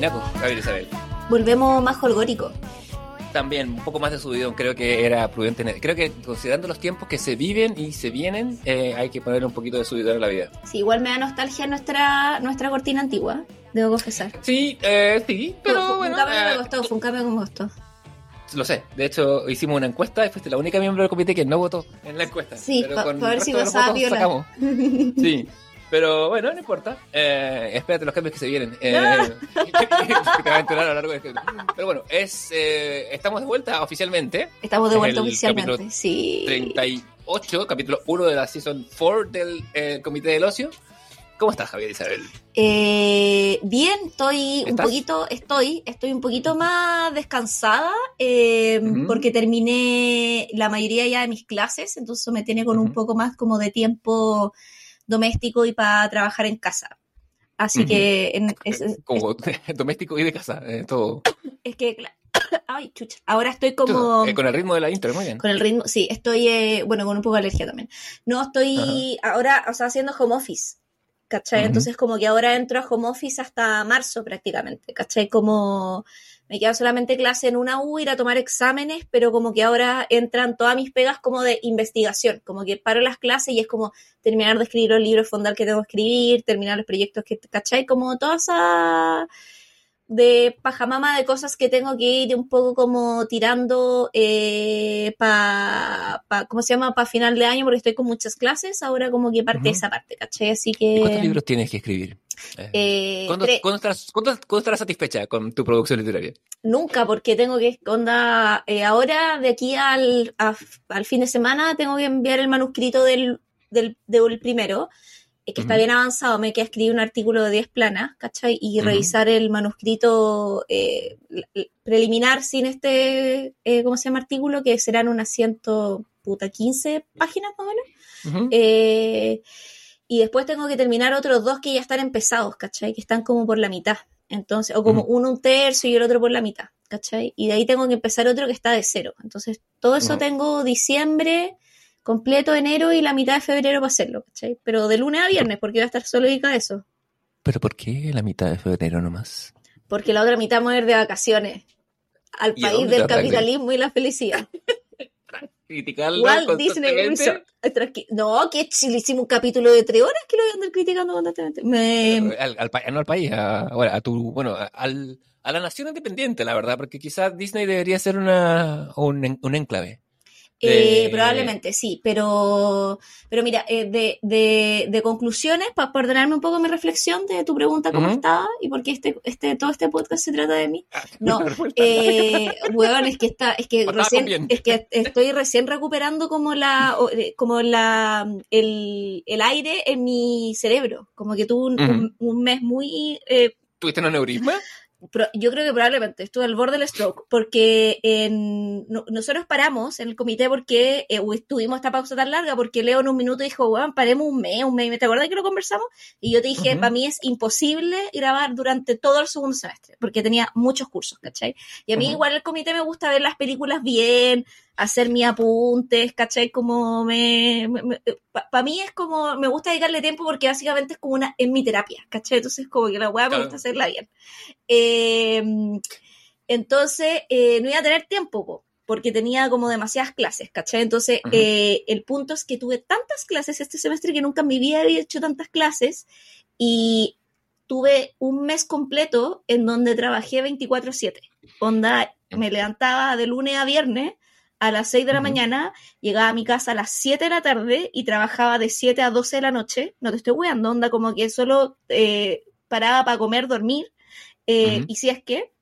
más, volvemos más chinacos, Gabriel Isabel. Volvemos más holgórico. También, un poco más de subidón, creo que era prudente. Creo que considerando los tiempos que se viven y se vienen, eh, hay que poner un poquito de subidón en la vida. Sí, igual me da nostalgia nuestra, nuestra cortina antigua, debo confesar. Sí, eh, sí, pero fue, bueno. un cambio que eh, me costó, fue un cambio que me costó. Lo sé, de hecho hicimos una encuesta y fuiste la única miembro del comité que no votó en la encuesta. Sí, pero pa- ver si pasaba piola. Sí, pero bueno, no importa. Eh, espérate los cambios que se vienen. Eh, que te va a enterar a lo largo de este. Pero bueno, es, eh, estamos de vuelta oficialmente. Estamos de vuelta el oficialmente, sí. 38, capítulo 1 de la Season 4 del eh, Comité del Ocio. ¿Cómo estás, Javier Isabel? Eh, bien, estoy un poquito, estoy, estoy un poquito más descansada eh, Ujú. porque terminé la mayoría ya de mis clases, entonces me tiene con un poco más como de tiempo doméstico y para trabajar en casa. Así que en- es, es- Como doméstico y de casa, eh, todo. es que, ay, chucha, ahora estoy como... Eh, con el ritmo de la intro, muy bien. Con el ritmo, sí, estoy, eh, bueno, con un poco de alergia también. No, estoy ahora, o sea, haciendo home office, ¿cachai? Entonces como que ahora entro a home office hasta marzo prácticamente, ¿cachai? Como me queda solamente clase en una U, ir a tomar exámenes, pero como que ahora entran todas mis pegas como de investigación, como que paro las clases y es como terminar de escribir los libros fondal que tengo que escribir, terminar los proyectos que, ¿cachai? Como toda esa de pajamama de cosas que tengo que ir un poco como tirando eh, para, pa, ¿cómo se llama? Para final de año, porque estoy con muchas clases, ahora como que parte Ujú. esa parte, ¿cachai? Así ¿Y que... cuántos libros tienes que escribir? Eh, eh, ¿Cuándo, cuándo estarás, cuándo- cuándo estarás satisfecha con tu producción literaria? Nunca, porque tengo que, onda, eh, ahora de aquí al, a- al fin de semana tengo que enviar el manuscrito del, del, del primero, que está bien avanzado, me queda escribir un artículo de 10 planas, ¿cachai? Y revisar el manuscrito eh, preliminar sin este, eh, ¿cómo se llama? Artículo, que serán unas 115 páginas más o menos. Eh, y después tengo que terminar otros dos que ya están empezados, ¿cachai? Que están como por la mitad. Entonces, o como uno un tercio y el otro por la mitad, ¿cachai? Y de ahí tengo que empezar otro que está de cero. Entonces, todo eso tengo diciembre, completo enero y la mitad de febrero para hacerlo, ¿cachai? Pero de lunes a viernes, porque voy a estar solo dedicada a eso. ¿Pero por qué la mitad de febrero nomás? Porque la otra mitad voy a ir de vacaciones al ¿Y a país del capitalismo y la felicidad. Criticarlo Walt Disney. Resort. No, que si le hicimos un capítulo de tres horas que lo voy a andar criticando constantemente. Me, Al, al pa- no al país, a, bueno, a tu, bueno, a- al, a la nación independiente, la verdad, porque quizás Disney debería ser una, un enclave. Eh, de- probablemente sí, pero, pero mira, eh, de, de, de conclusiones, para ordenarme un poco mi reflexión de tu pregunta cómo estaba y por qué este, este, todo este podcast se trata de mí. Ah, No. Eh, weón, es que está, es que recién, es que estoy recién recuperando como la, eh, como la, el, el aire en mi cerebro, como que tuve un- un mes muy eh, ¿Tuviste un aneurisma? Yo creo que probablemente estuve al borde del stroke, porque en- no- nosotros paramos en el comité porque eh, tuvimos esta pausa tan larga, porque Leo en un minuto dijo, weón, paremos un mes, un mes, ¿te acuerdas que lo conversamos? Y yo te dije, Ujú. para mí es imposible grabar durante todo el segundo semestre, porque tenía muchos cursos, ¿cachai? Y a mí Ujú. igual el comité me gusta ver las películas bien, hacer mis apuntes, ¿cachai? Como me... Para mí es como, me gusta dedicarle tiempo porque básicamente es como una, es mi terapia, ¿cachai? Entonces como que la weá me Claro. gusta hacerla bien. Eh, entonces, eh, no iba a tener tiempo, po, porque tenía como demasiadas clases, ¿cachai? Entonces, eh, el punto es que tuve tantas clases este semestre que nunca en mi vida había hecho tantas clases y tuve un mes completo en donde trabajé 24/7. Onda, me levantaba de lunes a viernes a las 6 de la Ujú. mañana, llegaba a mi casa a las 7 de la tarde y trabajaba de 7 a 12 de la noche. No te estoy weando, onda como que solo eh, paraba para comer, dormir, eh, y si es que,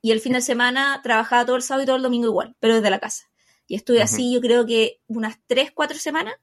y el fin de semana trabajaba todo el sábado y todo el domingo igual, pero desde la casa. Y estuve así, yo creo que unas 3, 4 semanas,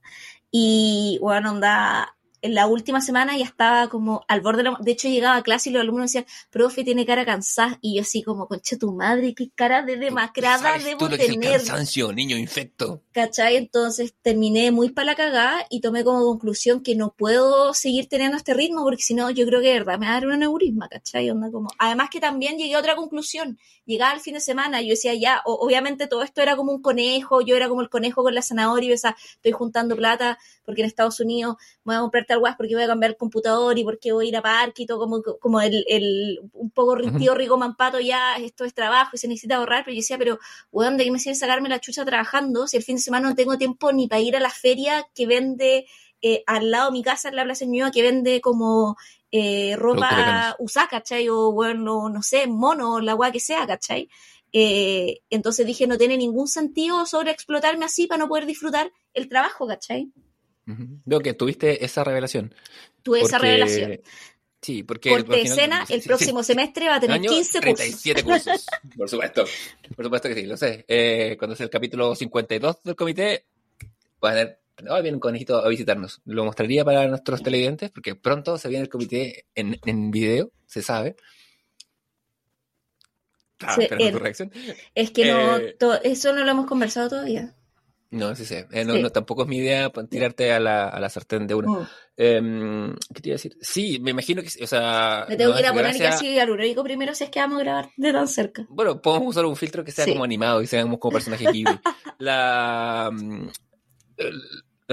y bueno, onda, en la última semana ya estaba como al borde de la... De hecho, llegaba a clase y los alumnos decían, profe, tiene cara cansada, y yo así como, concha tu madre, qué cara de demacrada ¿Sabes debo tú tener. cansancio, niño infecto? ¿Cachai? Entonces terminé muy para la cagada y tomé como conclusión que no puedo seguir teniendo este ritmo porque si no, yo creo que de verdad me va a dar un aneurisma, ¿cachai? Onda como... Además que también llegué a otra conclusión. Llegaba el fin de semana y yo decía, ya, o- obviamente todo esto era como un conejo, yo era como el conejo con la zanahoria y o sea, estoy juntando plata porque en Estados Unidos me voy a comprar tal weas porque voy a cambiar el computador y porque voy a ir a parque y todo, como, como el, el un poco tío Rico Mampato ya, esto es trabajo y se necesita ahorrar, pero yo decía, pero weón, ¿de qué me sirve sacarme la chucha trabajando si el fin de semana no tengo tiempo ni para ir a la feria que vende eh, al lado de mi casa en la Plaza Ñuñoa que vende como eh, ropa usada, ¿cachai? O bueno, no sé, mono, la weá que sea, ¿cachai? Eh, entonces dije, no tiene ningún sentido sobre explotarme así para no poder disfrutar el trabajo, ¿cachai? Veo que tuviste esa revelación. Tuve esa revelación. Sí, porque... Por escena, el próximo semestre va a tener 15 37 cursos. Por supuesto. Por supuesto que sí, lo sé. Eh, cuando es el capítulo 52 del comité, va a tener... No, viene un conejito a visitarnos. Lo mostraría para nuestros televidentes, porque pronto se viene el comité en, en video, se sabe. Ah, reacción. Es que no, eh, eso no lo hemos conversado todavía. No, sí, sí. Eh, no, tampoco es mi idea tirarte a la, a la sartén de una. Oh. Em, ¿Qué te iba a decir? Sí, me imagino que, o sea... Me tengo que ir a poner casi al único primero si es que vamos a grabar de tan cerca. Bueno, podemos usar un filtro que sea como animado y seamos como personaje Ghibli. la...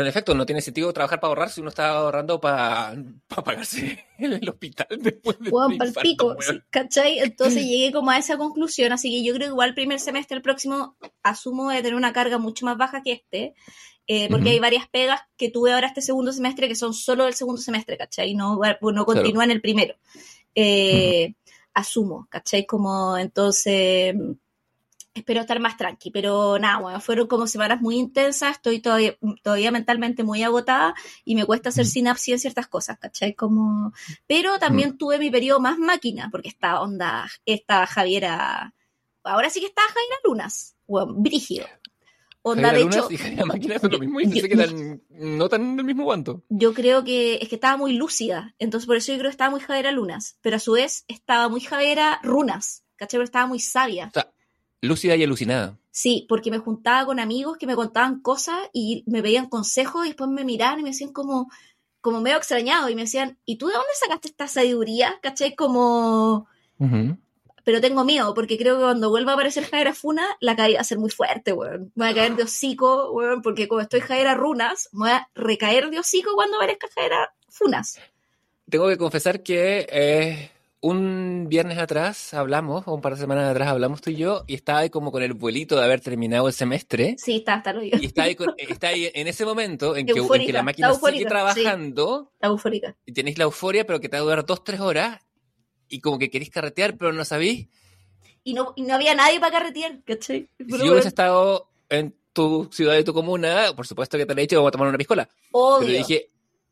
Mm, en efecto, no tiene sentido trabajar para ahorrar si uno está ahorrando para, pagarse en el hospital después de Juan, para pico, ¿cachai? Entonces llegué como a esa conclusión, así que yo creo que igual el primer semestre, el próximo, asumo de tener una carga mucho más baja que este, eh, porque hay varias pegas que tuve ahora este segundo semestre que son solo del segundo semestre, ¿cachai? No, no continúan el primero. Eh, asumo, ¿cachai? Como entonces espero estar más tranqui, pero nada, bueno, fueron como semanas muy intensas, estoy todavía, todavía mentalmente muy agotada y me cuesta hacer sinapsis en ciertas cosas, ¿cachai? Como, pero también tuve mi periodo más máquina, porque esta onda, esta Javiera, ahora sí que está Javiera Lunas, bueno, brígido. Onda, de hecho. Y Javiera Máquina es lo mismo y sé que no tan del mismo guanto. Yo creo que es que estaba muy lúcida, entonces por eso yo creo que estaba muy Javiera Lunas, pero a su vez estaba muy Javiera Runas, ¿cachai? Pero estaba muy sabia. Lúcida y alucinada. Sí, porque me juntaba con amigos que me contaban cosas y me pedían consejos y después me miraban y me decían como, como medio extrañado y me decían, ¿y tú de dónde sacaste esta sabiduría? ¿Cachai? Como... Pero tengo miedo, porque creo que cuando vuelva a aparecer Jaira Funa, la caída va a ser muy fuerte, weón. Me voy a caer de hocico, weón, porque como estoy Jaira Runas, me voy a recaer de hocico cuando aparezca Jaira Funas. Tengo que confesar que eh, un viernes atrás hablamos, o un par de semanas atrás hablamos tú y yo, y estaba ahí como con el vuelito de haber terminado el semestre. Sí, está, está lo Y está ahí, está ahí en ese momento en que, la máquina sigue trabajando. La eufórica. Y tenéis la euforia, pero que te va a durar dos, tres horas, y como que queréis carretear, pero no sabéis. Y no, y no había nadie para carretear, ¿cachai? si yo hubiese estado en tu ciudad y tu comuna, por supuesto que te lo he dicho, vamos a tomar una piscola. Obvio. Pero dije,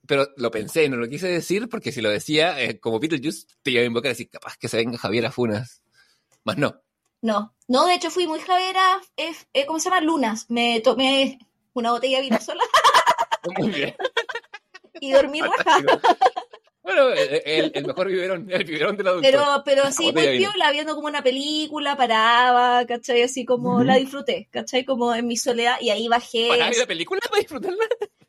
pero lo pensé no lo quise decir porque si lo decía, eh, como Beetlejuice, te iba a invocar y decir, capaz que se venga Javier a Funas. Más no. No, no, de hecho fui muy Javiera, eh, ¿cómo se llama? Lunas. Me tomé una botella de vino sola. Muy bien. y dormí rajada. Bueno, el, el, mejor biberón, el biberón de la doctora. Pero, pero sí, muy piola, viendo como una película, paraba, ¿cachai? Así como la disfruté, ¿cachai? Como en mi soledad, y ahí bajé. ¿Paraba la película para disfrutarla?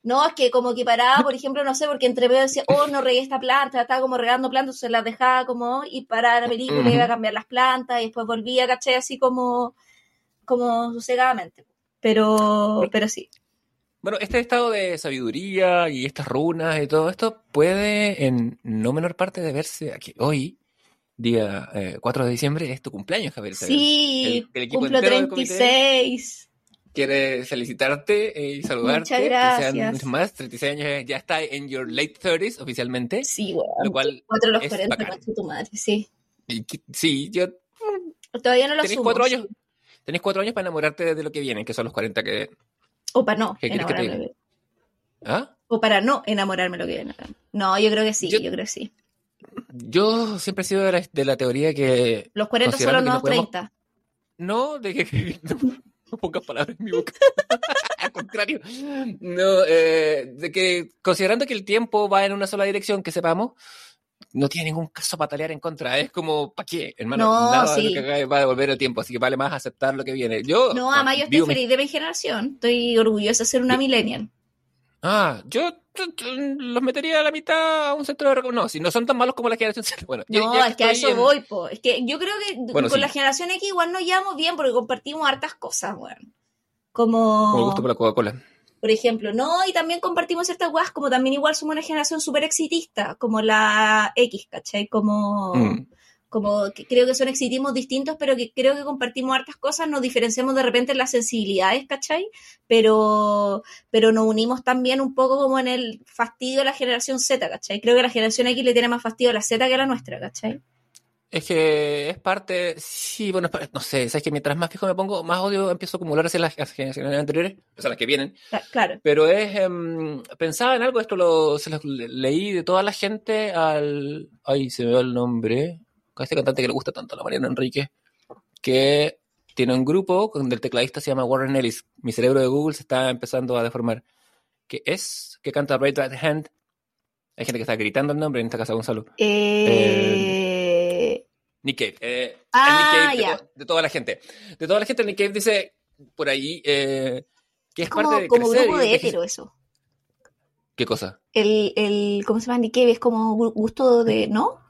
No, es que como que paraba, por ejemplo, no sé, porque entre medio decía, oh, no regué esta planta, estaba como regando plantas, se las dejaba como, y paraba la película, iba a cambiar las plantas, y después volvía, ¿cachai? Así como, como sosegadamente. Pero, pero sí. Bueno, este estado de sabiduría y estas runas y todo esto puede en no menor parte deberse a que hoy, día 4 eh, de diciembre, es tu cumpleaños, Javier. Sí, el, equipo cumplo 36. Quiere felicitarte y saludarte. Muchas gracias. Que sean más, 36 años ya está en your late 30s oficialmente. Sí, bueno. Lo cual Cuatro los 40, tu madre, sí. sí, yo... Todavía no lo Tenéis cuatro años. Tenés cuatro años para enamorarte de lo que viene, que son los 40 que o para no enamorarme. ¿Ah? O para no enamorarme lo que viene. No, yo creo que sí, yo, creo que sí. Yo siempre he sido de la, teoría que. Los 40 son los nuevos 30. No, de que. No, pongas palabras en mi boca. Al contrario. No, eh, de que considerando que el tiempo va en una sola dirección, que sepamos, no tiene ningún caso patalear en contra. Es como, ¿para qué? Hermano, no, nada sí. que va a devolver el tiempo, así que vale más aceptar lo que viene. Yo, no, además yo estoy feliz de mi generación. Estoy orgullosa de ser una millennial. Ah, yo los metería a la mitad a un centro de No, si no son tan malos como la generación Bueno, no, es que a eso voy, po. Es que yo creo que con la generación X igual nos llevamos bien porque compartimos hartas cosas, weón. Como. Como gusto por la Coca-Cola. por ejemplo, ¿no? Y también compartimos ciertas weas, como también igual somos una generación súper exitista, como la X, ¿cachai? Como, Mm. Como que creo que son exitismos distintos, pero que creo que compartimos hartas cosas, nos diferenciamos de repente en las sensibilidades, ¿cachai? Pero, pero nos unimos también un poco como en el fastidio de la generación Z, ¿cachai? Creo que la generación X le tiene más fastidio a la Z que a la nuestra, ¿cachai? Es que es parte, sí, bueno, no sé, sabes que mientras más fijo me pongo, más odio empiezo a acumular hacia las, generaciones anteriores, o sea, las que vienen. Cla- Claro. Pero es, em, pensaba en algo, esto lo, se lo le- leí de toda la gente al, ay, se me va el nombre, a este cantante que le gusta tanto, a la Mariana Enrique, que tiene un grupo donde el tecladista se llama Warren Ellis. Mi cerebro de Google se está empezando a deformar. Que es, que canta Right Right Hand. Hay gente que está gritando el nombre en esta casa, Gonzalo. Eh, Nick Cave. eh, Ah, el Nick Cave de, ya. to- de toda la gente. De toda la gente, el Nick Cave dice por ahí eh, que es es como, parte de como crecer grupo de hétero eso. ¿Qué cosa? El, el, ¿cómo se llama? Nick Cave es como gu- gusto de, ¿no?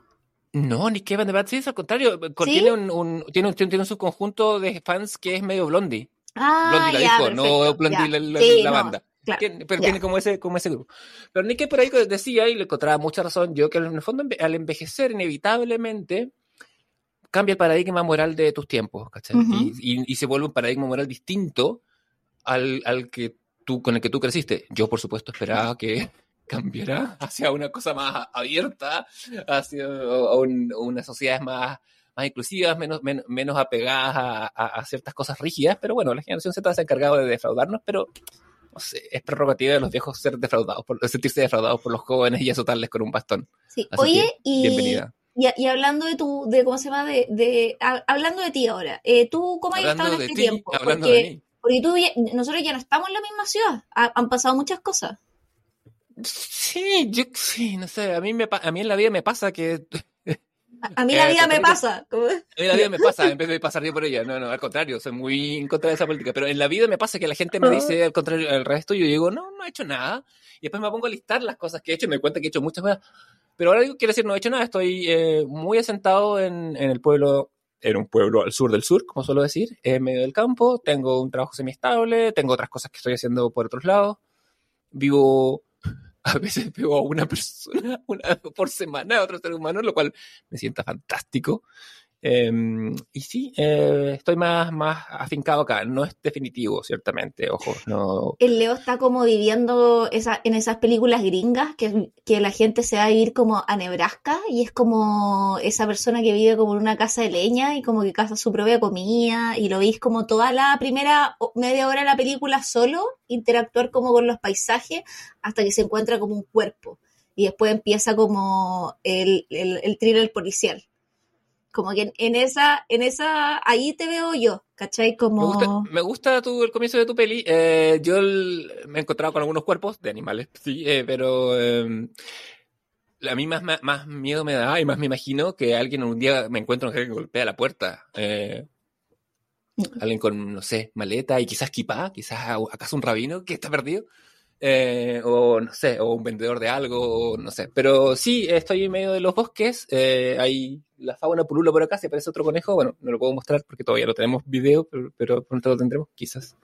No, Nick Cave and the Bad Seeds, al contrario, con- ¿Sí? tiene, un, un- tiene, un, tiene un subconjunto de fans que es medio Blondie. Ah, Blondie la ya, disco, perfecto, no Blondie la, la- Sí, la no, banda. claro, Tiene- pero ya. tiene como ese, como ese grupo. Pero Nick por ahí decía, y le encontraba mucha razón yo, que en el fondo al envejecer inevitablemente cambia el paradigma moral de tus tiempos, ¿cachai? Y, y- y se vuelve un paradigma moral distinto al, al que tú, con el que tú creciste. Yo, por supuesto, esperaba que cambiara hacia una cosa más abierta, hacia un- unas sociedades más, más inclusivas, menos, menos, menos apegadas a, a- a ciertas cosas rígidas, pero bueno, la generación Z se ha encargado de defraudarnos, pero no sé, es prerrogativa de los viejos ser defraudados, por, sentirse defraudados por los jóvenes y azotarles con un bastón. Sí. Así Oye, que, y, Bienvenida. y, y hablando de tu, de cómo se llama, de, de ha- hablando de ti ahora, eh, ¿tú cómo has estado en este ti, tiempo? hablando porque, de mí. porque tú, ya- nosotros ya no estamos en la misma ciudad, Ha- han pasado muchas cosas. Sí, yo sí, no sé, a mí, me, a mí en la vida me pasa que A, a mí la Eh, vida me pasa. como- En la vida me pasa, en vez de pasar yo por ella. No, no, al contrario, soy muy en contra de esa política. Pero en la vida me pasa que la gente me dice al contrario, al resto, yo digo, no, no he hecho nada. Y después me pongo a listar las cosas que he hecho y me doy cuenta que he hecho muchas cosas. Pero ahora digo, quiero decir, no he hecho nada. Estoy eh, muy asentado en, en el pueblo, en un pueblo al sur del sur, como suelo decir, en medio del campo. Tengo un trabajo semiestable, tengo otras cosas que estoy haciendo por otros lados. Vivo, a veces veo a una persona una por semana, a otro ser humano, lo cual me sienta fantástico. Eh, y sí, eh, estoy más, más afincado acá. No es definitivo, ciertamente, ojo. No, El Leo está como viviendo esa, en esas películas gringas que, que la gente se va a vivir como a Nebraska y es como esa persona que vive como en una casa de leña y como que caza su propia comida y lo veis como toda la primera media hora de la película solo interactuar como con los paisajes hasta que se encuentra como un cuerpo y después empieza como el, el, el thriller policial. Como que en, en esa, en esa, ahí te veo yo, ¿cachai? Me Como... gusta, me gusta tu, el comienzo de tu peli. Eh, yo el- me he encontrado con algunos cuerpos de animales, sí, eh, pero eh, a mí más, más, más miedo me da y más me imagino que alguien un día me encuentro que golpea la puerta. eh, alguien con, no sé, maleta y quizás kipá, quizás acaso un rabino que está perdido. Eh, o no sé, o un vendedor de algo, no sé. Pero sí, estoy en medio de los bosques. eh, hay la fauna pulula por acá, se parece otro conejo. Bueno, no lo puedo mostrar porque todavía no tenemos video, pero, pero pronto lo tendremos, quizás.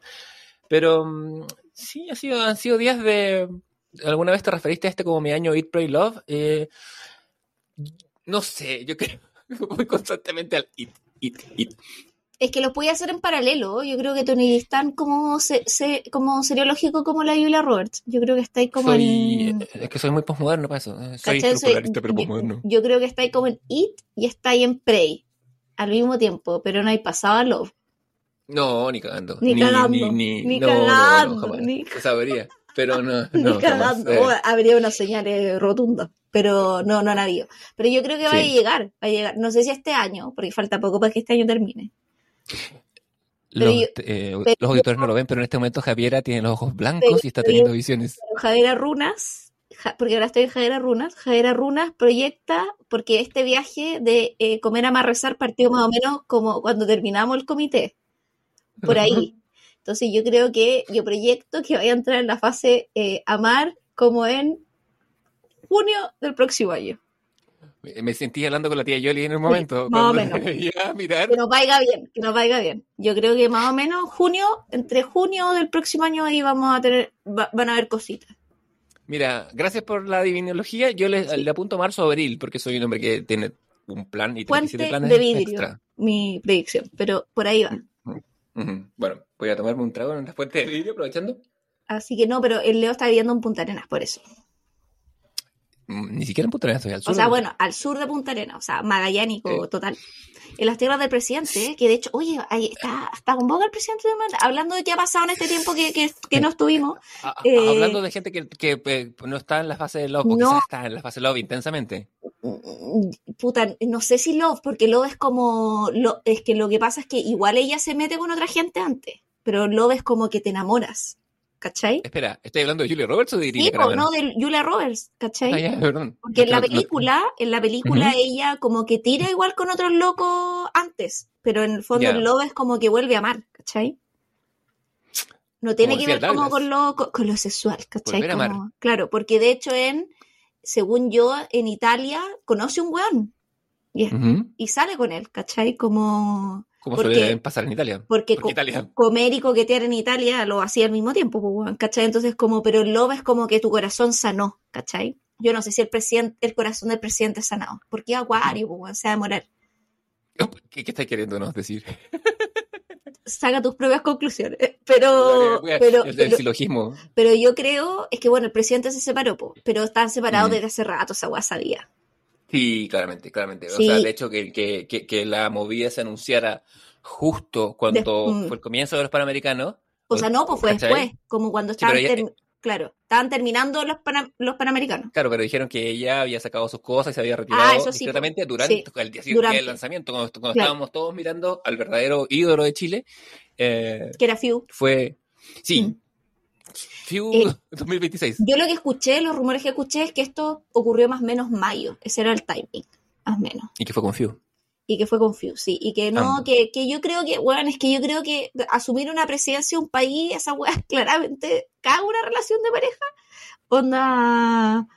Pero mm, sí, ha sido, han sido días de. ¿Alguna vez te referiste a este como mi año Eat, Pray, Love? Eh, no sé, yo creo voy constantemente al Eat, Eat, Eat. Es que los podía hacer en paralelo. Yo creo que Tony es tan como, se, se- como seriológico como la Julia Roberts. Yo creo que está ahí como Soy, en. es que soy muy posmoderno para eso. eh, yo, posmoderno. yo creo que está ahí como en It y está ahí en Prey al mismo tiempo, pero no hay pasado a Love. No, ni cagando. Ni cagando, Ni, ni, ni no, cagando, no, ni- Sabría. Pero no, Ni no, cagando. Eh, Oh, habría una señal eh, rotunda. Pero no, no han habido. Pero yo creo que va a Sí. llegar, va a llegar. No sé si este año, porque falta poco para que este año termine. Los, eh, pero los auditores no lo ven, pero en este momento Javiera tiene los ojos blancos y está teniendo visiones. Javiera Runas, Ja- porque ahora estoy en Javiera Runas, Javiera Runas proyecta, porque este viaje de eh, comer a más rezar partió más o menos como cuando terminamos el comité, por ahí. Entonces yo creo que yo proyecto que vaya a entrar en la fase eh, amar como en junio del próximo año. Me- Me sentí hablando con la tía Yoli en un momento. más o menos. a mirar. Que nos vaya bien, que nos vaya bien. Yo creo que más o menos junio, entre junio del próximo año ahí vamos a tener, va- van a haber cositas. Mira, gracias por la adivinología. Yo le, Sí. le apunto marzo o abril, porque soy un hombre que tiene un plan y 37 Puente planes de vidrio, extra. mi predicción, pero por ahí va. Ujú. Bueno, voy a tomarme un trago en la fuente de vidrio aprovechando. Así que no, pero el Leo está viviendo en Punta Arenas, por eso. Mm, Ni siquiera en Punta Arenas, al sur. O sea, bueno, al sur de Punta Arenas, o sea, magallánico total. En las tierras del presidente, que de hecho, oye, ahí está, está con boca el presidente, hablando de qué ha pasado en este tiempo que, que, que no estuvimos. A- a- eh, Hablando de gente que, que, eh, no está en la fase de love, o No. quizás está en la fase de love intensamente. Mm, Puta, no sé si Love, porque Love es como, lo, es que lo que pasa es que igual ella se mete con otra gente antes, pero Love es como que te enamoras, ¿cachai? Espera, ¿estoy hablando de Julia Roberts o de Irina Sí, no, de Julia Roberts, ¿cachai? Ah, ya, perdón. Porque en la película, en la película ella como que tira igual con otros locos antes, pero en el fondo Ya. el Love es como que vuelve a amar, ¿cachai? No tiene Como que ver como con lo, con, con lo sexual, ¿cachai? Como- claro, porque de hecho en, según yo, en Italia conoce un weón y sale con él, ¿cachai? Como... Como Porque- suele pasar en Italia. Porque, Porque co- Italia. comer y coquetear en Italia lo hacía al mismo tiempo, pues, ¿cachai? Entonces, como, pero el love es como que tu corazón sanó, ¿cachai? Yo no sé si el presidente, el corazón del presidente es sanado. Porque acuario, pues, weón, se va a demorar. ¿Qué, qué estáis queriéndonos decir? Saca tus propias conclusiones. Pero, Voy a- pero, el, el pero, silogismo. pero yo creo, es que bueno, el presidente se separó, po, pero están separados Mm. desde hace rato, esa weá sabía. Sí, claramente, claramente. O sea, el hecho que, que, que, que la movida se anunciara justo cuando Des- fue el comienzo de los Panamericanos. O sea, no, pues fue ¿Cachai? después, como cuando estaban, term- claro, estaban terminando los, pana- los panamericanos. Claro, pero dijeron que ella había sacado sus cosas y se había retirado Ah, eso sí, discretamente durante el día siguiente del lanzamiento, cuando, cuando Claro. estábamos todos mirando al verdadero ídolo de Chile. eh, Que era Few. fue. Sí. Mm. FIU Eh, 2026. Yo lo que escuché, los rumores que escuché es que esto ocurrió más o menos mayo. Ese era el timing, más o menos. ¿Y qué fue con FIU? Y que fue con Few, sí. Y que no, Ah. que, que yo creo que, bueno, es que yo creo que asumir una presidencia de un país, esa weá claramente caga una relación de pareja. Onda.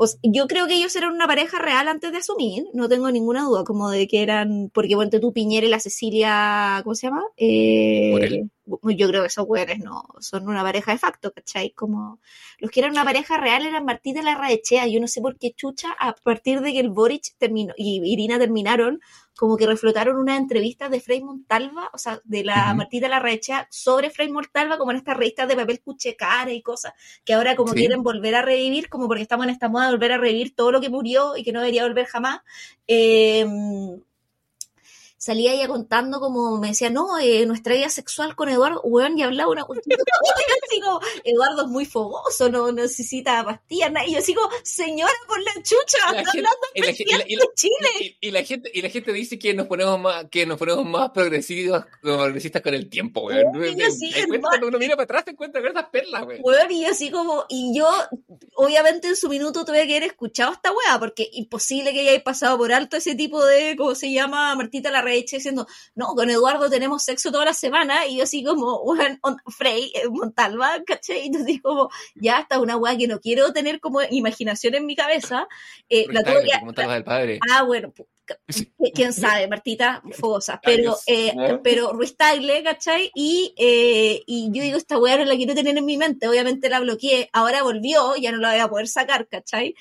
o yo creo que ellos eran una pareja real antes de asumir, no tengo ninguna duda, como de que eran, porque bueno, tú Piñera y la Cecilia, ¿cómo se llama? Eh, Morel. Yo creo que esos güeyes no son una pareja de facto, ¿cachai? Como los que eran una pareja real eran Martín de la Raechea, yo no sé por qué chucha, a partir de que el Boric terminó y Irina terminaron, como que reflotaron una entrevista de Frei Montalva, o sea, de la Ujú. Martín de la Raechea sobre Frei Montalva, como en estas revistas de papel cuche cara y cosas, que ahora como Sí. quieren volver a revivir, como porque estamos en esta moda de volver a revivir todo lo que murió y que no debería volver jamás. Eh, salía ella contando como me decía, no, eh, nuestra vida sexual con Eduardo, weón, y hablaba una cuestión Eduardo es muy fogoso, no necesita pastillas, nada. y yo como, señora, por la chucha, La está gente- hablando y la gen- y la- y de la- Chile. Y, y la gente, y la gente dice que nos ponemos más, que nos ponemos más progresivos, progresistas con el tiempo, weón. Sí, cuando uno mira para atrás te encuentra con esas perlas, weón. Weón, y yo así como, y yo, obviamente en su minuto tuve que haber escuchado esta weá, porque imposible que hayáis pasado por alto ese tipo de, ¿cómo se llama? Martita la diciendo, no, con Eduardo tenemos sexo toda la semana, y yo así como, on- Frey, eh, Montalva, ¿cachai? Así como, ya está una weá que no quiero tener como imaginación en mi cabeza, eh, la tuve que- del padre. Ah, bueno, quién sabe, Martita Fogosa. Pero, eh, pero Ruiz Tagle, ¿cachai? Y, eh, y yo digo, esta weá no la quiero tener en mi mente. Obviamente la bloqueé, ahora volvió, ya no la voy a poder sacar, ¿cachai?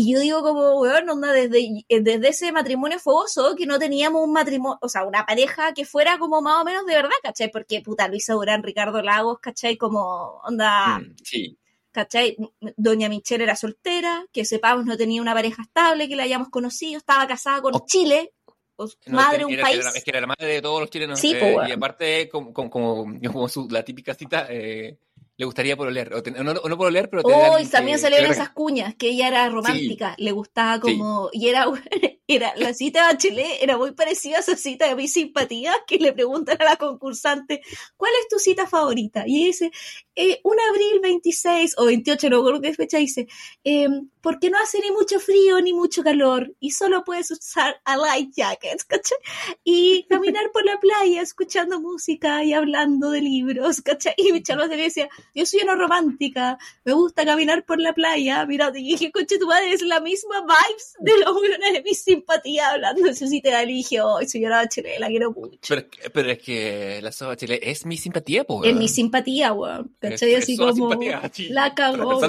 Y yo digo como, weón, onda, desde, eh, desde ese matrimonio fogoso, que no teníamos un matrimonio, o sea, una pareja que fuera como más o menos de verdad, ¿cachai? Porque, puta, Luisa Durán, Ricardo Lagos, ¿cachai? Como, onda, Mm, Sí. ¿cachai? Doña Michelle era soltera, que sepamos no tenía una pareja estable, que la hayamos conocido, estaba casada con Oh. Chile, No, madre un era- país. era- es que era la madre de todos los chilenos. Sí, eh, y aparte, como, como, como, como su, la típica cita, eh, le gustaría pololear. O, ten- o no, o no pololear, pero tener Oh, y también salieron esas cuñas, que ella era romántica, le gustaba como, y era, era la cita de Bachelet era muy parecida a esa cita de mi simpatía que le preguntan a la concursante ¿cuál es tu cita favorita? y dice eh, un abril 26 o 28 no recuerdo qué fecha dice eh, porque no hace ni mucho frío ni mucho calor y solo puedes usar a light jackets ¿cachai? y caminar por la playa escuchando música y hablando de libros ¿cachai? y Michelle Bachelet decía yo soy una romántica me gusta caminar por la playa mira y dije coche tu madre es la misma vibes de los buenos de mi simpatía hablando de su cita dije oh señora Bachelet la quiero mucho Pero, es que- pero es que la Soba Chile es mi simpatía, po. es mi simpatía weón ¿cachai? es así como simpatía, la cagó.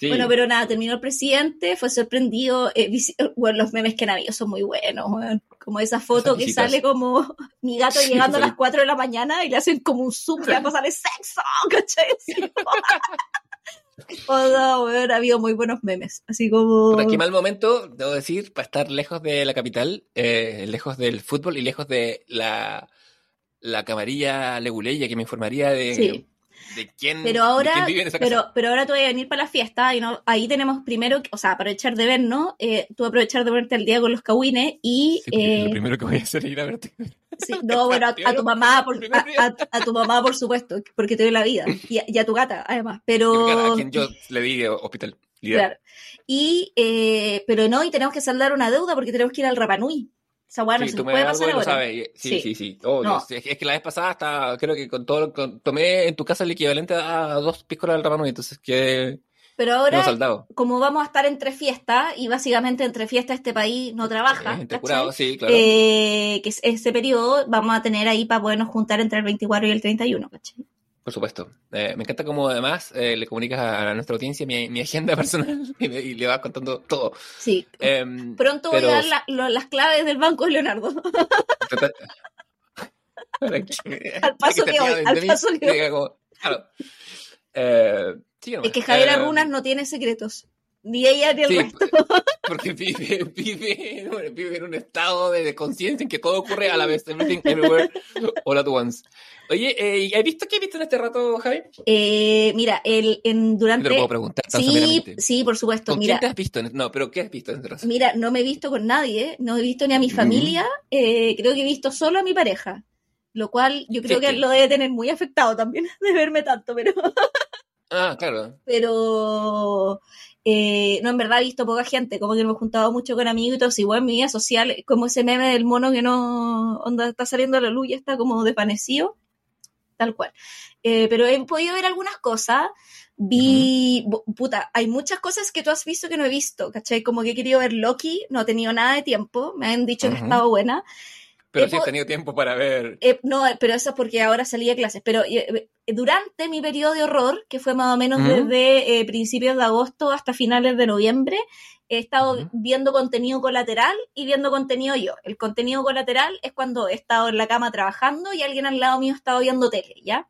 Sí. Bueno, pero nada, terminó el presidente, fue sorprendido. eh, visi- bueno, los memes que han habido son muy buenos, weón. Como esa foto Esas que visitas. sale como mi gato Sí, llegando a las 4 de la mañana y le hacen como un zoom y cosa de sexo, ¿cachai? Así como- O no, weón, ha habido muy buenos memes. Así como. Puta, qué mal momento, debo decir, para estar lejos de la capital, eh, lejos del fútbol y lejos de la, la camarilla leguleya que me informaría de, Sí. De quién, Pero de ahora, quién vive en esa pero, casa. pero ahora tú vas a venir para la fiesta y no, ahí tenemos primero, o sea, aprovechar de vernos, eh, tú aprovechar de verte al día con los cagüines y Sí, porque eh, lo primero que voy a hacer es ir a verte. Sí, no, bueno, a, a tu mamá, por, a, a- a tu mamá, por supuesto, porque te doy la vida. Y a, y a tu gata, además. A Pero. quien yo le di hospital. Claro. Y, eh, pero no, y tenemos que saldar una deuda porque tenemos que ir al Rapanui. Esa weá no Sí, se nos puede pasar ahora. sabes. Sí, Sí. sí. No. Es, es que la vez pasada hasta, creo que con todo, con- tomé en tu casa el equivalente a dos piscolas del Rapanui, entonces que Pero ahora, como vamos a estar entre fiestas, y básicamente entre fiestas este país no trabaja, Eh, curados, sí, claro. Eh, que es- ese periodo vamos a tener ahí para podernos juntar entre el 24 y el 31, ¿cachai? Por supuesto. Eh, me encanta cómo además eh, le comunicas a, a nuestra audiencia mi, mi agenda personal y, le vas contando todo. Sí. Em, Pronto voy a dar la- lo- las claves del banco de Leonardo. que- Al paso que al de mí, paso que diga como, claro. Eh, sí. Es que Javier Eh, Arrunas no tiene secretos. Ni ella ni el sí, resto. Porque vive, vive, vive en un estado de, conciencia en que todo ocurre a la vez. Everything, everywhere, all at once. Oye, eh, ¿has visto qué has visto en este rato, Javi? Eh, mira, el, en, Te durante... lo puedo preguntar Sí, sí, por supuesto. ¿Con Mira, quién te has visto? No, pero ¿qué has visto en este rato? mira, no me he visto con nadie, no he visto ni a mi Mm. familia, eh, creo que he visto solo a mi pareja, lo cual yo creo Sí, que sí. lo debe tener muy afectado también de verme tanto, pero, Ah, claro. pero eh, no, en verdad he visto poca gente, como que me he juntado mucho con amigos igual en mi vida social, como ese meme del mono que no, onda, está saliendo a la luz y está como desvanecido, tal cual. Eh, pero he podido ver algunas cosas. Vi, puta, hay muchas cosas que tú has visto que no he visto, ¿cachai? Como que he querido ver Loki, no he tenido nada de tiempo, me han dicho que estado buena. Pero Eh, sí has tenido tiempo para ver. Eh, no, pero eso es porque ahora salí de clases. Pero eh, eh, durante mi periodo de horror, que fue más o menos Ujú. desde eh, principios de agosto hasta finales de noviembre, he estado Ujú. viendo contenido colateral y viendo contenido yo. El contenido colateral es cuando he estado en la cama trabajando y alguien al lado mío ha estado viendo tele, ¿ya?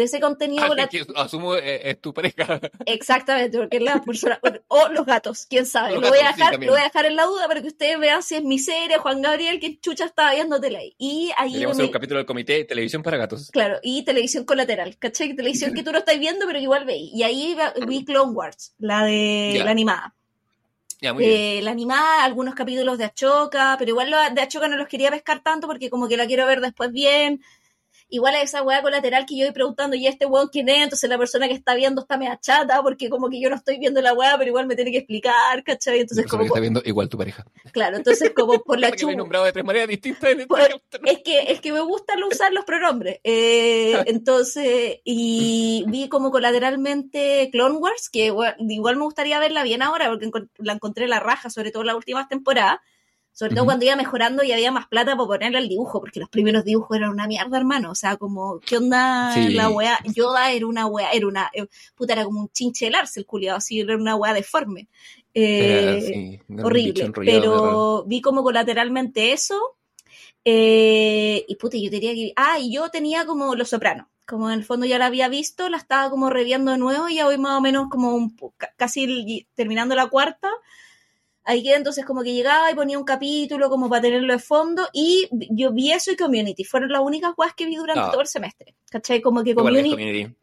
De ese contenido Ah, colateral. que asumo eh, es tu pareja. Exactamente, porque es la persona. O los gatos, quién sabe. Los lo, voy a gatos, dejar, lo voy a dejar en la duda para que ustedes vean si es mi serie, Juan Gabriel, que chucha estaba viendo tele ahí. Y ahí Deberíamos me- un capítulo del comité televisión para gatos. Claro, y televisión colateral, ¿cachai? Televisión que tú no estás viendo, pero igual veis. Y ahí vi Clone Wars, la de la animada. Ya, muy bien. Eh, la animada, algunos capítulos de Achoca, pero igual la de Achoca no los quería pescar tanto porque como que la quiero ver después bien. Igual a esa weá colateral que yo voy preguntando, ¿y este weón quién es? Entonces la persona que está viendo está media chata porque como que yo no estoy viendo la weá, pero igual me tiene que explicar, ¿cachai? Entonces como, que está viendo igual tu pareja. claro, entonces como por la Porque lo he chu... nombrado de tres maneras distintas en este Por-. Es que, es que me gusta usar los pronombres. Eh, entonces, y vi como colateralmente Clone Wars, que igual, igual me gustaría verla bien ahora, porque la encontré la raja, sobre todo en las últimas temporadas. Sobre todo cuando iba mejorando y había más plata para ponerle al dibujo, porque los primeros dibujos eran una mierda, hermano. O sea, como, ¿qué onda Sí. la weá? Yoda era una weá, era una, eh, puta, era como un chinche arce el culiado, así, era una weá deforme. Eh, sí, horrible. Pero vi como colateralmente eso. eh, y puta, yo diría que. Ah, y yo tenía como Los Sopranos. Como en el fondo ya la había visto, la estaba como reviendo de nuevo y ya voy más o menos como un casi terminando la cuarta. Ahí entonces como que llegaba y ponía un capítulo como para tenerlo de fondo y yo vi eso y Community. Fueron las únicas weas que vi durante Ah. todo el semestre. ¿Cachai? Como que Community, community.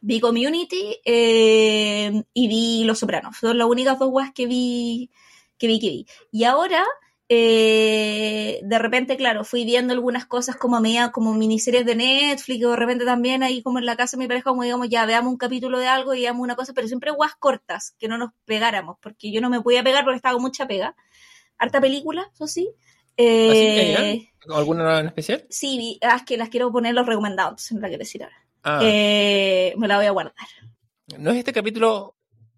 vi Community eh, y vi Los Sopranos. Son las únicas dos weas que vi, que vi, que vi. Y ahora eh, de repente, claro, fui viendo algunas cosas como a medida, como miniseries de Netflix, o de repente también ahí como en la casa de mi pareja, como digamos, ya veamos un capítulo de algo y veamos una cosa, pero siempre guas cortas, que no nos pegáramos, porque yo no me podía pegar porque estaba con mucha pega. Harta película, eso sí. Eh, ¿Alguna en especial? Sí, ah, es que las quiero poner los recomendados, no la quiero decir ahora. Ah, Eh, me la voy a guardar. ¿No es este capítulo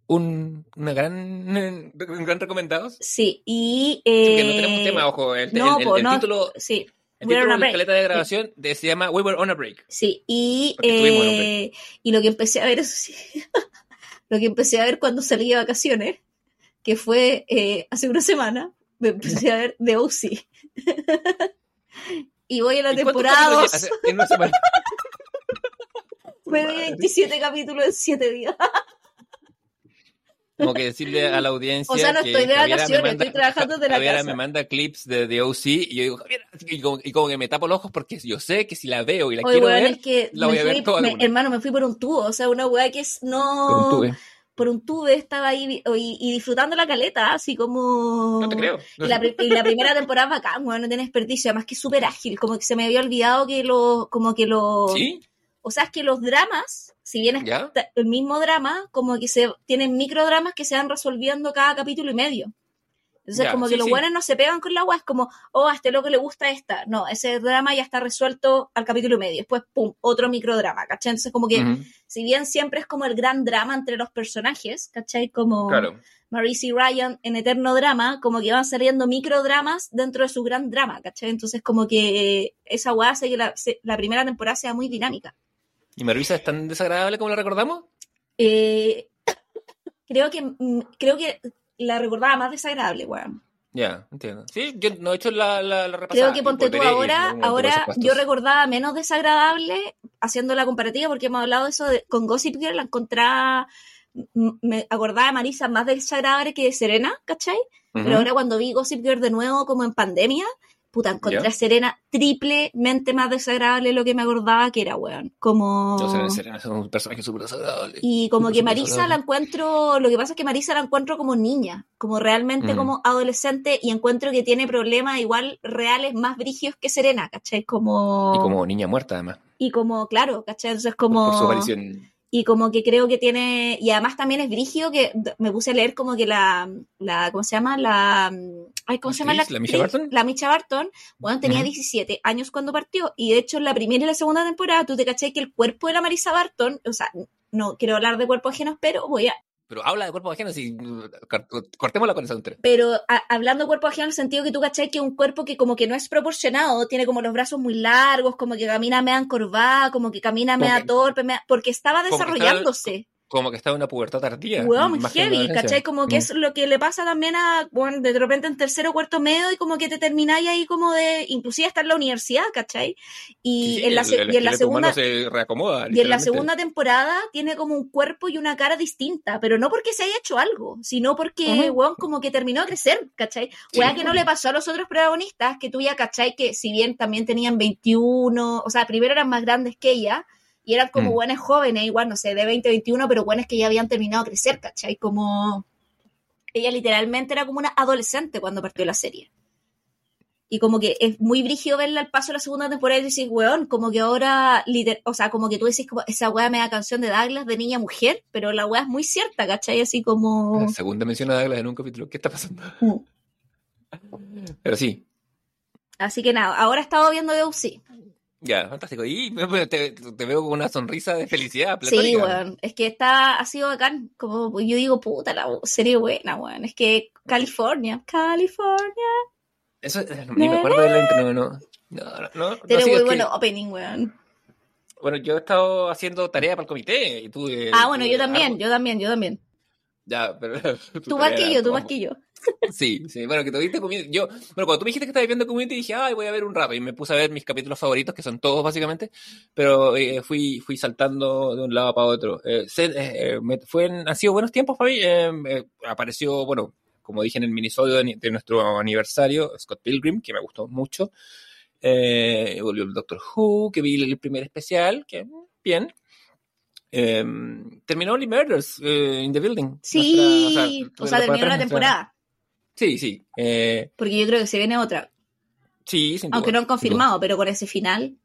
un, una gran, un gran recomendado? Sí, y... Eh, no tenemos tema, ojo. El, el- no, el- po, el no, título, Sí, el título de la escaleta de grabación de- se llama We Were on a Break. Sí, y, eh, y lo que empecé a ver, eso sí, lo que empecé a ver cuando salí de vacaciones, que fue eh, hace una semana, me empecé a ver The O.C. y voy a la ¿Y cuántos temporada capítulos 2, hace- en una semana? me vi Madre. 27 capítulos en 7 días. Como que decirle a la audiencia. O sea, no que estoy de vacaciones, manda- estoy trabajando desde la Javiera casa. me manda clips de The OC y yo digo, Javiera, y como, y como que me tapo los ojos porque yo sé que si la veo y la Oye, quiero weón, ver, es que la voy a ver fui- toda de me- hermano, me fui por un tubo, o sea, una weá que es no... con un tuve. Por un tube estaba ahí y, y disfrutando la caleta, así como... No te creo. Y la, y la primera temporada bacán, weón, no tiene desperdicio, además que es súper ágil, como que se me había olvidado que los, como que los, ¿Sí? o sea, es que los dramas, si bien es el mismo drama, como que se tienen microdramas que se van resolviendo cada capítulo y medio. Entonces, Ya, como sí, que los sí. buenos no se pegan con la agua, es como, oh, a este loco le gusta esta. No, ese drama ya está resuelto al capítulo y medio. Después, pum, otro microdrama, ¿cachai? Entonces, como que, si bien siempre es como el gran drama entre los personajes, ¿cachai? Como Claro. Marisa y Ryan en Eterno Drama, como que van saliendo microdramas dentro de su gran drama, ¿cachai? Entonces, como que esa weá hace que la, se- la primera temporada sea muy dinámica. ¿Y Marisa es tan desagradable como la recordamos? Eh, creo que mm, creo que la recordaba más desagradable, weón. Ya, entiendo. Sí, yo no he hecho la, la, la repasada. Creo que ponte tú ahora, ahora yo recordaba menos desagradable haciendo la comparativa porque hemos hablado de eso de- con Gossip Girl, la encontraba, me acordaba de Marisa más desagradable que de Serena, ¿cachai? Pero ahora cuando vi Gossip Girl de nuevo como en pandemia, puta, encontré Ya. a Serena triplemente más desagradable de lo que me acordaba que era, weón. Como... No, Serena, Serena es un personaje súper desagradable. Y como que Marisa la encuentro, lo que pasa es que Marisa la encuentro como niña, como realmente Ujú. como adolescente y encuentro que tiene problemas igual reales más brígidos que Serena, ¿cachai? Como... Y como niña muerta, además. y como, claro, ¿cachai? Entonces como... Por su aparición. Y como que creo que tiene, y además también es brígido que me puse a leer como que la, la ¿cómo se llama? La, ay, ¿cómo se llama la? ¿La actriz? Barton? La Barton, bueno, tenía Ujú. 17 años cuando partió, y de hecho en la primera y la segunda temporada tú te cachai que el cuerpo de la Marisa Barton, o sea, no quiero hablar de cuerpos ajenos, pero voy a, Pero habla de cuerpos ajenos y cort- cortémosla con esa tontería. pero a- hablando de cuerpo ajeno en el sentido que tú cachai que un cuerpo que como que no es proporcionado, tiene como los brazos muy largos, como que camina mea encorvada, como que camina mea torpe, mea- porque estaba que estaba- desarrollándose. Como que estaba en una pubertad tardía. Weón, heavy. ¿cachai? Como que Mm. es lo que le pasa también a, bueno, de repente en tercero o cuarto medio y como que te termináis ahí como de, inclusive hasta en la universidad, ¿cachai? Y Sí, en la, el- y en la segunda, se reacomoda. y en la segunda temporada tiene como un cuerpo y una cara distinta, pero no porque se haya hecho algo, sino porque, Ujú. weón, como que terminó de crecer, ¿cachai? Sí. Weá que no le pasó a los otros protagonistas, que tú ya, ¿cachai? Que si bien también tenían 21, o sea, primero eran más grandes que ella, y eran como Mm. buenos jóvenes, igual, no sé, de 20, 21, pero buenos que ya habían terminado de crecer, ¿cachai? Como... Ella literalmente era como una adolescente cuando partió la serie. Y como que es muy brígido verla al paso de la segunda temporada y decís, weón, como que ahora, liter- o sea, como que tú decís, como esa weá me da canción de Douglas de niña mujer, pero la weá es muy cierta, ¿cachai? Así como... La segunda mención a Douglas en un capítulo. ¿Qué está pasando? Mm. Pero sí. Así que nada, ahora he estado viendo UC. Ya, fantástico. Y te, te veo con una sonrisa de felicidad. Sí, weón, es que está, ha sido bacán, como yo digo, puta, la serie buena, weón, es que California, California, Eso, eh, ni me acuerdo de la intro. No, no. No, tiene muy bueno opening, weón. Bueno, yo he estado haciendo tarea para el comité. Y tú, eh, Ah, bueno, yo también, yo también, yo también. Ya, pero. Tú más que yo, tú más que yo. Sí, sí, bueno, que tuviste community. Yo, bueno, cuando tú me dijiste que estabas viendo community, dije, ay, voy a ver un rato. Y me puse a ver mis capítulos favoritos, que son todos básicamente. Pero eh, fui, fui saltando de un lado para otro. Eh, se- eh, eh, me- fue en- han sido buenos tiempos para mí. Eh, apareció, bueno, como dije en el minisodio de, de nuestro aniversario, Scott Pilgrim, que me gustó mucho. Eh, volvió el Doctor Who, que vi el primer especial, que bien. Eh, terminó Only Murders in the Building. Sí, Nuestra- o sea, terminó la nuestra- temporada. Sí, sí. Eh, Porque yo creo que se viene otra. sí, sin duda, Aunque no han duda. confirmado, pero con ese final.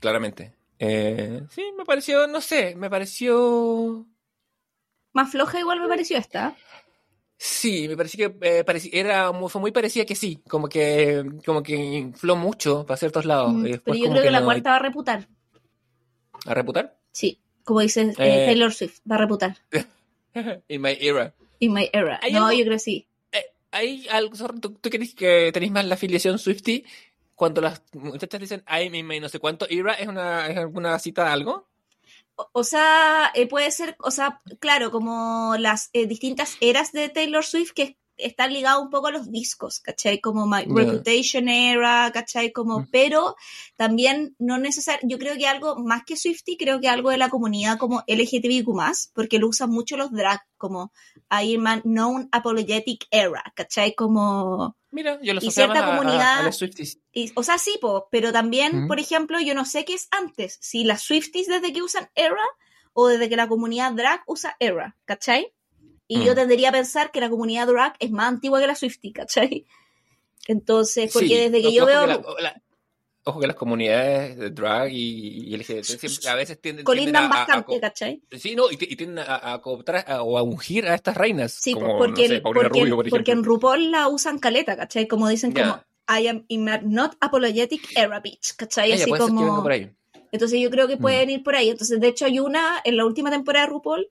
Claramente. Eh, sí, me pareció, no sé, me pareció... Más floja igual me pareció esta. Sí, me pareció que eh, pareci- era muy, fue muy parecida que sí, como que como que infló mucho para ciertos lados. Mm, después pero yo como creo que, la no- cuarta va a reputar. ¿A reputar? Sí, como dice eh, Eh. Taylor Swift, va a reputar. In my era. In my era. ¿Hay No, algo? yo creo que sí. Hay algo, ¿tú, tú crees que tenéis más la afiliación Swifty? Cuando las muchachas dicen in my no sé cuánto era, ¿es, una, ¿es alguna cita de algo? O, sea, eh, puede ser, o sea, claro, como las eh, distintas eras de Taylor Swift que están ligadas un poco a los discos, ¿cachai? Como My. Reputation Era, ¿cachai? Como, pero también no necesario, yo creo que algo más que Swifty, creo que algo de la comunidad como LGTBIQ+, porque lo usan mucho los drag, como I am a known apologetic era, ¿cachai? Como... Mira, yo lo Y cierta a- comunidad- a, los Swifties. Y, o sea, sí, po, pero también, por ejemplo, yo no sé qué es antes, si las Swifties desde que usan Era o desde que la comunidad drag usa Era, ¿cachai? Y Mm. yo tendería a pensar que la comunidad drag es más antigua que la Swiftie, ¿cachai? Entonces, porque Sí, desde que ojo yo que veo la- la- ojo que las comunidades de drag y, y LGBT siempre- a veces tienden, colindan tienden a- a- a bastante, co- ¿cachai? Sí, no, y, y tienden a, a cooptar a- o a ungir a estas reinas. Sí, como, porque, no sé, porque, Rubio, por porque en. RuPaul la usan caleta, ¿cachai? Como dicen como I am in not apologetic era bitch, ¿cachai? Ella Así como... por ahí. Entonces yo creo que Mm. pueden ir por ahí. Entonces, de hecho, hay una, en la última temporada de RuPaul,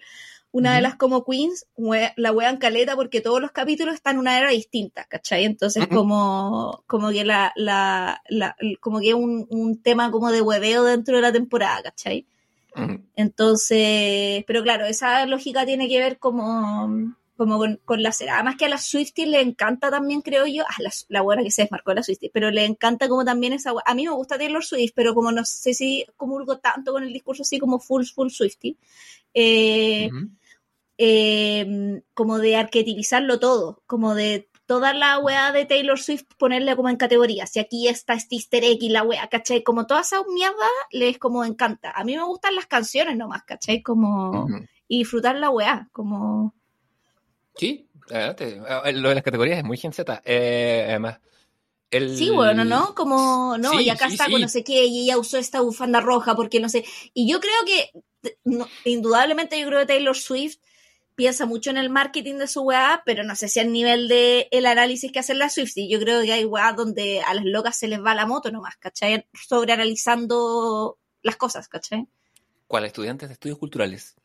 una de las como queens, la wean caleta porque todos los capítulos están en una era distinta, ¿cachai? Entonces, como, como que la, la, la- como que un, un tema como de hueveo dentro de la temporada, ¿cachai? Entonces, pero claro, esa lógica tiene que ver como, como con, con la cera. Además que a las Swifties le encanta también, creo yo, a la, la buena que se desmarcó la Swifties, pero le encanta como también esa A mí me gusta Taylor Swift, pero como no sé si comulgo tanto con el discurso así como full, full Swiftie. Eh. Eh, como de arquetipizarlo todo, como de toda la weá de Taylor Swift ponerle como en categorías. Si aquí está este easter egg y la weá, ¿cachai? Como toda esa mierda les como encanta. A mí me gustan las canciones nomás, ¿cachai? Como... Y disfrutar la weá, como... Sí, adelante. Ah, Lo de las categorías es muy gen Z. Eh, además, el... Sí, bueno, ¿no? Como, no, Sí, y acá sí, está sí. con no sé qué, y ella usó esta bufanda roja porque no sé. Y yo creo que, no, indudablemente, yo creo que Taylor Swift piensa mucho en el marketing de su weá, pero no sé si al nivel de el análisis que hacen las Swift. Y yo creo que hay weá donde a las locas se les va la moto nomás, ¿cachai? Sobreanalizando las cosas, ¿cachai? ¿Cuál? Estudiantes de estudios culturales.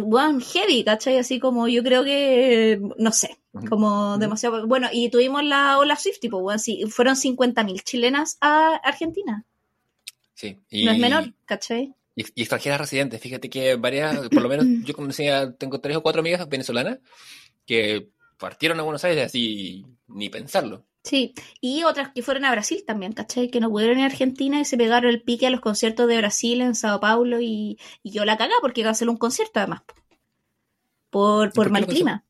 Weón, heavy, ¿cachai? Así como yo creo que, no sé, como demasiado. Bueno, y tuvimos la ola Swift, tipo, weón, sí, fueron 50.000 chilenas a Argentina. Sí. Y, No es menor, ¿cachai? Y, y extranjeras residentes. Fíjate que varias, por lo menos yo conocía, tengo tres o cuatro amigas venezolanas que partieron a Buenos Aires así, ni pensarlo. Sí, y otras que fueron a Brasil también, ¿cachai? Que no pudieron ir a Argentina y se pegaron el pique a los conciertos de Brasil en Sao Paulo y, y yo la cagá porque canceló un concierto además. po. Por, por por mal clima.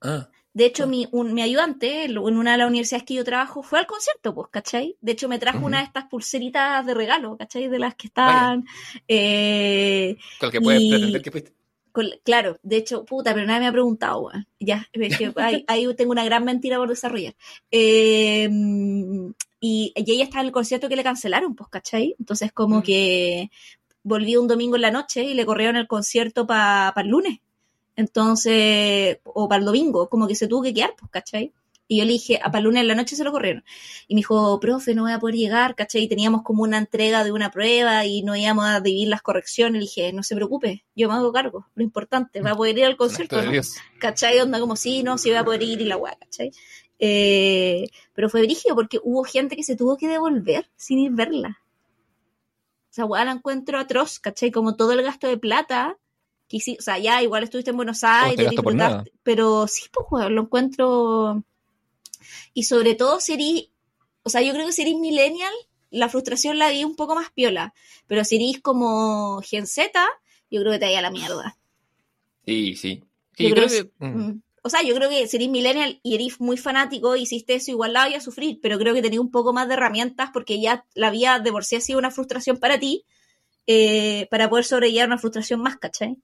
Ah, De hecho, mi, un- mi ayudante en una de las universidades que yo trabajo fue al concierto, pues, ¿cachai? De hecho, me trajo una de estas pulseritas de regalo, ¿cachai? De las que están... eh, con el que puedes Y- pretender que fuiste. con- claro, de hecho, puta, pero nadie me ha preguntado, weón. Ya, es que ahí, ahí tengo una gran mentira por desarrollar. Eh, y, y ella estaba en el concierto que le cancelaron, pues, ¿cachai? Entonces, como Mm. que volví un domingo en la noche y le corrieron el concierto para el lunes. Entonces, o para el domingo, como que se tuvo que quedar, pues, ¿cachai? Y yo le dije, para el lunes en la noche se lo corrieron. Y me dijo, profe, no voy a poder llegar, ¿cachai? Y teníamos como una entrega de una prueba y no íbamos a dividir las correcciones. Le dije, no se preocupe, yo me hago cargo. Lo importante, va a poder ir al concierto, ¿no? ¿cachai? Onda como, sí, no, sí voy a poder ir y la weá, ¿cachai? Eh, pero fue brígido porque hubo gente que se tuvo que devolver sin ir verla. O sea, la encuentro atroz, ¿cachai? Como todo el gasto de plata. Que o sea, ya igual estuviste en Buenos Aires, disfrutaste, pero sí, pues, lo encuentro. Y sobre todo, si eres, o sea, yo creo que si eres millennial, la frustración la vi un poco más piola. Pero si eres como Gen Z, yo creo que te vaya a la mierda. Sí, sí. Sí, Yo yo creo creo que que. mm, Mm. O sea, yo creo que si eres millennial y eres muy fanático, hiciste eso, igual la vaya a sufrir, pero creo que tenía un poco más de herramientas porque ya la vida de por sí ha sido una frustración para ti, eh, para poder sobrellevar una frustración más, ¿cachai?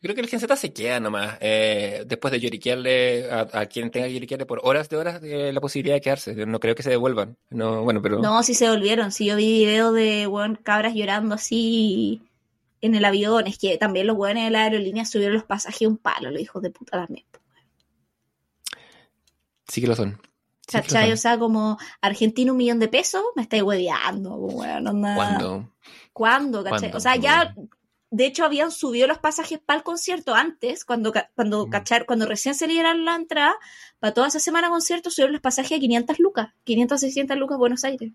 Creo que el Gen Z se queda nomás. eh, después de lloriquearle a, a quien tenga que lloriquearle por horas de horas eh, la posibilidad de quedarse. Yo No creo que se devuelvan. No, bueno, pero. No, sí se volvieron. Sí, yo vi videos de weón, cabras llorando así en el avión. Es que también los weones de la aerolínea subieron los pasajes un palo, los hijos de puta también. Sí que lo son. Sí ¿Cachai? O sea, como Argentina un millón de pesos, me estáis hueveando, weón. onda. ¿Cuándo? ¿Cuándo, cachai? ¿Cuándo? O sea, ya, de hecho, habían subido los pasajes para el concierto antes, cuando, cuando, Mm. cachar, cuando recién se liberaron la entrada, para toda esa semana concierto subieron los pasajes a 500 lucas, 500, 600 lucas Buenos Aires.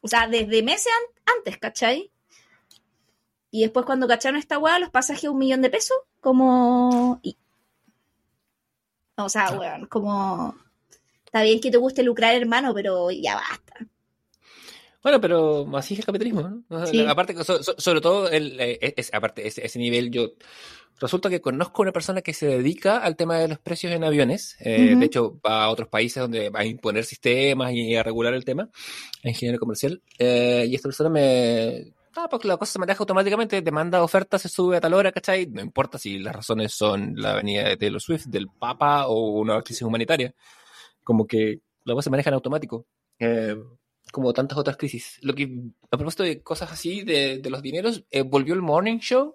O sea, desde meses an- antes, ¿cachai? Y después cuando cacharon esta weá, los pasajes a un millón de pesos, como... y- O sea, weón, como... Está bien que te guste lucrar, hermano, pero ya basta. Bueno, pero así es el capitalismo, ¿no? Sí. Aparte, so- so- sobre todo, el, eh, es- aparte, ese, ese nivel, yo resulta que conozco una persona que se dedica al tema de los precios en aviones. eh, Ujú. De hecho, va a otros países donde va a imponer sistemas y a regular el tema, ingeniero comercial. eh, y esta persona me. Ah, pues la cosa se maneja automáticamente, te manda oferta, se sube a tal hora, ¿cachai? No importa si las razones son la venida de Taylor Swift, del Papa o una crisis humanitaria. Como que la cosa se maneja en automático. Eh, como tantas otras crisis. Lo que, a propósito de cosas así, de, de los dineros, eh, volvió el Morning Show.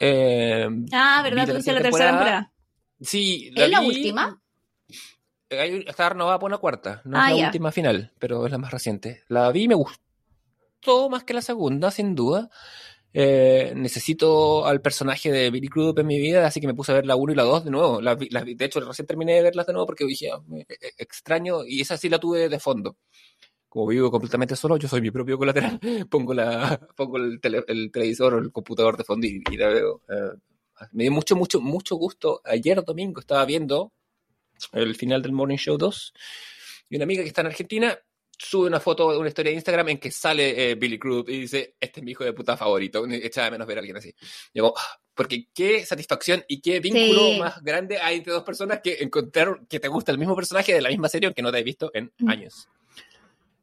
Eh, Ah, ¿verdad? la Tuviste la tercera temporada. temporada. Sí, ¿Es la última? Eh, hay- Está renovada por una cuarta, no Ah, es la ya. última final, pero es la más reciente. La vi y me gustó más que la segunda, sin duda. Eh, necesito al personaje de Billy Crudup en mi vida, así que me puse a ver la 1 y la 2 de nuevo. Las vi- de hecho, recién terminé de verlas de nuevo porque dije, ah, extraño, y esa sí la tuve de fondo. Como vivo completamente solo, yo soy mi propio colateral. Pongo, la, pongo el, tele- el televisor o el computador de fondo y, y la veo. Eh, me dio mucho, mucho, mucho gusto. Ayer domingo estaba viendo el final del Morning Show 2 y una amiga que está en Argentina sube una foto de una historia de Instagram en que sale eh, Billy Crudup y dice, este es mi hijo de puta favorito. Echaba de menos ver a alguien así. Y digo, "Ah", porque qué satisfacción y qué vínculo Sí. más grande hay entre dos personas que encontraron que te gusta el mismo personaje de la misma serie que no te has visto en Mm. años.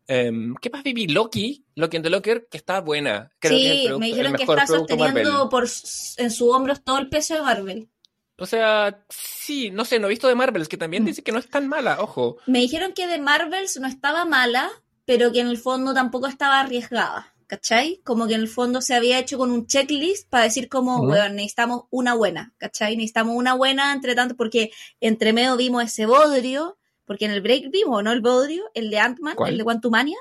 Em, ¿Qué más viví? Loki, Loki and the Locker, que está buena. Creo que es el sí, produ- me el dijeron que está producto sosteniendo por, en sus hombros todo el peso de Marvel. O sea, sí, no sé, no he visto de Marvels, que también Mm. dice que no es tan mala, ojo. Me dijeron que de Marvels no estaba mala, pero que en el fondo tampoco estaba arriesgada. ¿Cachai? Como que en el fondo se había hecho con un checklist para decir como, Ujú. weón, necesitamos una buena, ¿cachai? Necesitamos una buena entre tanto, porque entre medio vimos ese bodrio, porque en el break vimos, ¿no? El bodrio, el de Ant-Man, el de Quantumania.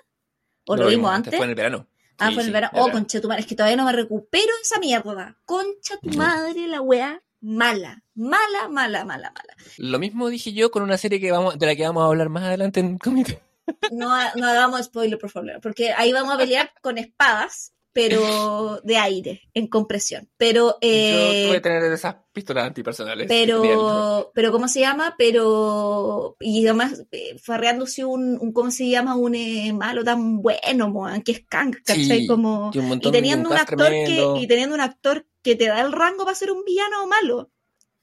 ¿O lo vimos antes? Fue en el verano. Ah, Sí, fue en el verano. Oh, verano. concha tu madre, es que todavía no me recupero esa mierda. Concha tu madre, la weá, mala. Mala, mala, mala, mala. Lo mismo dije yo con una serie que vamos, de la que vamos a hablar más adelante en comité. No, no hagamos spoiler, por favor, porque ahí vamos a pelear con espadas, pero de aire, en compresión. Pero, yo eh, tuve que tener esas pistolas antipersonales. pero, pero, ¿cómo se llama? Pero, y además, eh, farreándose un, un, ¿cómo se llama? Un eh, malo tan bueno, moan, que es Kang, ¿cachai? Sí, Como, Y, un teniendo un actor tremendo. que y teniendo un actor que te da el rango para ser un villano o malo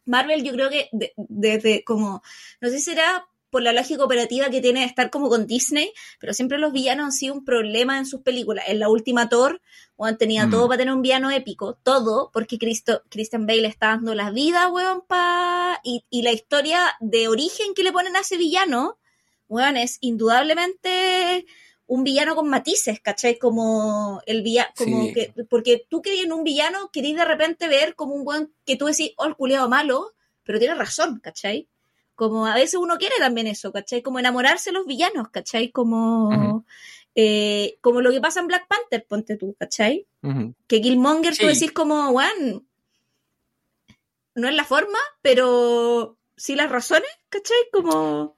Marvel yo creo que desde de, de como no sé si será por la lógica operativa que tiene de estar como con Disney pero siempre los villanos han sido un problema en sus películas en la última Thor weón, tenía Mm. todo para tener un villano épico todo porque Cristo, Christian Bale está dando la vida weón pa y, y la historia de origen que le ponen a ese villano weón es indudablemente un villano con matices, ¿cachai? Como el villano, como Sí. que, porque tú querías en un villano, querías de repente ver como un buen que tú decís, oh, el culiado malo, pero tiene razón, ¿cachai? Como a veces uno quiere también eso, ¿cachai? Como enamorarse de los villanos, ¿cachai? Como, eh, como lo que pasa en Black Panther, ponte tú, ¿cachai? Que Killmonger tú decís como, weón, no es la forma, pero sí las razones, ¿cachai? Como...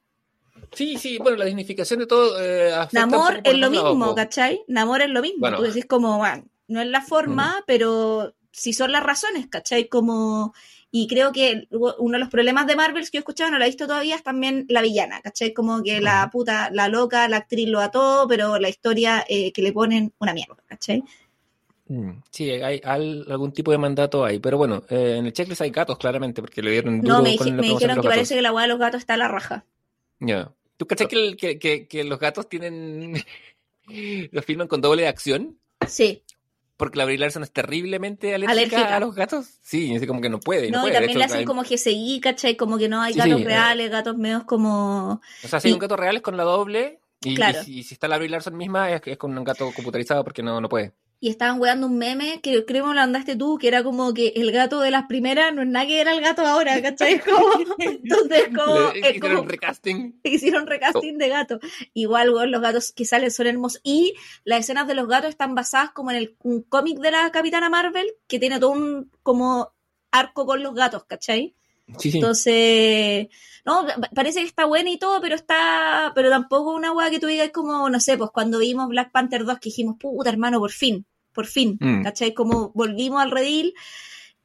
Sí, sí, bueno, la dignificación de todo. Eh, Namor es lo lado, mismo, po. ¿cachai? Namor es lo mismo. Bueno. Tú decís como, bueno, no es la forma, pero sí son las razones, ¿cachai? Como, y creo que uno de los problemas de Marvel que yo he escuchado, no lo he visto todavía, es también la villana, ¿cachai? Como que la puta, la loca, la actriz lo ató, pero la historia eh, que le ponen una mierda, ¿cachai? Mm, Sí, hay, al- algún tipo de mandato ahí. Pero bueno, eh, en el checklist hay gatos, claramente, porque le dieron duro No, me, con dije- me dijeron que parece que la weá de los gatos está a la raja. Ya. ¿Tú cachai que, el- que, que, que los gatos tienen. los filman con doble acción? Sí. Porque la Brie Larson es terriblemente alérgica, Alérgica. a los gatos. Sí, así como que no puede. No, No, y puede. También le hacen hay- como GCI, ¿cachai? Como que no hay Sí, gatos sí, eh. reales, gatos medios como... O sea, si hay y- un gato real es con la doble. Y, Claro. y si, y si está la Brie Larson misma es, es con un gato computarizado porque no, no puede. Y estaban weando un meme que creo que me lo mandaste tú, que era como que el gato de las primeras no es nada que era el gato ahora, ¿cachai? Como, entonces, como, Le- hicieron como recasting. hicieron recasting de gato. Igual, weón, los gatos que salen son hermosos. Y las escenas de los gatos están basadas como en el un cómic de la Capitana Marvel, que tiene todo un como arco con los gatos, ¿cachai? Sí, sí. Entonces, no, pa- parece que está buena y todo, pero está, pero tampoco una weá que tú digas como, no sé, pues cuando vimos Black Panther 2 que dijimos, puta hermano, por fin, por fin, Mm. ¿cachai? Como volvimos al redil.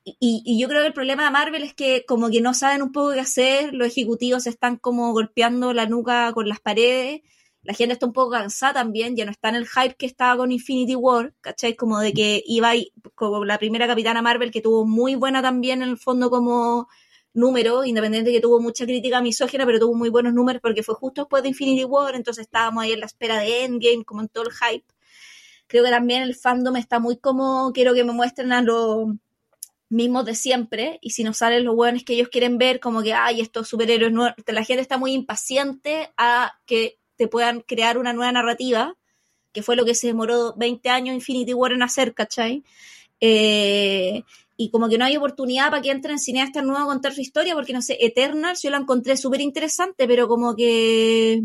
Y, y yo creo que el problema de Marvel es que como que no saben un poco qué hacer, los ejecutivos están como golpeando la nuca con las paredes, la gente está un poco cansada también, ya no está en el hype que estaba con Infinity War, ¿cachai? Como de que iba y- como la primera Capitana Marvel que tuvo muy buena también en el fondo como número, independiente de que tuvo mucha crítica misógina, pero tuvo muy buenos números porque fue justo después de Infinity War, entonces estábamos ahí en la espera de Endgame, como en todo el hype. Creo que también el fandom está muy como, quiero que me muestren a los mismos de siempre, y si nos salen los hueones que ellos quieren ver, como que, ay, estos superhéroes nuevos, la gente está muy impaciente a que te puedan crear una nueva narrativa, que fue lo que se demoró 20 años Infinity War en hacer, ¿cachai? Eh, y como que no hay oportunidad para que entren cineastas nuevos a contar su historia, porque no sé, Eternals yo la encontré súper interesante, pero como que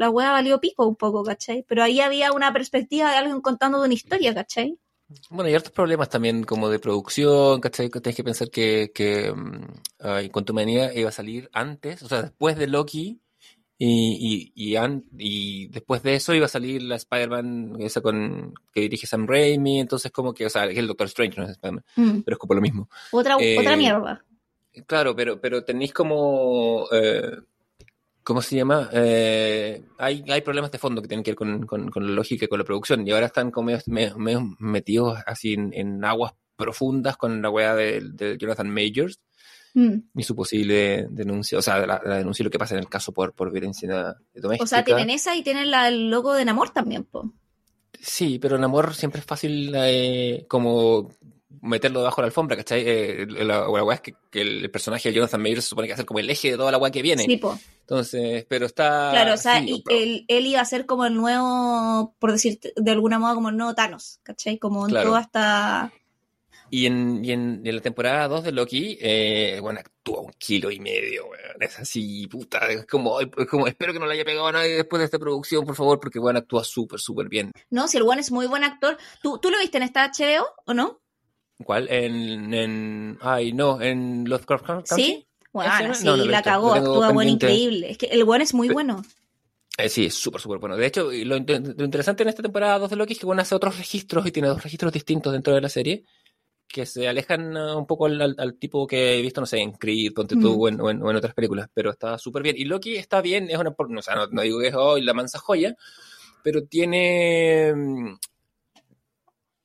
la wea valió pico un poco, ¿cachai? Pero ahí había una perspectiva de alguien contando de una historia, ¿cachai? Bueno, hay hartos problemas también como de producción, ¿cachai? Tienes que pensar que, que mm, ay, Quantumania iba a salir antes, o sea, después de Loki, y, y, y, an- y después de eso iba a salir la Spider-Man, esa con, que dirige Sam Raimi, entonces como que, o sea, que el Doctor Strange no es Spider-Man, Mm. pero es como lo mismo. Otra, Eh, otra mierda. Claro, pero, pero tenéis como, eh, ¿cómo se llama? Eh, hay, hay problemas de fondo que tienen que ver con, con- con la lógica y con la producción. Y ahora están como medio, medio- medio metidos así en, en aguas profundas con la weá de, de Jonathan Majors Mm. y su posible denuncia, o sea, la, la denuncia y lo que pasa en el caso por, por violencia doméstica. O sea, tienen esa y tienen la, el logo de Namor también, po. Sí, pero el amor siempre es fácil eh, como meterlo debajo de la alfombra, ¿cachai? Eh, la, la weá es que, que el personaje de Jonathan Majors se supone que va a ser como el eje de toda la weá que viene. Sí, po. Entonces, pero está. Claro, o sea, sí, y él, él iba a ser como el nuevo, por decir de alguna moda, como el nuevo Thanos, ¿cachai? Como en Claro. toda esta... y, en, y en, la temporada 2 de Loki, eh, bueno, actúa un kilo y medio, weón. Es así, puta. Es como, es como, espero que no le haya pegado a nadie después de esta producción, por favor, porque bueno, actúa súper, súper bien. No, si el buen es muy buen actor. ¿Tú, ¿Tú lo viste en esta HBO o no? ¿Cuál? En, en. Ay, no, en Lovecraft Country. ¿Sí? Bueno, ¿Ese no? sí, No, no la cagó, actúa buen increíble. Es que el buen es muy Pe- bueno. Eh, sí, es súper, súper bueno. De hecho, lo, inter- lo interesante en esta temporada 2 de Loki es que bueno, hace otros registros y tiene dos registros distintos dentro de la serie que se alejan uh, un poco al, al- al tipo que he visto, no sé, en Creed, Ponte tú, Mm. o, en, o en- o en otras películas, pero está súper bien. Y Loki está bien, es una, por- no, o sea, no, no digo que es hoy la mansa joya, pero tiene, mm,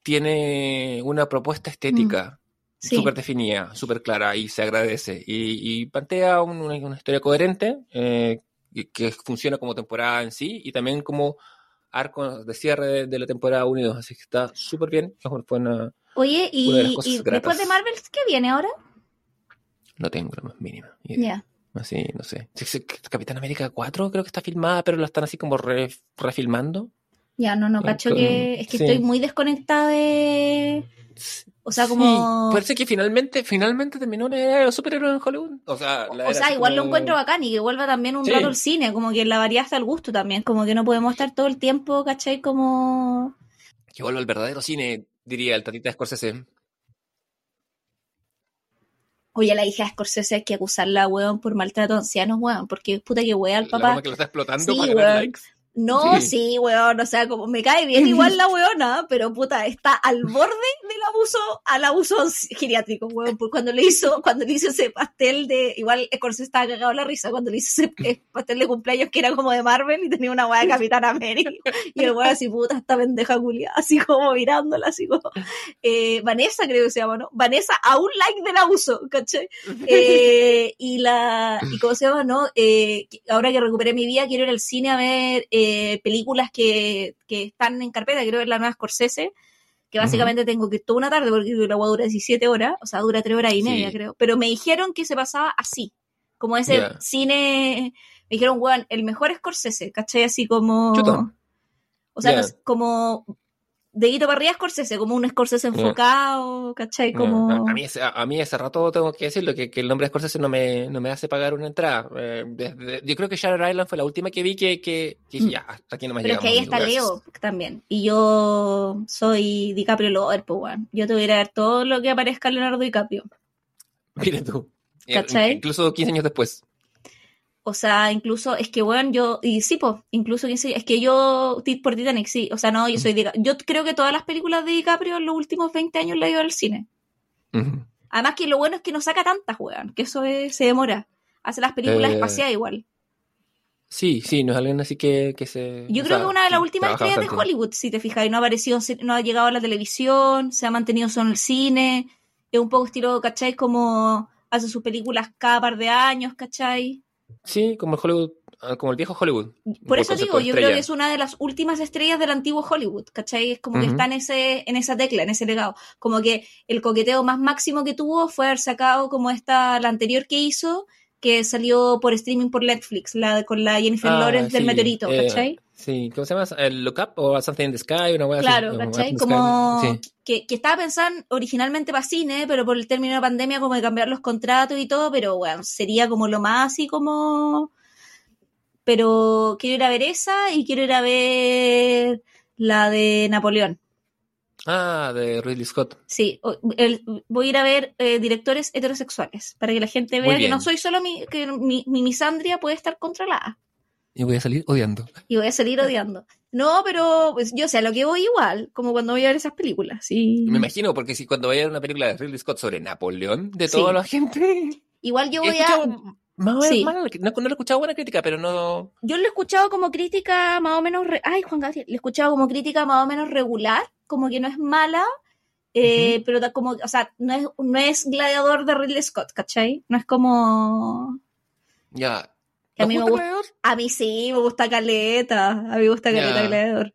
tiene una propuesta estética Sí. súper definida, súper clara y se agradece. Y, y plantea un- una, una historia coherente eh, que funciona como temporada en sí y también como arco de cierre de, de la temporada 1 y 2. Así que está súper bien. Es una Oye, y, Una de las cosas y gratas. después de Marvel, ¿qué viene ahora? No tengo la más mínima. Así, no sé. Capitán América 4 creo que está filmada, pero la están así como re- refilmando. Ya, no, no, cacho con- que es que sí. estoy muy desconectada de... O sea, como... Sí, parece que finalmente, finalmente terminó la era de los superhéroes en Hollywood. O sea, la O sea, igual lo encuentro bacán y que vuelva también un Sí. rato al cine, como que la variedad está al gusto también, como que no podemos estar todo el tiempo, ¿cachai? Como... Que vuelva al verdadero cine, diría el tatita Scorsese. Oye, a la hija de Scorsese hay que acusarla, weón, por maltrato a ancianos, weón, porque puta que wea al La papá. broma que lo está explotando Sí, para weón. likes. No, Sí. sí, weón, o sea, como me cae bien igual la weona, pero puta, está al borde del abuso, al abuso geriátrico, weón, porque cuando le hizo, cuando le hizo ese pastel de, igual Scorsese estaba cagado la risa, cuando le hizo ese eh, pastel de cumpleaños que era como de Marvel y tenía una weá de Capitán América, y el weón así, puta, esta pendeja culia, así como mirándola, así como, eh, Vanessa creo que se llama, ¿no? Vanessa a un like del abuso, ¿cachai? Eh, y la, y cómo se llama, ¿no? Eh, ahora que recuperé mi vida, quiero ir al cine a ver eh, películas que, que están en carpeta, quiero ver la nueva Scorsese, que que básicamente tengo que ir toda una tarde porque la hueá dura 17 horas, o sea, dura 3 horas y media, Sí. creo. Pero me dijeron que se pasaba así, como ese cine. Me dijeron, weón, el mejor Scorsese, ¿cachai? Así como. Chuta. O sea, no como. Dedito para arriba Scorsese, como un Scorsese enfocado, ¿cachai? Como. A, a mí, ese- a, a mí ese rato tengo que decirlo, que, que el nombre de Scorsese no me, no me hace pagar una entrada. Eh, yo creo que Shutter Island fue la última que vi que, que, Mm. ya, hasta aquí no me Pero es que ahí está Leo también. Y yo soy DiCaprio Lover, pues, weón. Yo te voy a ir a ver todo lo que aparezca Leonardo DiCaprio. Mira tú. Eh, ¿Cachai? Incluso 15 años después. O sea, incluso, es que, weón, yo, y sí, pues, incluso, es que yo, por Titanic, sí, o sea, no, yo soy Dica- Yo creo que todas las películas de DiCaprio en los últimos 20 años la he ido al cine. Además que lo bueno es que no saca tantas, weón, que eso es- se demora. Hace las películas Eh, espaciadas igual. Sí, sí, no es alguien así que, que se. Yo creo sea, que una de las últimas estrellas de. Hollywood, si te fijas, y no ha aparecido, no ha llegado a la televisión, se ha mantenido solo en el cine, es un poco estilo, ¿cachai? Como hace sus películas cada par de años, ¿cachai? Sí, como el Hollywood, ah, como el viejo Hollywood. Por eso digo, yo creo que es una de las últimas estrellas del antiguo Hollywood, ¿cachai? Es como que está en, ese, en esa tecla, en ese legado. Como que el coqueteo más máximo que tuvo fue haber sacado como esta, la anterior que hizo, que salió por streaming por Netflix, la con la Jennifer Ah, Lawrence del meteorito, eh, ¿cachai? Sí, ¿cómo se llama? ¿El Look Up o Something in the Sky? Una wea así, Claro, como ¿cachai? Como Sí. que, que estaba pensando originalmente para cine, pero por el término de la pandemia como de cambiar los contratos y todo, pero bueno, sería como lo más así como... Pero quiero ir a ver esa y quiero ir a ver la de Napoleón. Ah, de Ridley Scott. Sí, o- el- voy a ir a ver eh, directores heterosexuales para que la gente vea que no soy solo mi, que mi, mi misandria puede estar controlada Y voy a salir odiando. y voy a salir odiando. No, pero pues, yo sé a lo que voy igual, como cuando voy a ver esas películas. Sí. Me imagino, porque si cuando vaya a ver una película de Ridley Scott sobre Napoleón, de Sí. toda la gente. Igual yo voy a... más o menos Sí. mala- no, no he escuchado buena crítica, pero no. Yo lo he escuchado como crítica más o menos. re- Ay, Juan Gabriel, lo he escuchado como crítica más o menos regular, como que no es mala, eh, pero como, o sea, no es, no es gladiador de Ridley Scott, ¿cachai? No es como. Ya. A ¿No mí me gusta Gladiador? A mí sí, me gusta Caleta. A mí me gusta Caleta Ya. Gladiador.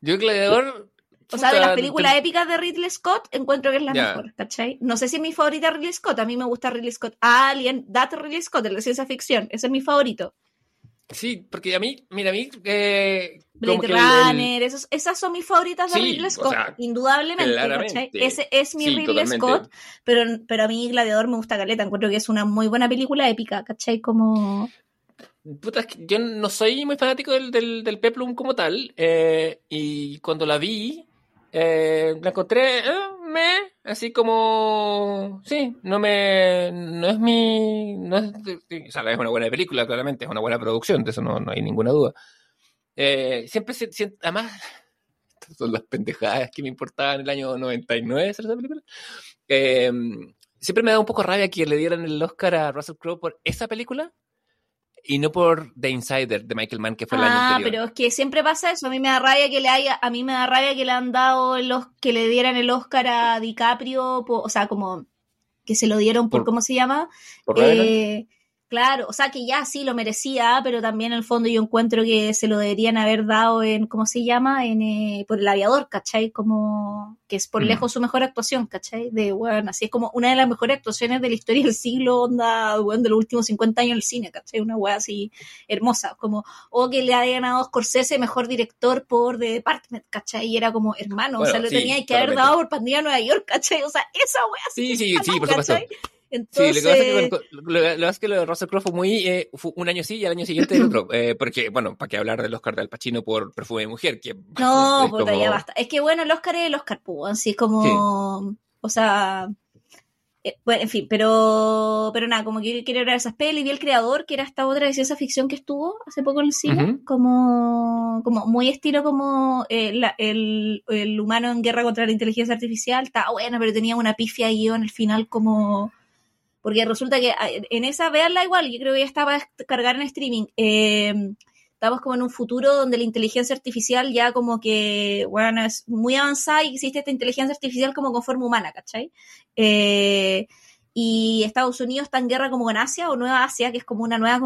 Yo, Gladiador. O sea, de las películas te- épicas de Ridley Scott, encuentro que es la mejor, ¿cachai? No sé si es mi favorita Ridley Scott, a mí me gusta Ridley Scott. Alien, That Ridley Scott, el de ciencia ficción, ese es mi favorito. Sí, porque a mí, mira, a mí. Eh, Blade el- Runner, esos- esas son mis favoritas de Sí, Ridley o Scott, sea, indudablemente. Ese es mi sí, Ridley totalmente. Scott, pero, pero a mí Gladiador me gusta Caleta, encuentro que es una muy buena película épica, ¿cachai? Como... Puta, es que yo no soy muy fanático del, del, del Peplum como tal. eh, y cuando la vi, eh, la encontré, eh, me, así como, sí, no me, no es mi, no es, o sea, es una buena película, claramente, es una buena producción, de eso no, no hay ninguna duda. Eh, siempre, se, se- además, estas son las pendejadas que me importaban en el año 99 hacer esa película. Eh, siempre me da un poco rabia que le dieran el Oscar a Russell Crowe por esa película y no por The Insider de Michael Mann, que fue el año Ah, anterior. pero es que siempre pasa eso, a mí me da rabia que le haya, a mí me da rabia que le han dado los que le dieran el Oscar a DiCaprio, po- o sea, como que se lo dieron por, Por- ¿cómo se llama? Por. Eh, claro, o sea que ya sí lo merecía, pero también en el fondo yo encuentro que se lo deberían haber dado en, ¿cómo se llama? En, eh, por el aviador, ¿cachai? Como que es por Mm. lejos su mejor actuación, ¿cachai? De, bueno, así es como una de las mejores actuaciones de la historia del siglo, onda, bueno, de los últimos 50 años del cine, ¿cachai? Una weá así hermosa, como, o que le haya ganado Scorsese mejor director por The Department, ¿cachai? Y era como, hermano, o sea, lo sí, tenía que haber dado por Pandilla Nueva York, ¿cachai? O sea, esa weá Sí, sí, sí, por ¿cachai? Entonces, Sí, lo que pasa es que, con- lo, lo que pasa es que lo de Russell Crowe fue muy. eh, fue un año sí y al año siguiente el otro. eh, porque, bueno, para qué hablar del Oscar de Al Pacino por Perfume de Mujer. Que, No, puta, como- ya basta. Es que bueno, el Oscar es el Oscar, pues, así es como. O sea. eh, bueno, en fin, pero. Pero nada, como que quiero ver esas pelis. Vi el creador, que era esta otra de ciencia ficción que estuvo hace poco en el cine. Como. Como muy estilo como eh, la- el, el humano en guerra contra la inteligencia artificial. Estaba buena, pero tenía una pifia en el final como. Porque resulta que ah, en esa, véanla igual, yo creo que ya estaba a cargar en streaming. Eh, estamos como en un futuro donde la inteligencia artificial ya como que, bueno, es muy avanzada y existe esta inteligencia artificial como con forma humana, ¿cachai? Eh, y Estados Unidos está en guerra como con Asia o Nueva Asia, que es como una nueva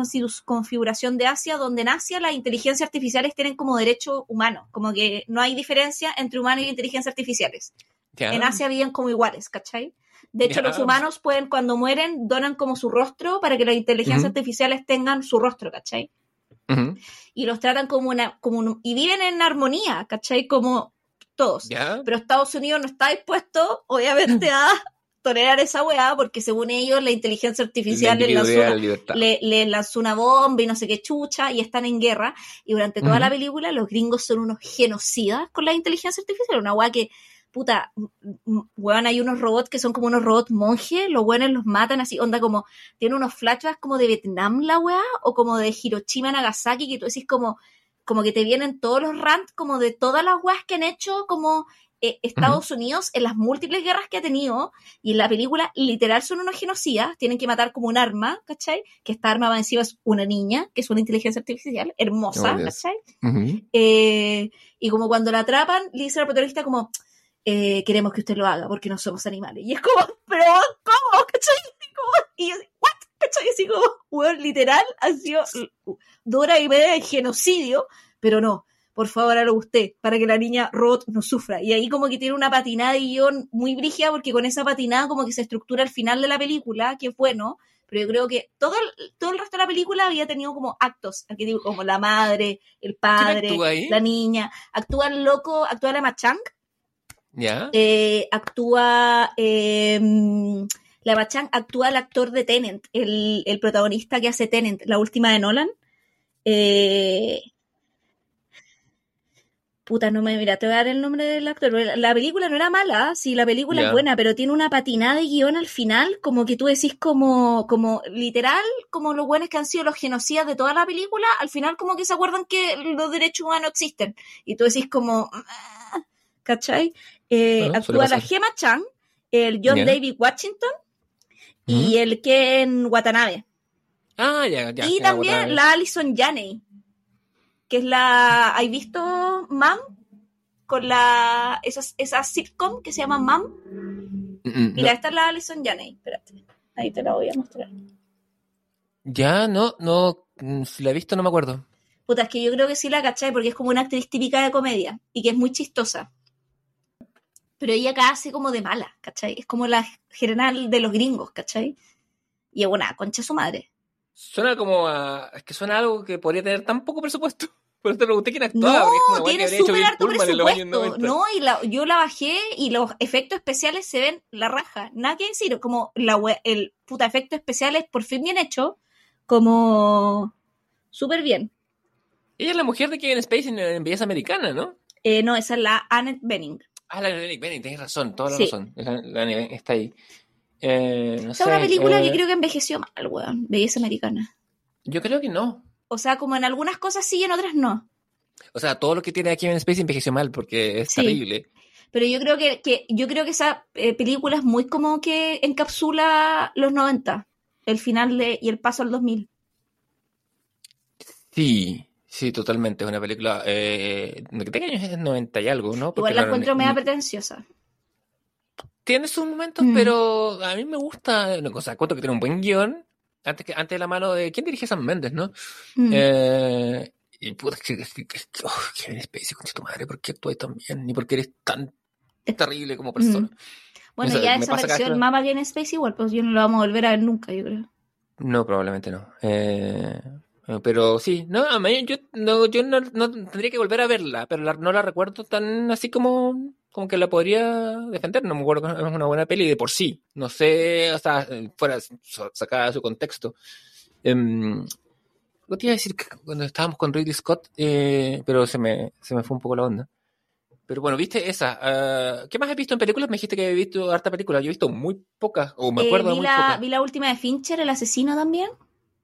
configuración de Asia, donde en Asia las inteligencias artificiales tienen como derecho humano, como que no hay diferencia entre humanos y inteligencias artificiales. En Asia viven como iguales, ¿cachai? De hecho, los humanos pueden, cuando mueren, donan como su rostro para que las inteligencias artificiales tengan su rostro, ¿cachai? Y los tratan como una, como y viven en armonía, ¿cachai? Como todos. Pero Estados Unidos no está dispuesto, obviamente, a tolerar esa weá, porque según ellos la inteligencia artificial le lanzó, una, bomba y no sé qué chucha, y están en guerra. Y durante toda la película los gringos son unos genocidas con la inteligencia artificial, una weá que, puta, weón, hay unos robots que son como unos robots monjes, los weones los matan así, onda como, tiene unos flashbacks como de Vietnam la weá, o como de Hiroshima, Nagasaki, que tú decís como, como que te vienen todos los rants como de todas las weas que han hecho como eh, Estados Unidos en las múltiples guerras que ha tenido, y en la película literal son unos genocidas, tienen que matar como un arma, ¿cachai? Que esta arma va encima es una niña, que es una inteligencia artificial, hermosa, oh, ¿cachai? Eh, y como cuando la atrapan, le dice al protagonista como, eh, queremos que usted lo haga porque no somos animales. Y es como, pero ¿cómo? ¿cachai? Y, ¿what? ¿cachai? Así como, bueno, literal, ha sido Dora y media de genocidio, pero no por favor, hágalo usted, para que la niña Roth no sufra. Y ahí como que tiene una patinada de guion muy brígida, porque con esa patinada como que se estructura el final de la película, que es bueno, pero yo creo que todo el, todo el resto de la película había tenido como actos, aquí digo, como la madre, el padre, la niña, actúa el loco, actúa la Machang, ¿Ya? Eh, actúa... Em, la Machang actúa el actor de Tenant, el, el, protagonista que hace Tenant, la última de Nolan. Eh, puta, no me, mira, te voy a dar el nombre del actor. La película no era mala, sí, la película es buena, pero tiene una patinada de guion al final, como que tú decís como, como literal, como los buenos que han sido los genocidas de toda la película, al final como que se acuerdan que los derechos humanos existen. Y tú decís como, ah", ¿cachai? Eh, actúa la Gemma Chan, el John David Washington y el Ken Watanabe. Ah, ya, ya. Y también la Alison Janney que es la. ¿Has visto Mam? Con la. Esa, esa sitcom que se llama Mam. Mira, esta es la Alison Janney. Espérate. Ahí te la voy a mostrar. Ya, no, no. Mm, si la he visto, no me acuerdo. Puta, es que yo creo que sí la cachai porque es como una actriz típica de comedia y que es muy chistosa. Pero ella acá hace como de mala, ¿cachai? Es como la general de los gringos, ¿cachai? Y es buena, concha su madre. Suena como a. Es que suena algo que podría tener tan poco presupuesto. Por eso te pregunté quién actuaba. No, tiene súper alto presupuesto. No, y la, yo la bajé y los efectos especiales se ven la raja. Nada que decir, como la, el puta efecto especiales por fin bien hecho, como súper bien. Ella es la mujer de Kevin Space en, Belleza Americana, ¿no? Eh, no, esa es la Annette Benning. Ah, la Annette Benning, tienes razón, toda la razón. está ahí. Eh, es una película que eh, creo que envejeció mal, weón. Belleza Americana. Yo creo que no. O sea, como en algunas cosas sí y en otras no. O sea, todo lo que tiene aquí en Space envejeció mal porque es terrible. Pero yo creo que, yo creo que esa eh, película es muy como que encapsula los 90, el final de, y el paso al 2000. Sí, sí, totalmente. Es una película. Eh, ¿De qué años es 90 y algo, no? Igual la encuentro media pretenciosa tiene sus momentos, mm. pero a mí me gusta, o sea, cuento que tiene un buen guion, antes, que, antes de la mano de, ¿quién dirige Sam Mendes, no? Mm. Eh, y puta, que, oh, Kevin Spacey, concha tu madre, ¿por qué actúas tan bien? Ni por qué eres tan terrible como persona. Mm. Bueno, ya desapareció el mapa Kevin Spacey igual, pues yo no lo vamos a volver a ver nunca, yo creo. No, probablemente no. Eh, pero sí, no, a mí yo, no, yo no, no tendría que volver a verla, pero no la recuerdo tan así como como que la podría defender, no me acuerdo que es una buena peli de por sí, no sé, o sea, fuera sacada de su contexto. Eh, lo te iba a decir cuando estábamos con Ridley Scott, eh, pero se me, se me fue un poco la onda. Pero bueno, ¿viste esa? Uh, ¿Qué más has visto en películas? Me dijiste que he visto harta película. Yo he visto muy pocas, o me acuerdo eh, vi muy la, pocas. Vi la última de Fincher, El Asesino también.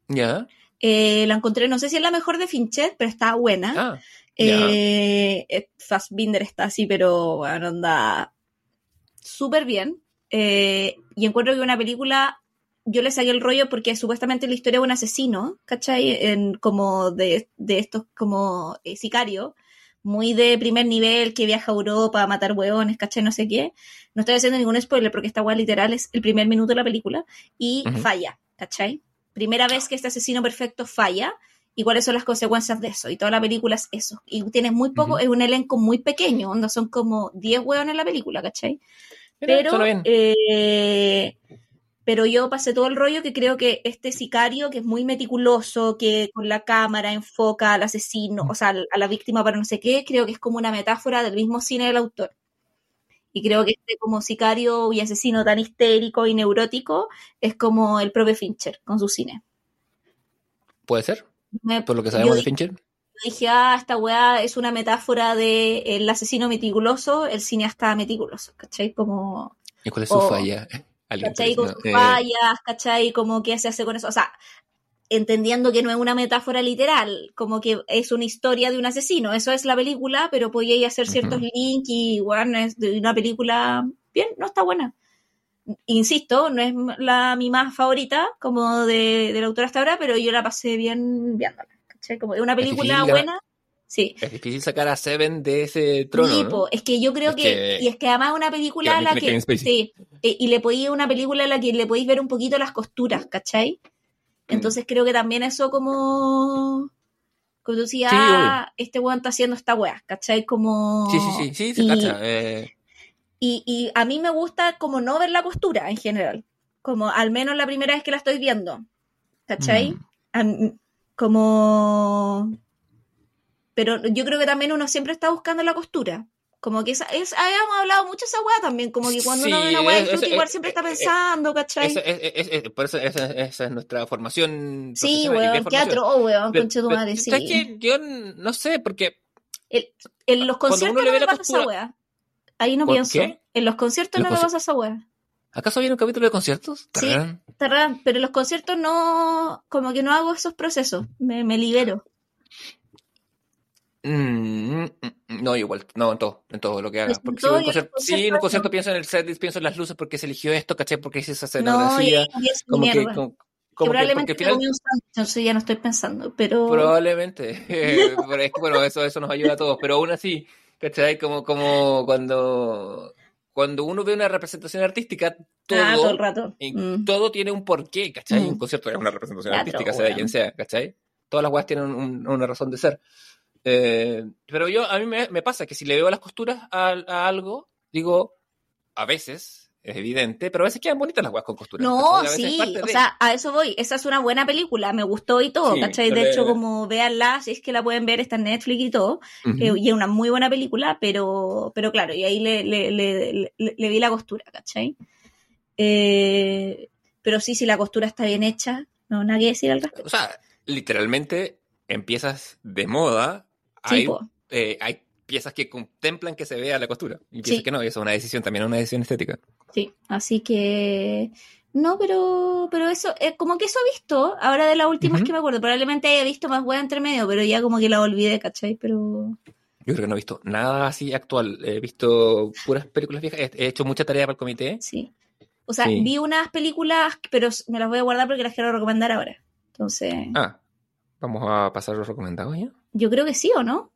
Ya. Eh, la encontré, no sé si es la mejor de Fincher, pero está buena. Ah, eh, eh, Fassbinder está así, pero bueno, anda súper bien. Eh, y encuentro que una película, yo le saqué el rollo porque supuestamente la historia de un asesino, ¿cachai? En, como de, de estos como eh, sicarios, muy de primer nivel, que viaja a Europa a matar hueones, ¿cachai? No sé qué. No estoy haciendo ningún spoiler porque esta weá literal es el primer minuto de la película y falla, ¿cachai? Primera vez que este asesino perfecto falla y cuáles son las consecuencias de eso. Y toda la película es eso. Y tienes muy poco, es un elenco muy pequeño, onda son como 10 hueones en la película, ¿cachai? Pero, bien. eh, pero yo pasé todo el rollo que creo que este sicario, que es muy meticuloso, que con la cámara enfoca al asesino, o sea, a la víctima para no sé qué, creo que es como una metáfora del mismo cine del autor. Y creo que este como sicario y asesino tan histérico y neurótico es como el propio Fincher con su cine. Puede ser, Me- por lo que sabemos de Fincher. dije, ah, esta weá es una metáfora de el asesino meticuloso, el cineasta meticuloso, ¿cachai? Como ¿Y cuál es su o- falla? ¿cachai? Con no, sus eh, fallas, ¿cachai? Como que se hace con eso. O sea, entendiendo que no es una metáfora literal, como que es una historia de un asesino. Eso es la película, pero podía hacer ciertos Ujú. links y, bueno, es de una película bien, no está buena. Insisto, no es la mi más favorita como de, del autor hasta ahora, pero yo la pasé bien viéndola. ¿cachai? Como es una película buena. Sí. Es difícil sacar a Seven de ese trono, Sí, ¿no? es que yo creo Es que, que- y es que además una película a la que, sí, eh, y le podía una película a la que le podéis ver un poquito las costuras, ¿cachai? Entonces creo que también eso como, como Sí, ah, este weón está haciendo esta weá, ¿cachai? Como... Sí, sí, sí, sí, se y, cacha. eh, y, y a mí me gusta como no ver la costura en general, como al menos la primera vez que la estoy viendo, ¿cachai? Mm. Como... Pero yo creo que también uno siempre está buscando la costura. Como que esa, es, habíamos hablado mucho de esa weá también, como que cuando uno Sí, ve una weá disfruta es- igual siempre está es- pensando, ¿cachai? Esa, es, es- es- por eso esa, esa es nuestra formación. sí, de weón, qué atroz, weón, concha tu madre, sí. ¿sabes qué? Yo no sé, porque El- en los conciertos uno no me pasa esa costura- weá. Ahí no ¿Por pienso. qué? En los conciertos Los no me pasa esa weá. ¿acaso viene un capítulo de conciertos? Sí. Tarán. Pero en los conciertos no, como que no hago esos procesos, me, me libero. Mm, mm, no, igual, no, en todo, en todo lo que hagas. en Porque si un concierto, sí, en un concierto pienso en el set, pienso en las luces porque se eligió esto, ¿cachai? Porque hice esa No, y escenografía. es como que, mierda. como, Que como que, probablemente final, entonces ya no estoy pensando, pero... probablemente, pero es que bueno, eso, eso nos ayuda a todos, pero aún así, ¿cachai? Como, como cuando, cuando uno ve una representación artística, todo, Ah, todo el rato. Mm. todo tiene un porqué, ¿cachai? Mm. Un concierto es una representación Claro, artística, sea de quien sea, ¿cachai? Todas las weas tienen un- una razón de ser. Eh, pero yo, a mí me, me pasa que si le veo las costuras a, a algo, digo, a veces, es evidente, pero a veces quedan bonitas las weas con costuras. No, sí, o de- sea, a eso voy. Esa es una buena película, me gustó y todo, Sí, ¿cachai? De hecho, como véanla, si es que la pueden ver, está en Netflix y todo, eh, y es una muy buena película, pero, pero claro, y ahí le, le, le, le- le vi la costura, ¿cachai? Eh, pero sí, si la costura está bien hecha, no, nada que decir al respecto. O sea, literalmente empiezas de moda, hay, eh, hay piezas que contemplan que se vea la costura, y piezas Sí. que no, y eso es una decisión, también es una decisión estética. Sí, así que no, pero pero eso, eh, como que eso he visto, ahora de las últimas Ujú. que me acuerdo, probablemente haya visto más hueá entre medio, pero ya como que la olvidé, ¿cachai? Pero Yo creo que no he visto nada así actual. He visto puras películas viejas. He he hecho mucha tarea para el comité. sí. O sea, Sí. vi unas películas, pero me las voy a guardar porque las quiero recomendar ahora. Entonces, Ah, vamos a pasar los recomendados ya. Yo creo que sí, ¿o no?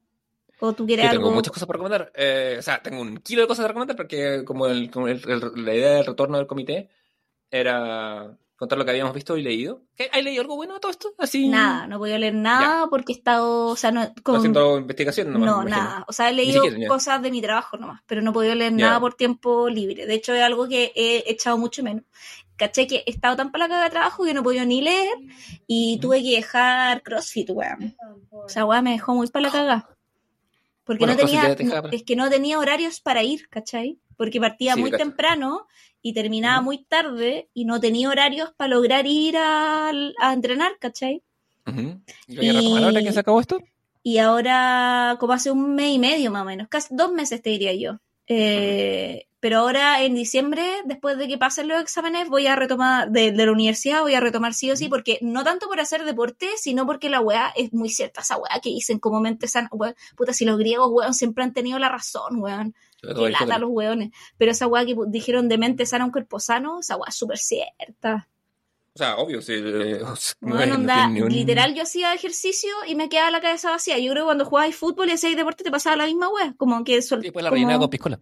¿O tú quieres Yo tengo algo? muchas cosas para recomendar. Eh, o sea, tengo un kilo de cosas para recomendar porque como, el- como el- el- la idea del retorno del comité era contar lo que habíamos visto y leído. ¿Qué? ¿Hay leído algo bueno de todo esto? Así. Nada, no he podido leer nada porque he estado, o sea, no, con- Haciendo investigación nomás, no, nada. O sea, he leído siquiera, cosas de mi trabajo nomás, pero no he podido leer Ya. nada por tiempo libre. De hecho, es algo que he echado mucho menos. Caché que he estado tan para la caga de trabajo que no podido ni leer y Ujú. tuve que dejar CrossFit, weón. O sea, weón, me dejó muy para la caga. Porque Bueno, no tenía, es que no tenía horarios para ir, ¿cachai? Porque partía Sí, muy cacho. temprano y terminaba muy tarde y no tenía horarios para lograr ir a, entrenar, ¿cachai? ¿Y ahora que se acabó esto? Y ahora, como hace un mes y medio más o menos, casi dos meses te diría yo. Eh, pero ahora en diciembre, después de que pasen los exámenes, voy a retomar, de, de la universidad, voy a retomar sí o sí, porque no tanto por hacer deporte, sino porque la weá es muy cierta, esa weá que dicen como mente sana, weón, puta, si los griegos, weón, siempre han tenido la razón, weón, que lata los weones, pero esa weá que dijeron de mente sana, un cuerpo sano, esa weá es súper cierta. O sea, obvio, sí. eh, o sea, no Bueno, es- no onda, tiene ni un- literal, yo hacía ejercicio y me quedaba la cabeza vacía. Yo creo que cuando jugabas fútbol y hacías deporte te pasaba la misma wea. Como que sol- después la como- rellenaba con piscola.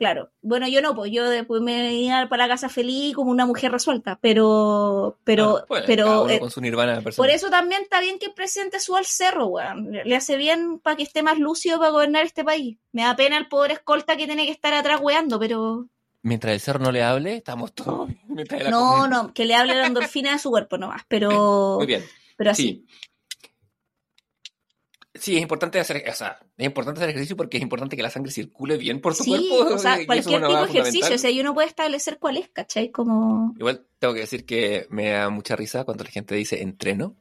Claro. Bueno, yo no, pues yo después me iba para la casa feliz como una mujer resuelta. Pero, pero, Ah, bueno, cada pero eh, con su nirvana por personal. eso también está bien que el presidente suba al cerro, weón. Le hace bien para que esté más lúcido para gobernar este país. Me da pena el pobre escolta que tiene que estar atrás weando, pero. Mientras el cerro no le hable, estamos todos No, no, que le hable la endorfina de su cuerpo nomás. Pero. Muy bien. Pero así. Sí. Sí, es importante hacer, o sea, es importante hacer ejercicio porque es importante que la sangre circule bien por tu Sí, cuerpo. o sea, cualquier tipo de ejercicio, o sea, y uno puede establecer cuál es, ¿cachai? Como... Igual tengo que decir que me da mucha risa cuando la gente dice entreno,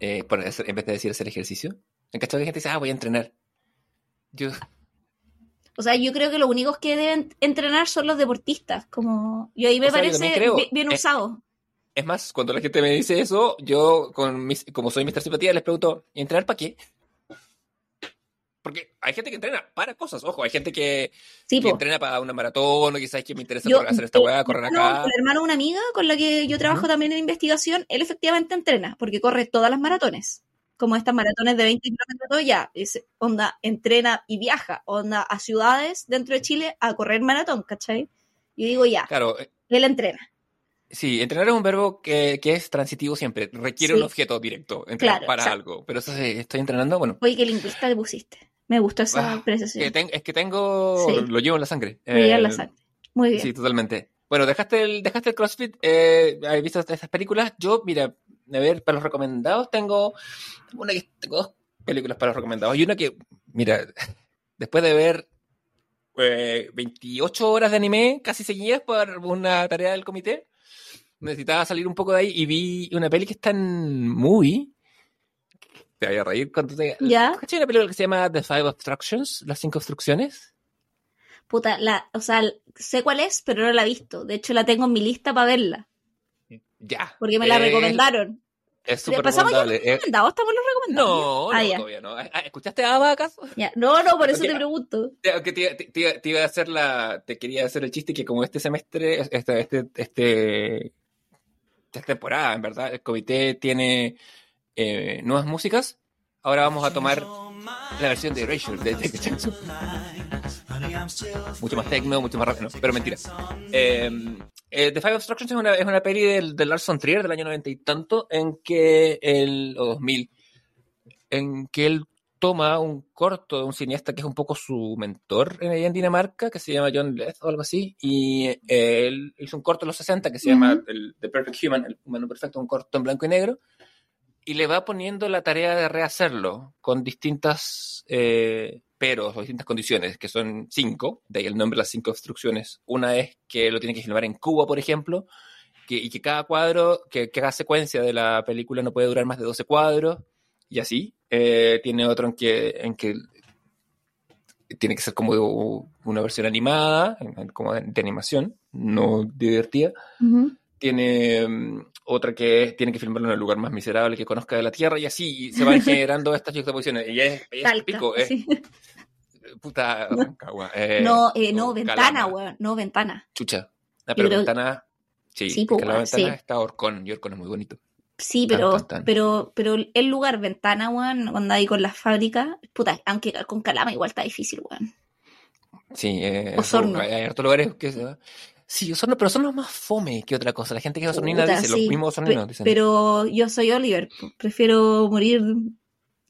eh, por hacer- en vez de decir hacer ejercicio. En que la gente dice, ah, voy a entrenar. Yo, O sea, yo creo que los únicos que deben entrenar son los deportistas, como... Y ahí me O sea, yo parece creo. bien Eh, usado. es más, cuando la gente me dice eso, yo, con mis, como soy Mr. Simpatía, les pregunto, ¿y entrenar para qué? Porque hay gente que entrena para cosas, ojo, hay gente que, Sí, que entrena para una maratón o quizás que me interesa Yo- hacer esta weá, correr hermano- acá. El hermano de una amiga con la que yo trabajo también en investigación, él efectivamente entrena, porque corre todas las maratones. Como estas maratones de 20 kilómetros, ya. Es, onda, entrena y viaja, onda, a ciudades dentro de Chile a correr maratón, ¿cachai? Yo digo, ya, Claro, eh, él entrena. sí, entrenar es un verbo que, que es transitivo siempre, requiere Sí. un objeto directo, entrenar Claro, para algo. Pero eso sí, estoy entrenando, bueno, Oye, qué lingüista le pusiste. Me gustó esa Ah, apreciación. que ten- es que tengo, Sí. lo llevo en la sangre. Me llega Eh, la sangre. Muy bien. Sí, totalmente. Bueno, dejaste el, dejaste el CrossFit, eh, ¿has visto estas películas? Yo, mira, a ver, para los recomendados tengo una que tengo dos películas para los recomendados y una que, mira, después de ver eh, 28 horas de anime casi seguidas por una tarea del comité, necesitaba salir un poco de ahí y vi una peli que está en movie. Te voy a reír cuando te... ¿Ya? ¿Cachai una película que se llama The Five Obstructions? Las cinco obstrucciones. Puta, la, o sea, sé cuál es, pero no la he visto. De hecho, la tengo en mi lista para verla, Ya. porque me la Eh, recomendaron. Es súper ¿Pasamos ya recomendable. Eh, ¿Recomendado? ¿Estamos los recomendados? No, Ah, no, todavía no. Ah, ¿Escuchaste a Ava acaso? Ya. No, no, por eso te pregunto. Te, te- te- te iba a hacer la, te quería hacer el chiste que como este semestre, este, este, este, esta temporada, en verdad, el comité tiene eh, nuevas músicas. Ahora vamos a tomar la versión de Erasure de. Mucho más techno, mucho más rápido, no, pero mentira. Eh, eh, The Five Obstructions es una, es una peli del, del Lars von Trier del año noventa y tanto, en que el, o 2000, en que él toma un corto de un cineasta que es un poco su mentor en, en Dinamarca, que se llama John Leth o algo así, y eh, él hizo un corto en los 60 que se llama Ujú. el, The Perfect Human, el humano perfecto, un corto en blanco y negro, y le va poniendo la tarea de rehacerlo con distintas eh, peros o distintas condiciones, que son cinco, de ahí el nombre de las cinco obstrucciones. Una es que lo tiene que filmar en Cuba, por ejemplo, que, y que cada cuadro, que, que cada secuencia de la película no puede durar más de 12 cuadros, y así. Eh, tiene otro en que, en que tiene que ser como una versión animada, como de, de animación, no divertida. Ujú. Tiene mm, otra que tiene que filmarlo en el lugar más miserable que conozca de la Tierra, y así y se van generando estas juxtaposiciones. Y es, es Talca, pico, es sí. puta Rancagua, eh, no, eh, no, ventana, weón. No, ventana. Chucha. Ah, pero ventana. Sí, Sí, es po, que la ventana sí. está Orcón, y Orcón es muy bonito. Sí, pero, tan, tan. pero, pero el lugar ventana, weón, cuando ahí con las fábricas, puta, aunque con Calama igual está difícil, weón. Sí, eh, Osorno. Hay, hay hartos lugares que se Sí, Osorno, pero Osorno es más fome que otra cosa. La gente que es Puta, dice, sí. los mismos osorninos Pe- dicen. Pero yo soy Oliver, prefiero morir.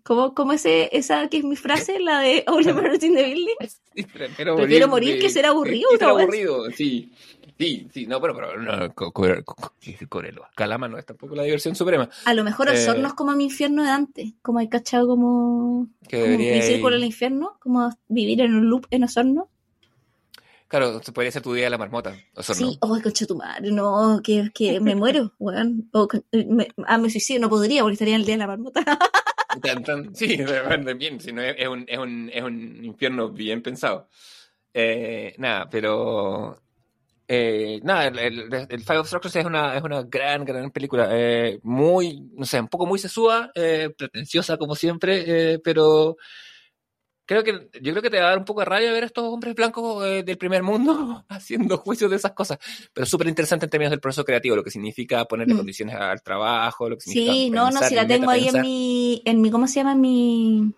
¿Cómo, cómo ese, esa que es mi frase, la de Oliver in the Building? Sí, prefiero Prefiero morir que ser aburrido, Que ser aburrido, sí. Sí, sí, no, pero, pero no, Corelo. Calama no es tampoco la diversión suprema. A lo mejor Eh. Osorno es como mi infierno de antes, como hay cachado como, Que como mi círculo del infierno, como vivir en un loop en Osorno. Claro, se podría ser tu día de la marmota. Osorno. Sí, oh, concha tu madre, no, que, que me muero, weón. O con- me, ah, me suicidio, no podría porque estaría en el día de la marmota. Tan, tan- sí, bien, si no, es, un, es, un, es un infierno bien pensado. Eh, nada, pero... eh, nada, el, el, el Five Obstructions es una, es una gran, gran película. eh, muy, no sé, un poco muy sesúa, eh, pretenciosa como siempre, eh, pero creo que yo creo que te va a dar un poco de rabia ver a estos hombres blancos eh, del primer mundo haciendo juicios de esas cosas, pero súper interesante en términos del proceso creativo, lo que significa ponerle Mm. condiciones al trabajo, lo que significa Sí, no, no, si la tengo ahí en mi, en mi, ¿cómo se llama? En mi,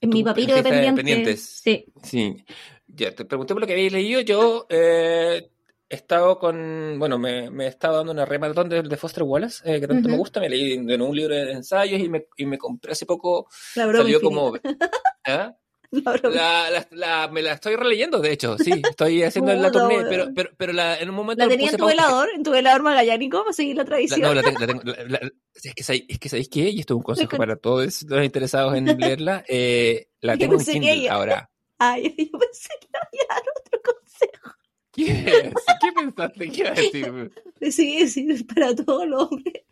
en mi papiro de pendientes. pendientes. Sí. Sí, ya te pregunté por lo que habéis leído. Yo eh, he estado con, bueno, me, me he estado dando una remaratón de, de Foster Wallace, eh, que tanto me gusta. Me leí de un libro de ensayos y me, y me compré hace poco, salió como... ¿Ah? La. La, la, la- me la estoy releyendo, de hecho, sí, estoy haciendo la weón. pero, pero, pero la, en un momento ¿La tenía en tu velador? ¿En tu velador magallánico para seguir la tradición? no, la tengo, es, que sabéis, es que sabéis qué, y esto es un consejo Con- para todos los interesados en leerla, eh, la tengo en que Kindle ella- ahora. Ay, yo pensé que había dar otro consejo. ¿Qué, ¿Qué pensaste que iba a decir? Decidí decir para todos los hombres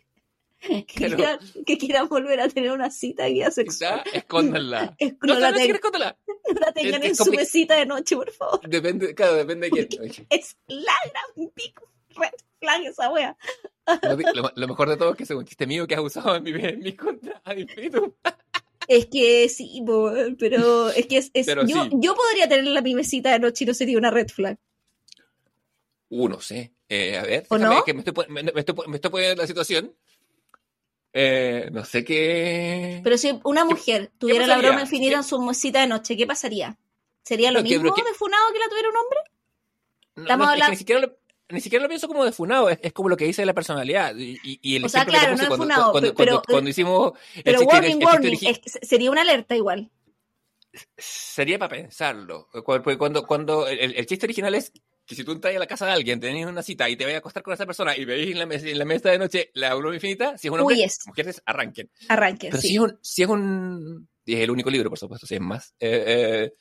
que, quieran, que quieran volver a tener una cita guía sexual. Quizá escóndanla. Es- No, la no, escóndala. no la tengan es en su mesita de noche, por favor. Depende, claro, depende de quién. Es la gran big red flag esa wea. Lo, mejor de todo es que un chiste mío que has usado en mi, en mi contra ad. Es que sí, pero es que es, es- Pero yo, sí. yo podría tener la mi mesita de noche y no sería una red flag. Uh, no sé. Eh, a ver, ¿O no? que me estoy, me, me estoy, me estoy poniendo en la situación. Eh, no sé qué. Pero si una mujer tuviera la broma infinita ¿Qué- en su mesita de noche, ¿qué pasaría? ¿Sería lo mismo que- de funado que la tuviera un hombre? No, estamos no, es que hablando- ni siquiera lo, ni siquiera lo pienso como de funado, es, es como lo que dice la personalidad. Y, el O sea, claro, no es cuando, funado, cuando, pero- cuando- cuando hicimos el Pero warning, el warning, es sería una alerta igual. sería para pensarlo. Cu- Porque cuando, cuando el, el chiste original es que si tú entras a la casa de alguien, tenés una cita y te vas a acostar con esa persona y veis en la, mesa, en la mesa de noche la broma infinita, si es un hombre, Huyes. las mujeres arranquen. Arranque, Pero sí. si es un, si es un, y es el único libro, por supuesto, si es más. Eh, eh,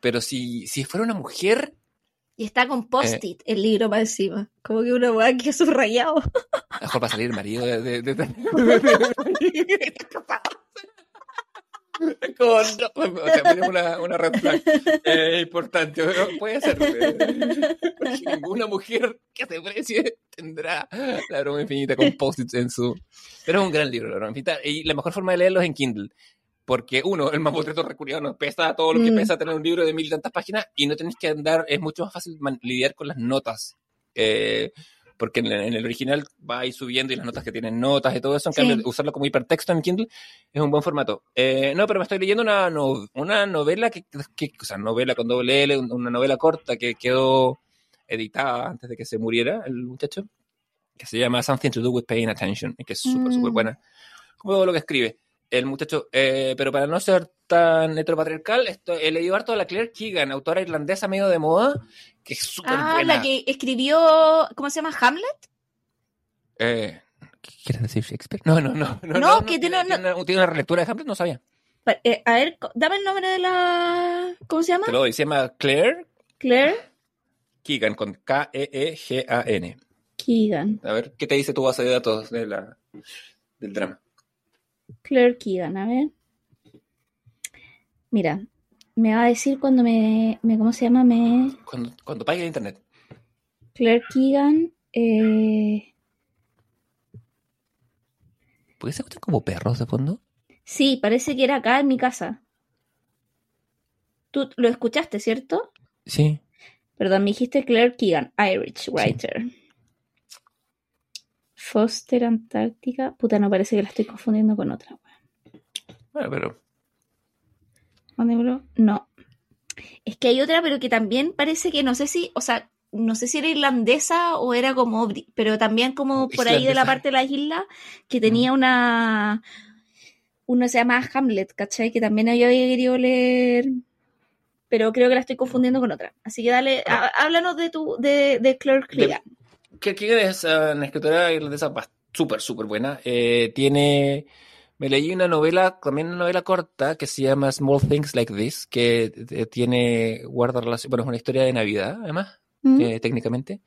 pero si, si fuera una mujer, Y está con post-it el libro para encima. Como que una weá que ha subrayado. mejor va a salir el marido de... de, de- de- Sea, ponemos una, una red flag eh, importante, puede ser, eh, porque ninguna mujer que se precie tendrá la broma infinita con post-its en su... Pero es un gran libro, la broma infinita, y la mejor forma de leerlo es en Kindle, porque uno, el mamotreto recurrido nos pesa todo lo que Mm. pesa tener un libro de mil y tantas páginas, y no tenés que andar, es mucho más fácil lidiar con las notas, eh, porque en, en el original va a ir subiendo y las notas que tienen notas y todo eso, en Sí. cambio usarlo como hipertexto en Kindle es un buen formato. Eh, no, pero me estoy leyendo una, no- una novela que, que, o sea, novela con doble L, un- una novela corta que quedó editada antes de que se muriera el muchacho, que se llama Something to Do with Paying Attention, y que es súper, Mm. súper buena. Como todo lo que escribe el muchacho, eh, pero para no ser tan heteropatriarcal, esto, he leído harto a la Claire Keegan, autora irlandesa medio de moda, que es súper Ah, buena. la que escribió, ¿cómo se llama? ¿Hamlet? Eh, ¿qué ¿Quieres decir Shakespeare? No, no, no. No, No, que tiene- tiene, una, tiene una relectura de Hamlet, no sabía. Eh, a ver, dame el nombre de la... ¿Cómo se llama? Te lo doy, se llama Claire Claire Keegan, con E K-E-E-G-A-N. Keegan. A ver, ¿qué te dice tu base de datos de la, del drama? Claire Keegan, a ver. Mira, me va a decir cuando me, me ¿cómo se llama? Me... Cuando, cuando pague el internet. Claire Keegan, eh... ¿Por qué se escuchan como perros de fondo? Sí, parece que era acá en mi casa. Tú lo escuchaste, ¿cierto? Sí. Perdón, me dijiste Claire Keegan, Irish writer. Foster Antártica. Puta, no parece que la estoy confundiendo con otra. Bueno, pero. Mándemelo. No. Es que hay otra, pero que también parece que no sé si, o sea, no sé si era irlandesa o era como, pero también como por ahí de la parte de la isla, que tenía una, uno se llama Hamlet, ¿cachai? Que también había querido leer, pero creo que la estoy confundiendo con otra. Así que dale, há- háblanos de tu, de, de Claire Keegan es una escritora irlandesa súper, súper buena. Eh, tiene. Me leí una novela, también una novela corta, que se llama Small Things Like This, que eh, tiene. guarda relación. Bueno, es una historia de Navidad, además. ¿Mm? eh, técnicamente,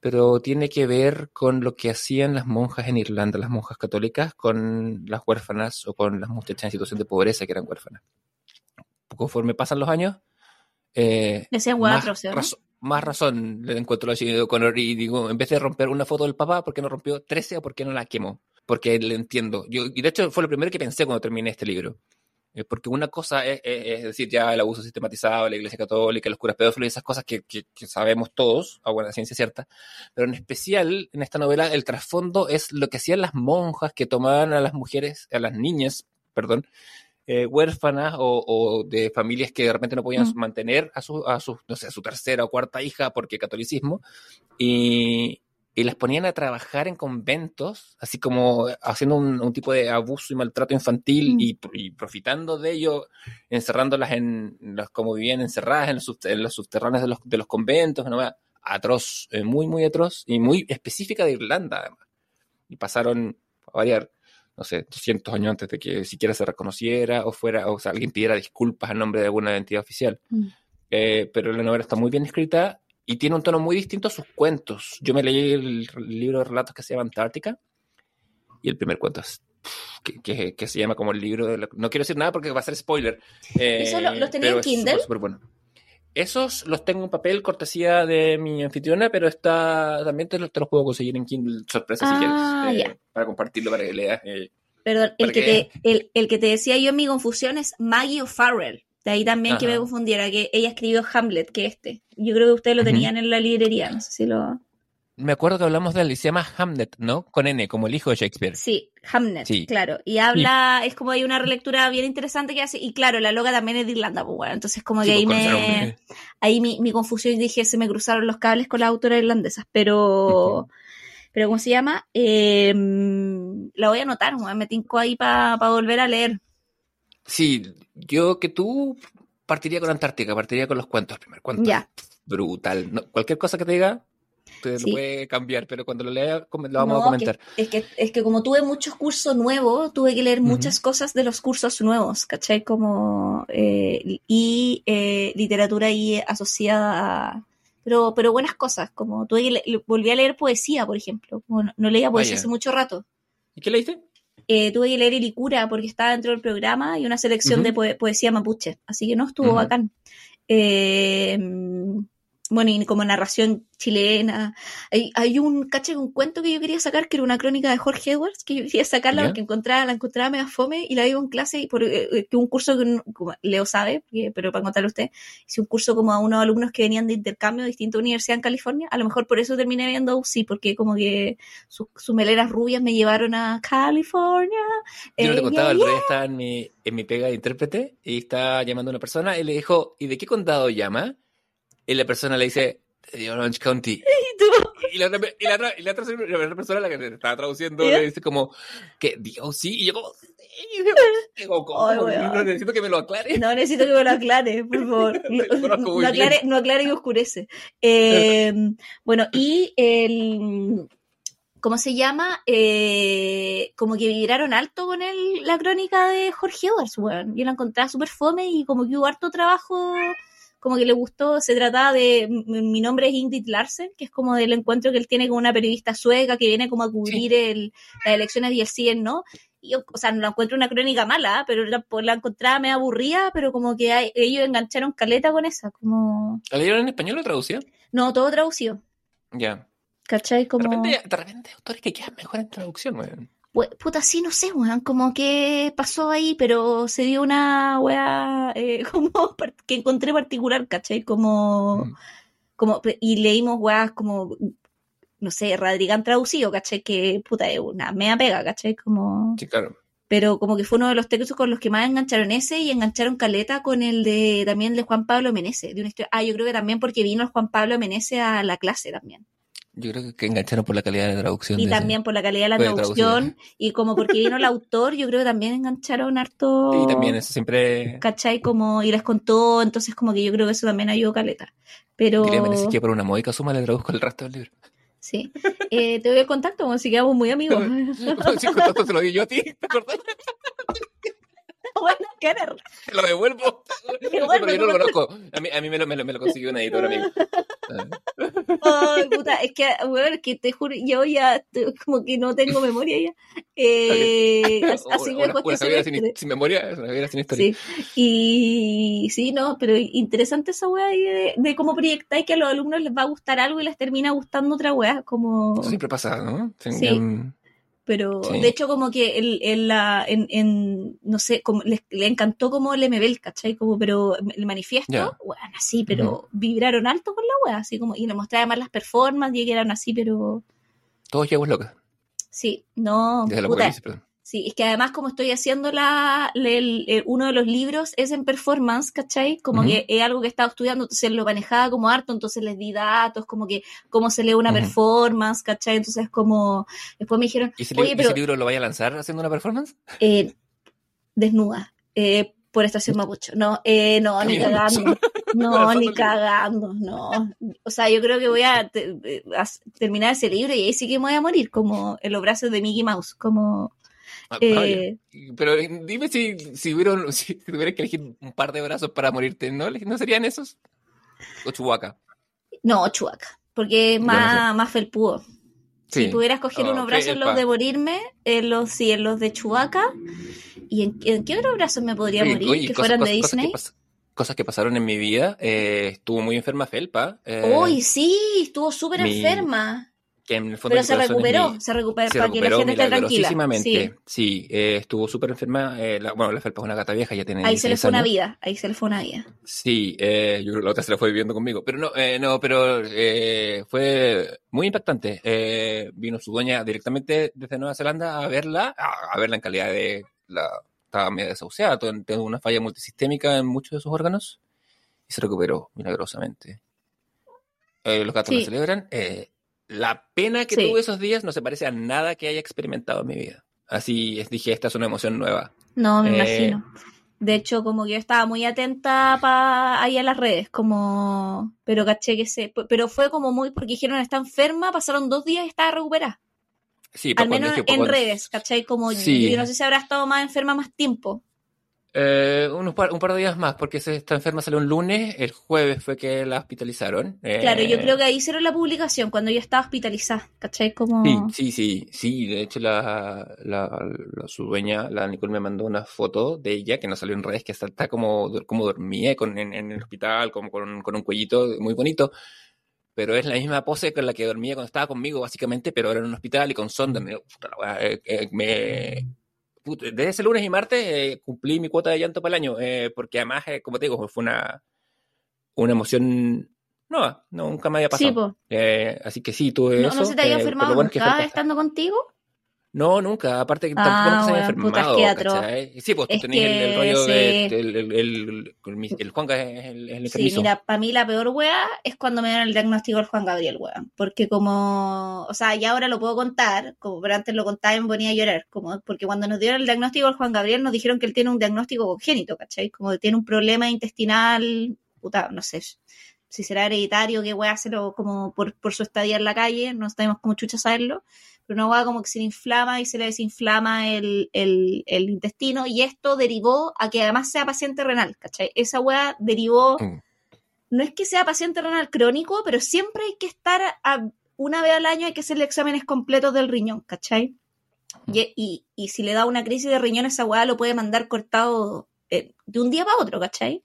pero tiene que ver con lo que hacían las monjas en Irlanda, las monjas católicas, con las huérfanas o con las muchachas en situación de pobreza que eran huérfanas. Conforme pasan los años, eh, Decían más, cuatro, ¿sí, o no? razo- más razón le encuentro a O'Connor y digo, en vez de romper una foto del papá, ¿por qué no rompió 13 o por qué no la quemó? Porque le entiendo. Yo, y de hecho fue lo primero que pensé cuando terminé este libro. Eh, porque una cosa es, es, es, decir, ya el abuso sistematizado, la Iglesia Católica, los curas pedófilos y esas cosas que, que, que, sabemos todos, a buena ciencia cierta, pero en especial en esta novela el trasfondo es lo que hacían las monjas que tomaban a las mujeres, a las niñas, perdón, eh, huérfanas o, o, de familias que de repente no podían mm. mantener a su, a su, no sé, a su tercera o cuarta hija porque catolicismo, y, y las ponían a trabajar en conventos, así como haciendo un, un tipo de abuso y maltrato infantil mm. y, y, profitando de ello, encerrándolas en, los, como vivían encerradas en los, en los subterráneos de los, de los conventos, ¿no? atroz, eh, muy, muy atroz y muy específica de Irlanda, además. Y pasaron, a variar, no sé, 200 años antes de que siquiera se reconociera o fuera, o sea, alguien pidiera disculpas a nombre de alguna entidad oficial. Mm. Eh, pero la novela está muy bien escrita y tiene un tono muy distinto a sus cuentos. Yo me leí el libro de relatos que se llama Antártica y el primer cuento es que, que, que, se llama como el libro de la... no quiero decir nada porque va a ser spoiler. Eh, ¿Eso lo, los tenía en Kindle? Super, super bueno. Esos los tengo en papel, cortesía de mi anfitriona, pero está también te, te los puedo conseguir en Kindle sorpresa ah, si quieres. Eh, yeah. Para compartirlo, para que leas. Eh, Perdón, el que, que... Te, el, el, que te decía yo en mi confusión es Maggie O'Farrell. De ahí también Ajá. que me confundiera, que ella escribió Hamlet, que este. Yo creo que ustedes lo tenían uh -huh. en la librería, no sé si lo... Me acuerdo que hablamos de él y se llama Hamlet, ¿no? Con N, como el hijo de Shakespeare. Sí, Hamlet, sí. claro. Y habla, sí. es como hay una relectura bien interesante que hace, y claro, la loca también es de Irlanda, pues bueno, entonces como que sí, ahí me, ahí mi, mi, confusión dije, se me cruzaron los cables con las autoras irlandesas, pero, uh -huh. pero ¿cómo se llama? Eh, la voy a anotar, me tinco ahí para pa volver a leer. Sí, yo que tú partiría con Antártica, partiría con los cuentos primer cuento. Ya. Brutal. No, cualquier cosa que te diga, te sí. lo puede cambiar, pero cuando lo lea lo vamos no, a comentar. Que, es, que, es que como tuve muchos cursos nuevos, tuve que leer uh -huh. muchas cosas de los cursos nuevos, ¿cachai? Como, eh, y eh, literatura ahí asociada a... Pero, pero buenas cosas, como tuve que le, volví a leer poesía, por ejemplo. Como no, no leía poesía Vaya. hace mucho rato. ¿Y qué leíste? Eh, tuve que leer Ilicura porque estaba dentro del programa y una selección uh -huh. de po poesía mapuche, así que no estuvo uh -huh. bacán. Eh, bueno, y como narración chilena. Hay, hay un caché, un cuento que yo quería sacar, que era una crónica de Jorge Edwards, que yo quería sacarla ¿Ya? porque encontraba, la encontraba medio fome y la iba en clase, y por eh, un curso que como Leo sabe, pero para contarle a usted, hice un curso como a unos alumnos que venían de intercambio de distintas universidades en California. A lo mejor por eso terminé viendo sí, porque como que sus su meleras rubias me llevaron a California. Yo no te contaba, el rey estaba en mi, en mi pega de intérprete y está llamando a una persona y le dijo, ¿y de qué condado llama? Y la persona le dice, de Orange County. ¿Y tú? Y la, otra, y la, y la, otra, la otra persona, la que estaba traduciendo, ¿Yeah? le dice como, que Dios sí, y yo como, digo, ¿cómo? no, necesito que me lo aclare. No, necesito que me lo aclare, por favor. no, no, aclare, no aclare y oscurece. Eh, bueno, y el... ¿Cómo se llama? Eh, como que vibraron alto con el, la crónica de Jorge Edwards, bueno. Yo la encontraba súper fome y como que hubo harto trabajo como que le gustó, se trataba de, mi nombre es Ingrid Larsen, que es como del encuentro que él tiene con una periodista sueca que viene como a cubrir sí. el, las elecciones y el ¿no? Y yo, o sea, no la encuentro una crónica mala, pero la, la encontraba me aburría, pero como que hay, ellos engancharon caleta con esa, como... ¿La leyeron en español o traducido? No, todo traducido. Ya. Yeah. ¿Cachai? Como... De repente, de repente hay autores que quedan mejor en traducción, weón puta, sí, no sé, weón, como que pasó ahí, pero se dio una weá eh, como que encontré particular, ¿cachai? Como, mm. como, y leímos weas como, no sé, Radrigán traducido, ¿cachai? Que, puta, es una mea pega, ¿cachai? Como... Sí, claro. Pero como que fue uno de los textos con los que más engancharon ese y engancharon caleta con el de, también de Juan Pablo Menezes, de una historia, ah, yo creo que también porque vino el Juan Pablo Menezes a la clase también. Yo creo que engancharon por la calidad de la traducción. Y también ese. por la calidad de la traducción. Y como porque vino el autor, yo creo que también engancharon harto. Y también eso siempre. ¿Cachai? Como, y les contó, entonces como que yo creo que eso también ayudó caleta. Pero. Diría que por una módica suma le traduzco el resto del libro. Sí. Eh, te doy el contacto, como si quedamos muy amigos. sí, contacto se lo di yo a ti, ¿te acordás? bueno, ¿qué era? Te lo devuelvo. Pero yo no lo conozco. A mí, a mí me, lo, me, lo, me lo consiguió un editor amigo. Ay, puta, es que, bueno, es que te juro, yo ya como que no tengo memoria ya. Eh, así una, me una, una sin, sin, memoria, es una sin historia. Sí. Y sí, no, pero interesante esa wea de, de cómo proyectáis que a los alumnos les va a gustar algo y les termina gustando otra wea, como... Eso siempre pasa, ¿no? Sí. Pero Sí. de hecho como que el, el, la, en, en, no sé, como le, le encantó como el MBL, ¿cachai? Como, pero el manifiesto, Ya. bueno, así, pero vibraron alto con la wea, así como, y le mostraba además las performances y que eran así, pero Todos llegamos locos. sí, no, Desde la puta, perdón. Sí, es que además como estoy haciendo la, el- el- uno de los libros es en performance, ¿cachai? Como que es algo que he estado estudiando, entonces lo manejaba como harto, entonces les di datos, como que cómo se lee una performance, ¿cachai? Entonces como, después me dijeron, ¿Y ese, oye, pero ese libro lo vaya a lanzar haciendo una performance? eh, desnuda, eh, por Estación Mapucho. No, eh, no, ni cagando. No, ni cagando, no. O sea, yo creo que voy a, te- eh, a terminar ese libro y ahí sí que me voy a morir, como en los brazos de Mickey Mouse, como... Ah, eh. Pero eh, dime si, si, hubieron, si tuvieras que elegir un par de brazos para morirte, ¿no? ¿No serían esos? O Chewbacca. No, Chuaca, porque es más, más felpudo. Si pudieras coger Oh, unos brazos en los de morirme, en los, sí, en los de Chubaca, ¿y en, en qué otros brazos me podría Oye, morir? oye, que cosas- fueran de cosas- cosas que Disney. Cosas que pasaron en mi vida. eh, estuvo muy enferma Felpa. eh, Uy, sí, estuvo súper mi- enferma. Que en el fondo Pero se recuperó, mi- se recuperó, se para que la gente esté tranquila. Sí, Sí, eh, estuvo súper enferma. eh, la- bueno, la Felpa es una gata vieja, ya tiene ahí se le 16 fue una vida, ahí se le fue una vida. Sí, eh, yo creo que la otra se la fue viviendo conmigo. Pero no, eh, no, pero fue muy impactante. Vino su dueña directamente desde Nueva Zelanda a verla, a, a verla en calidad de la estaba medio desahuciada, tuvo una falla multisistémica en muchos de sus órganos y se recuperó milagrosamente. Eh, los gatos Sí. la celebran. Eh, la pena que Sí. tuve esos días no se parece a nada que haya experimentado en mi vida. Así es, dije, esta es una emoción nueva. No, me Eh, imagino. De hecho, como que yo estaba muy atenta pa, ahí a las redes, como, pero caché que se, pero fue como muy, porque dijeron está enferma, pasaron dos días y estaba recuperada. Sí, pa' Al menos en redes, ¿cachai? Como Sí. yo no sé si habrá estado más enferma más tiempo. Eh, unos par- un par de días más, porque se- esta enferma salió un lunes, el jueves fue que la hospitalizaron. Eh, Claro, yo creo que ahí hicieron la publicación cuando yo estaba hospitalizada, ¿cachai? Como... Sí, sí, sí, sí, de hecho la, la, la- su dueña, la Nicole, me mandó una foto de ella que no salió en redes, que está, está como, como dormía con, en, en el hospital, como con, con un cuellito muy bonito, pero es la misma pose con la que dormía cuando estaba conmigo, básicamente, pero era en un hospital y con sonda. Eh, eh, me- desde ese lunes y martes eh, cumplí mi cuota de llanto para el año, eh, porque además, eh, como te digo, fue una, una emoción nueva, no, nunca me había Sí, pasado. po. Eh, así que sí, tuve ¿No, eso. no se te había enfermado bueno nunca estando contigo? No, nunca. Aparte que Ah, tampoco nunca se había enfermado. Sí, pues tú el, rollo de... sí. El, el, el, el, el Juanca es el, el Sí, mira, para mí la peor wea es cuando me dieron el diagnóstico del Juan Gabriel, weón. Porque como, o sea, ya ahora lo puedo contar, como pero antes lo contaba y me ponía a llorar, como, porque cuando nos dieron el diagnóstico del Juan Gabriel nos dijeron que él tiene un diagnóstico congénito, ¿cachai? Como que tiene un problema intestinal, puta, no sé si será hereditario, qué wea hacerlo como por, por su estadía en la calle, no sabemos cómo chucha saberlo, pero una wea como que se le inflama y se le desinflama el, el, el intestino y esto derivó a que además sea paciente renal, ¿cachai? Esa wea derivó Mm. no es que sea paciente renal crónico, pero siempre hay que estar a- una vez al año, hay que hacerle exámenes completos del riñón, ¿cachai? Y, y- y si le da una crisis de riñón, esa weá lo puede mandar cortado eh, de un día para otro, ¿cachai?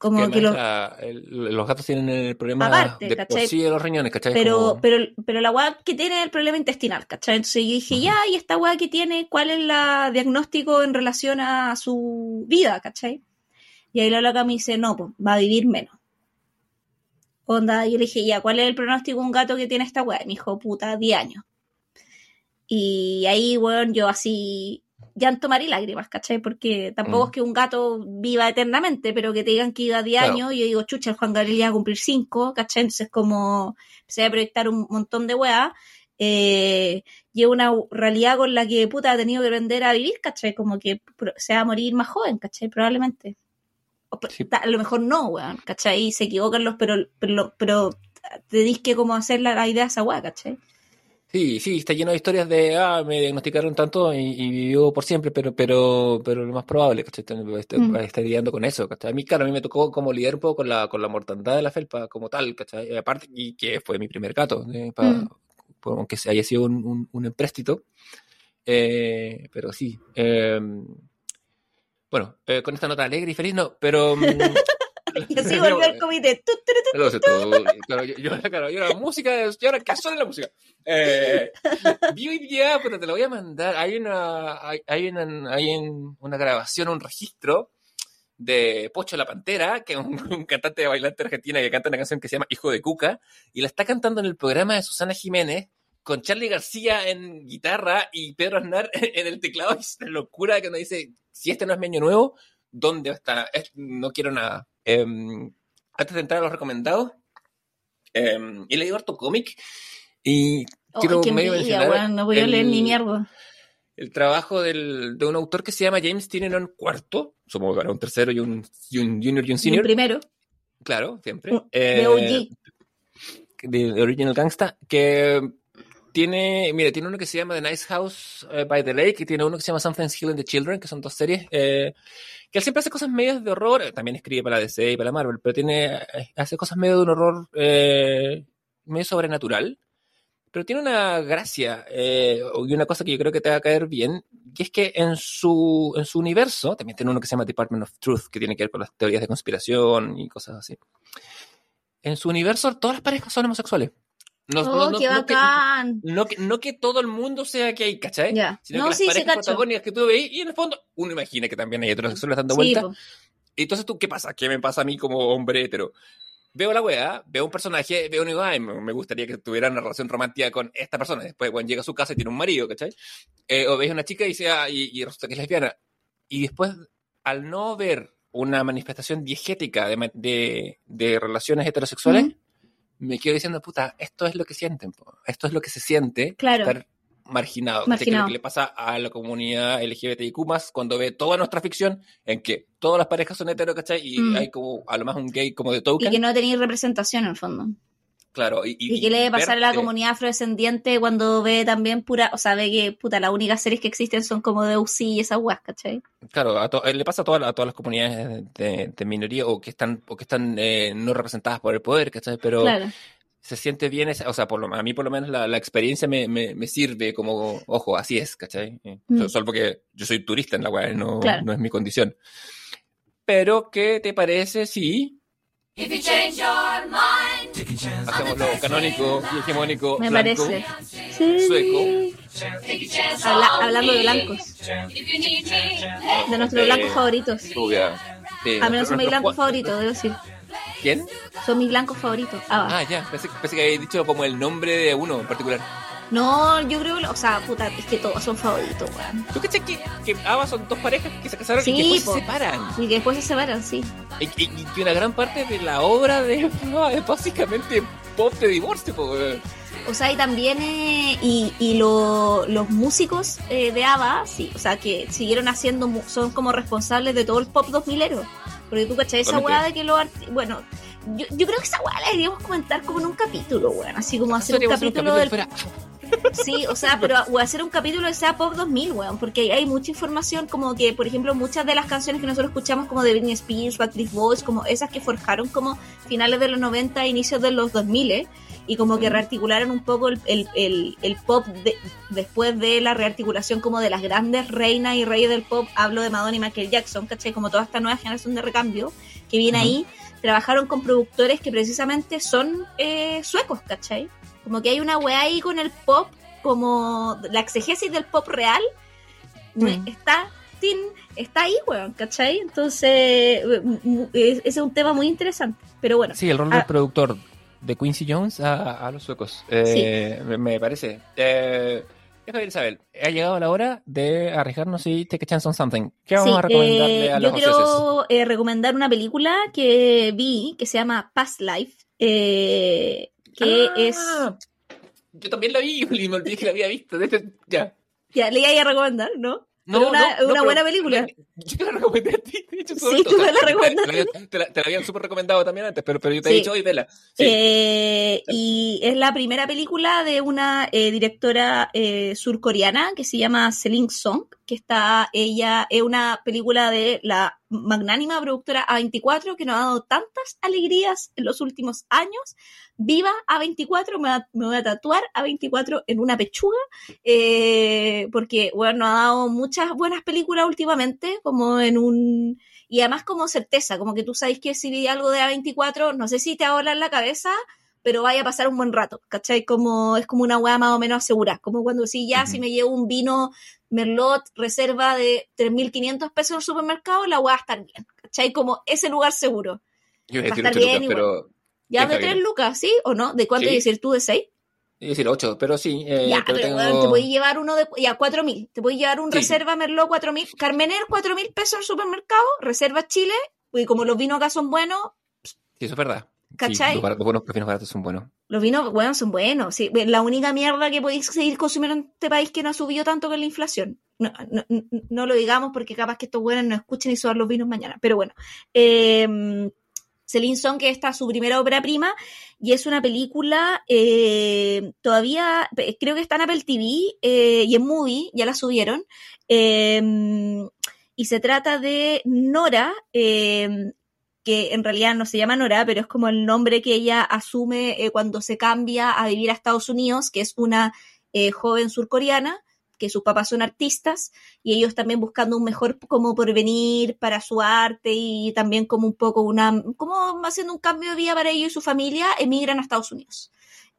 Como Que que lo, además la- el- los gatos tienen el problema Aparte, de por sí de los riñones, ¿cachai? pero, Como- pero, pero la weá que tiene es el problema intestinal, ¿cachai? Entonces yo dije, ya, y esta weá que tiene, ¿cuál es la diagnóstico en relación a su vida, ¿cachai? Y ahí la loca me dice, no, pues va a vivir menos. Onda, yo le dije, ya, ¿cuál es el pronóstico de un gato que tiene esta weá? Y me dijo, puta, 10 años. Y ahí, weón, yo así, llanto mar y lágrimas, ¿cachai? Porque tampoco Mm. es que un gato viva eternamente, pero que te digan que iba 10 Claro. años, y yo digo, chucha, el Juan Gabriel va a cumplir 5, ¿cachai? Entonces, como empecé a proyectar un montón de weá, eh, y es una realidad con la que, puta, ha tenido que aprender a vivir, ¿cachai? Como que se va a morir más joven, ¿cachai? Probablemente. O Sí. A lo mejor no, weón, ¿cachai? Y se equivocan los, pero, pero, pero te disque como hacer la, la idea a esa weá, ¿cachai? Sí, sí, está lleno de historias de, ah, me diagnosticaron tanto y, y vivió por siempre, pero, pero, pero lo más probable, ¿cachai? Estar, Mm. estar lidiando con eso, ¿cachai? A mí, claro, a mí me tocó como lidiar un poco con la, con la mortandad de la felpa como tal, ¿cachai? Y Aparte, y que fue mi primer gato, ¿eh? Pa- Mm. por- aunque haya sido un, un, un empréstito. Eh, pero sí. eh, bueno, eh, con esta nota alegre y feliz, no, pero mm, Y así volvió al comité. Claro, yo, yo, claro, yo la música, yo ahora que suena la música. Eh, vi hoy día, pero te lo voy a mandar. Hay una, hay, hay una, hay una grabación, un registro de Pocho la Pantera, que es un, un cantante de bailante argentina que canta una canción que se llama Hijo de Cuca, y la está cantando en el programa de Susana Jiménez, con Charlie García en guitarra y Pedro Aznar en el teclado. Es una locura que uno dice, si este no es mi año nuevo, ¿dónde está? Es- no quiero nada. Em, antes de entrar a los recomendados, em, he leído harto cómic y Ay, quiero medio envidia, mencionar weón, no voy a el- leer ni mierda. el trabajo del- de un autor que se llama James Tynion cuarto, somos un tercero y un, y un junior y un Y el senior, primero, claro, siempre. de Eh, OG. de, de Original Gangsta, que tiene, mire, tiene uno que se llama The Nice House eh, by the Lake y tiene uno que se llama Something's Killing the Children, que son dos series, eh, que él siempre hace cosas medias de horror, eh, también escribe para DC y para Marvel, pero tiene, eh, hace cosas medio de un horror eh, medio sobrenatural, pero tiene una gracia eh, y una cosa que yo creo que te va a caer bien, que es que en su, en su universo, también tiene uno que se llama Department of Truth, que tiene que ver con las teorías de conspiración y cosas así. En su universo, todas las parejas son homosexuales. No, Oh, no- no- qué no que, bacán. no, que, no que todo el mundo sea gay, ¿cachai? Ya. Sino No, que las sí, sí, parejas protagónicas que tú veis, y en el fondo, uno imagina que también hay heterosexuales dando Sí, vueltas. po. Entonces tú, ¿qué pasa? ¿Qué me pasa a mí como hombre hetero? Veo la weá, veo un personaje, veo un ay, me gustaría que tuviera una relación romántica con esta persona. Después, bueno, llega a su casa y tiene un marido, ¿cachai? Eh, o veis una chica y, sea, y, y resulta que es lesbiana. Y después, al no ver una manifestación diegética de, de, de relaciones heterosexuales, Ujú. Me quedo diciendo, puta, esto es lo que sienten, po. esto es lo que se siente Claro. estar marginado. ¿cachai? Que es Marginado. lo que le pasa a la comunidad LGBTIQ cuando ve toda nuestra ficción en que todas las parejas son heteros, ¿cachai? Y Mm. hay como a lo más un gay como de Y token. que no tenéis representación en el fondo. Claro. Y, ¿Y qué le debe pasar a la verte- comunidad afrodescendiente cuando ve también pura, o sea, ve que puta, las únicas series que existen son como de UCI y esas weas, ¿cachai? Claro, a to- eh, le pasa a, todas- a todas las comunidades de, de minoría o que están, o que están eh, no representadas por el poder, ¿cachai? Pero Claro. se siente bien, esa- o sea, por lo, a mí por lo menos la, la experiencia me, me, me sirve como, ojo, así es, ¿cachai? Eh, Mm. Solo porque yo soy turista en la weá, no, Claro. no es mi condición. Pero, ¿qué te parece si hacemos lo canónico y hegemónico Me blanco, parece. Sí. sueco? Habla- hablando de blancos. De nuestros Eh, blancos favoritos. rubia, de A menos son mis blancos favoritos, debo decir. ¿Quién? Son mis blancos favoritos. Ah. Ah, ya, pensé, pensé que había dicho como el nombre de uno en particular. No, yo creo, o sea, puta, es que todos son favoritos, weón. ¿Tú crees que, que ABBA son dos parejas que se casaron Sí, y que después po. se separan? Y que después se separan, sí. Y, y- y que una gran parte de la obra de ABBA es básicamente pop de divorcio, weón. O sea, y también, eh, y, y lo- los músicos eh, de ABBA, sí, o sea, que siguieron haciendo, son como responsables de todo el pop 2000ero. Porque tú, ¿cachai? Esa weá de que los bueno, yo, yo creo que esa weá la deberíamos comentar como en un capítulo, weón. Así como hacer un capítulo del fuera- Sí, o sea, pero o hacer un capítulo que sea Pop 2000, weón, porque hay, mucha información como que, por ejemplo, muchas de las canciones que nosotros escuchamos como de Britney Spears, Backstreet Boys, como esas que forjaron como finales de los 90, inicios de los 2000, ¿eh? y como que rearticularon un poco el, el, el- el pop de- después de la rearticulación como de las grandes reinas y reyes del pop, hablo de Madonna y Michael Jackson, ¿cachai? Como toda esta nueva generación de recambio que viene ahí, trabajaron con productores que precisamente son eh, suecos, ¿cachai? Como que hay una weá ahí con el pop, como la exegesis del pop real, Mm. está, tin, está ahí, weón, ¿cachai? Entonces, eh, ese es un tema muy interesante. Pero bueno, Sí, el rol Ah. del productor de Quincy Jones a, a los suecos. Eh, me, me parece. Eh, Javier Isabel, ha llegado la hora de arriesgarnos y take a chance on something. ¿Qué vamos sí, a recomendarle eh, a yo los ociosos? quiero eh, recomendar una película que vi que se llama Past Life, eh, que Ah, es... Yo también la vi y me olvidé que la había visto. Ya. Ya, le iba a recomendar, ¿no? Pero una- una buena película. Yo te la recomendé a ti, de hecho. Sí, tú me la te- recomendaste. Te, la, te la- te la habían súper recomendado también antes, pero, pero yo te he Sí. dicho hoy, vela. Sí. Eh, y es la primera película de una eh, directora eh, surcoreana que se llama Celine Song, que está ella, es una película de la magnánima productora A24 que nos ha dado tantas alegrías en los últimos años. Viva A24, me, voy a tatuar A24 en una pechuga, eh, porque, bueno, nos ha dado muchas buenas películas últimamente, como en un... Y además como certeza, como que tú sabes que si vi algo de A24, no sé si te ahorra en la cabeza, pero vaya a pasar un buen rato, ¿cachai? Como, es como una weá más o menos asegurada, como cuando si ya, si me llevo un vino Merlot reserva de 3.500 pesos en el supermercado, la weá va a estar bien, ¿cachai? Como ese lugar seguro. Yo voy a decir bien, lucas, pero... Ya de 3 lucas, ¿sí? ¿O no? ¿De cuánto ¿Sí? decir tú? ¿De 6? Yo decir 8, pero sí. Eh, ya, pero, tengo... bueno, te voy a llevar uno de. Ya, 4.000. Te voy a llevar un sí. reserva Merlot 4.000. Carmener, 4.000 pesos en el supermercado. Reserva Chile. Y como los vinos acá son buenos. Sí, eso es verdad. ¿Cachai? Sí, los, buenos, los vinos baratos son buenos. Los vinos buenos son buenos. Sí. La única mierda que podéis seguir consumiendo en este país que no ha subido tanto con la inflación. No, no, no lo digamos porque capaz que estos buenos no escuchen y suban los vinos mañana. Pero bueno. Eh, Celine Song, que está su primera ópera prima, y es una película eh, todavía, creo que está en Apple TV eh, y en Movie, ya la subieron. Eh, y se trata de Nora, en realidad no se llama Nora, pero es como el nombre que ella asume eh, cuando se cambia a vivir a Estados Unidos, que es una eh, joven surcoreana, que sus papás son artistas, y ellos también buscando un mejor como porvenir para su arte y también como un poco una, como haciendo un cambio de vida para ellos y su familia, emigran a Estados Unidos.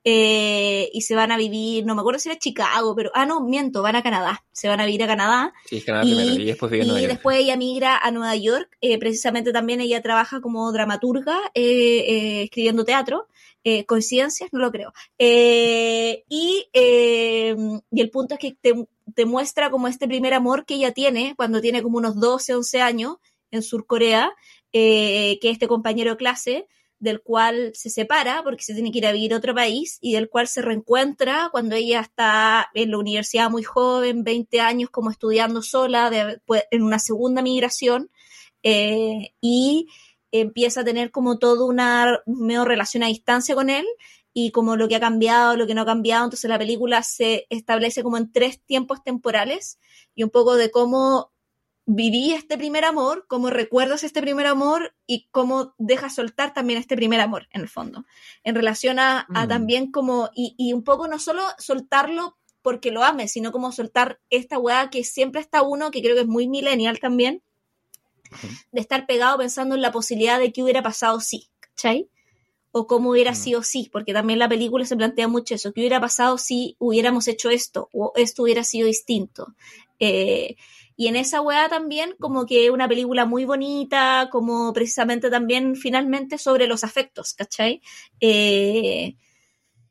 Eh, y se van a vivir, no me acuerdo si era Chicago, pero, ah, no, miento, van a Canadá, se van a vivir a Canadá. Sí, Canadá y, primero, y después vive y Nueva York. después ella migra a Nueva York, eh, precisamente también ella trabaja como dramaturga, eh, eh escribiendo teatro, eh, coincidencias, no lo creo. y, y el punto es que te, te muestra como este primer amor que ella tiene cuando tiene como unos 12, 11 años en Surcorea, que este compañero de clase, del cual se separa porque se tiene que ir a vivir a otro país y del cual se reencuentra cuando ella está en la universidad muy joven, 20 años como estudiando sola en una segunda migración eh, y empieza a tener como toda una medio relación a distancia con él y como lo que ha cambiado, lo que no ha cambiado, entonces la película se establece como en tres tiempos temporales y un poco de cómo viví este primer amor, cómo recuerdas este primer amor y cómo dejas soltar también este primer amor, en el fondo. En relación a, a mm. también como, y, y, un poco no solo soltarlo porque lo ames, sino como soltar esta weá que siempre está uno, que creo que es muy millennial también, de estar pegado pensando en la posibilidad de que hubiera pasado sí, ¿cachai? O cómo hubiera mm. sido sí, porque también la película se plantea mucho eso, que hubiera pasado si hubiéramos hecho esto, o esto hubiera sido distinto. Eh, y en esa weá también como que una película muy bonita, como precisamente también finalmente sobre los afectos, ¿cachai? Eh,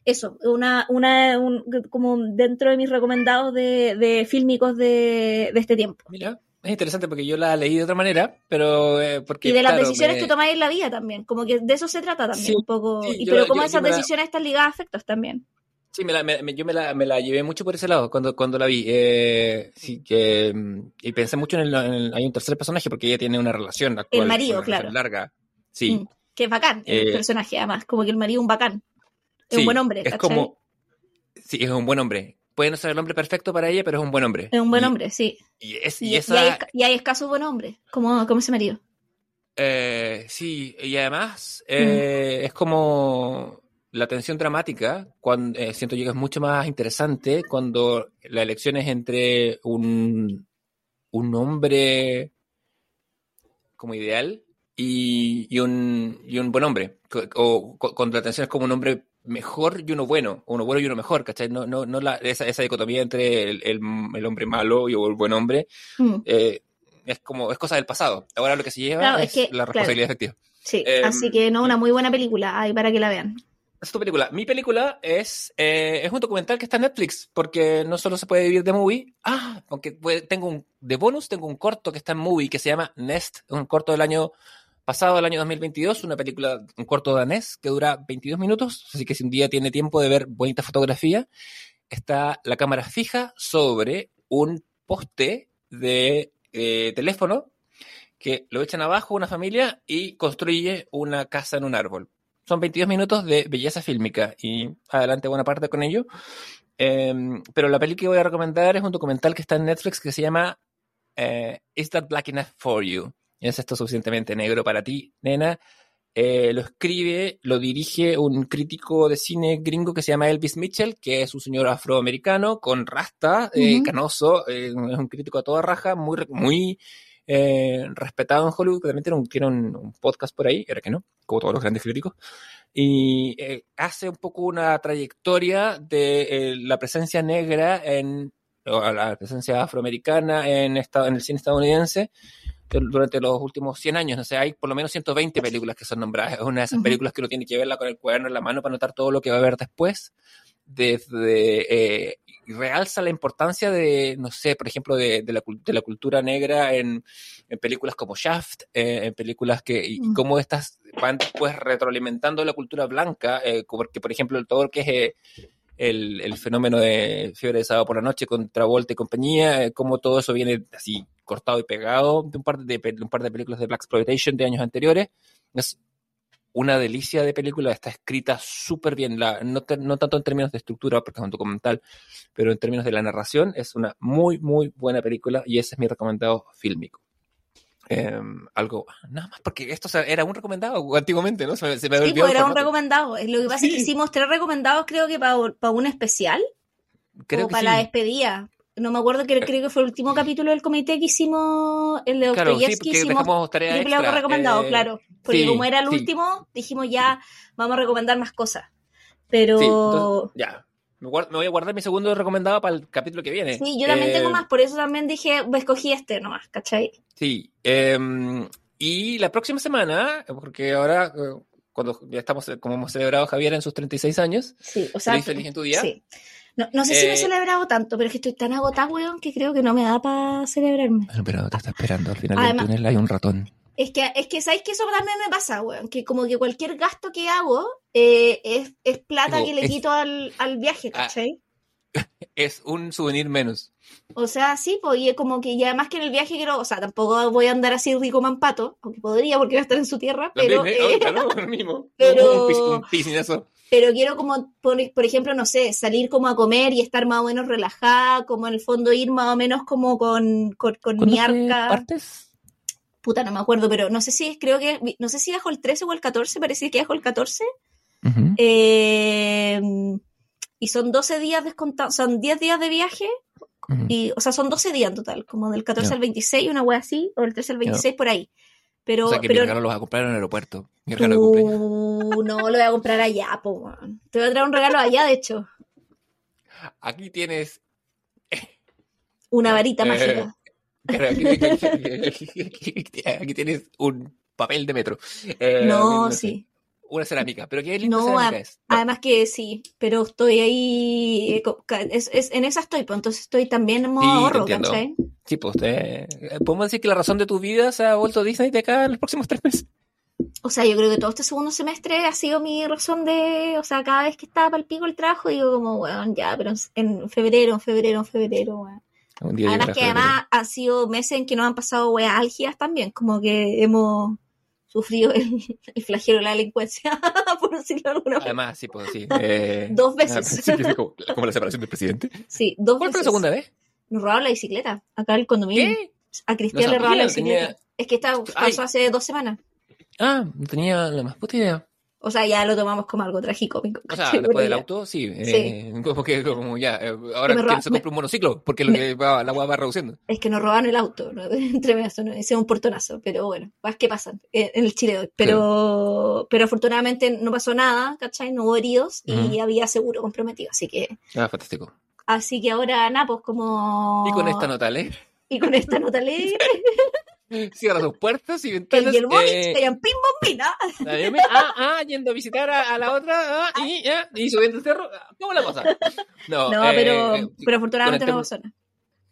eso, una, una un, como dentro de mis recomendados de, de fílmicos de, de, este tiempo. Mira, es interesante porque yo la leí de otra manera, pero eh, porque... Y de las decisiones me... que tomáis en la vida también, como que de eso se trata también Sí, un poco. sí, y, yo pero la- cómo yo- esas yo la- decisiones están ligadas a afectos también. Sí, me la, me- me- yo me la, me la llevé mucho por ese lado cuando, cuando la vi. Eh, sí, que, mm, y pensé mucho en el, en el- Hay un tercer personaje porque ella tiene una relación actual. marido, una relación claro. larga. Sí. Mm, que es bacán el Eh, personaje, además, como que el marido es un bacán. Es sí, un buen hombre, Es ¿cachai? como. Sí, es un buen hombre. Puede no ser el hombre perfecto para ella, pero es un buen hombre. Es un buen Y- hombre, sí. Y, es, Y, y esa. hay, y hay escasos buenos hombres, como, como ese marido. Eh, sí, y además Mm. eh, es como la tensión dramática, cuando, eh, siento yo que es mucho más interesante cuando la elección es entre un, un hombre como ideal y, y un, y un buen hombre. O, co- cuando la tensión es como un hombre mejor y uno bueno, o uno bueno y uno mejor, ¿cachai? No, no, no la, esa, esa dicotomía entre el, el, el hombre malo y el buen hombre Mm, eh, es como, es cosa del pasado. Ahora lo que se lleva Claro, es, es que, la responsabilidad efectiva. sí, Em, así que no, una muy buena película, ahí para que la vean. Es tu película. Mi película es, eh, es un documental que está en Netflix, porque no solo se puede vivir de movie. Ah, aunque tengo un, de bonus, tengo un corto que está en movie que se llama Nest, un corto del año pasado, del año 2022, una película, un corto danés que dura 22 minutos, así que si un día tiene tiempo de ver bonita fotografía, está la cámara fija sobre un poste de eh, teléfono que lo echan abajo una familia y construye una casa en un árbol. Son 22 minutos de belleza fílmica y adelante buena parte con ello. Eh, pero la peli que voy a recomendar es un documental que está en Netflix que se llama eh, Is That Black Enough for You? ¿Es esto suficientemente negro para ti, nena? Eh, lo escribe, lo dirige un crítico de cine gringo que se llama Elvis Mitchell, que es un señor afroamericano con rasta, eh, canoso, es un crítico a toda raja, muy eh, respetado en Hollywood, que también tiene un, tiene un- un podcast por ahí, era que no, como todos los grandes críticos, y eh, hace un poco una trayectoria de eh, la presencia negra en o la presencia afroamericana en, esta- en el cine estadounidense de- durante los últimos 100 años. No sé, hay por lo menos 120 películas que son nombradas. Es una de esas películas que uno tiene que verla con el cuaderno en la mano para notar todo lo que va a haber después. Desde, eh, realza la importancia de, no sé, por ejemplo, de, de la, cul- de la cultura negra en, en películas como Shaft, eh, en películas que, y, y Mm. cómo estas van pues retroalimentando la cultura blanca, eh, porque por ejemplo todo lo que es eh, el, el fenómeno de fiebre de sábado por la noche con Travolta y compañía, cómo todo eso viene así cortado y pegado de un par de, pe- de un par de películas de Black Exploitation de años anteriores. Es una delicia de película, está escrita súper bien, la, no, te- no tanto en términos de estructura, porque es un documental, pero en términos de la narración, es una muy, muy buena película y ese es mi recomendado fílmico. Eh, algo, nada más, porque esto o sea, era un recomendado antiguamente, ¿no? Se me, se me Sí, pues era un recomendado. Lo que pasa es que hicimos tres recomendados, creo que para un especial Creo o que para sí. la despedida. No me acuerdo que creo que fue el último capítulo del comité que hicimos, el de Claro, sí, porque hicimos tarea extra. recomendado, eh, claro. Porque sí, como era el sí. último, dijimos ya vamos a recomendar más cosas. Pero Sí, sí, entonces, ya. Me, voy a guardar mi segundo recomendado para el capítulo que viene. yo también Eh, tengo más, por eso también dije, pues, escogí este nomás, ¿cachai? Sí. em, y la próxima semana, porque ahora, eh, cuando ya estamos, eh, como hemos celebrado Javier en sus 36 años, Sí, o sea, feliz, feliz en tu día. sí. No, no sé si me he Eh, celebrado tanto, pero es que estoy tan agotada, weón, que creo que no me da para celebrarme. Bueno, pero te está esperando. Al final Además- del túnel hay un ratón. Es que, es que, ¿sabéis que eso también me pasa, weón? Que como que cualquier gasto que hago eh, es, es plata Digo, que le es- quito al, al viaje, Ah. ¿cachai? Es un souvenir menos. O sea, sí, pues, y es como que, y además que en el viaje quiero, o sea, tampoco voy a andar así rico mampato, aunque podría porque voy a estar en su tierra, pero, También, ¿eh? claro, lo mismo. pero- un piscinazo. Pero quiero como, por, por ejemplo, no sé, salir como a comer y estar más o menos relajada, como en el fondo ir más o menos como con, con, con mi ¿Cuándo te arca. partes? Puta, no me acuerdo, pero no sé si es, creo que, no sé si bajo el 13 o el 14, parece que bajo el 14. Ujú. Eh, y son 12 días descontados, son 10 días de viaje, Ujú. y, o sea, son 12 días en total, como del 14 Ya. al 26, una wea así, o del 13 al 26, por ahí. Pero, o sea que mi pero regalo lo vas a comprar en el aeropuerto. Mi regalo de cumpleaños. no lo voy a comprar allá, po. Te voy a traer un regalo allá, de hecho. Aquí tienes Una varita Eh, mágica. Aquí, aquí- aquí tienes un papel de metro. Eh, No, sé, sí. Una cerámica. Pero qué linda No, cerámica a- es. No, Además que sí, pero estoy ahí, eh, es, es- en esa estoy, pues entonces estoy también en modo Sí, ahorro. ¿cachai? sí, pues eh, podemos decir que la razón de tu vida se ha vuelto Disney de acá en los próximos tres meses. O sea, yo creo que todo este segundo semestre ha sido mi razón de, o sea, cada vez que estaba para el pico el trabajo, digo como, weón, ya, pero en febrero, en febrero, en febrero. Un día Además que febrero. además han sido meses en que nos han pasado weas álgidas también, como que hemos sufrido el, el flagelo de la delincuencia, por decirlo de alguna. Además, sí, pues sí. eh, Dos veces. ah, como, como la separación del presidente. Sí, dos ¿Cuál fue la veces. segunda vez? Nos robaron la bicicleta, acá el condominio. ¿Qué? A Cristian No le robaron la bicicleta. tenía- Es que esta Ay. pasó hace dos semanas. Ah, no tenía la más puta idea. O sea, ya lo tomamos como algo tragicómico. O sea, después del auto, sí. eh, como que, como ya. eh, ahora Que me que roba- se me- compra un monociclo, porque lo me- que va- la agua va reduciendo. Es que nos robaron el auto, ¿no? entre medio, eso no ese es un portonazo, pero bueno, más que pasan eh, en el Chile hoy. Pero, pero afortunadamente no pasó nada, ¿cachai? No hubo heridos y Ujú. había seguro comprometido, así que, Ah, fantástico. así que ahora, nada, pues como... Y con esta nota, ¿eh? Y con esta nota alegre, Cierra sus puertas y ventanas. el Boric, eh, que hayan pim bombina. ah, ah, yendo a visitar a, a la otra, ah, y, ah, y subiendo el cerro. ah, ¿Cómo la cosa? No, No, eh, pero, eh, pero afortunadamente no pasó nada.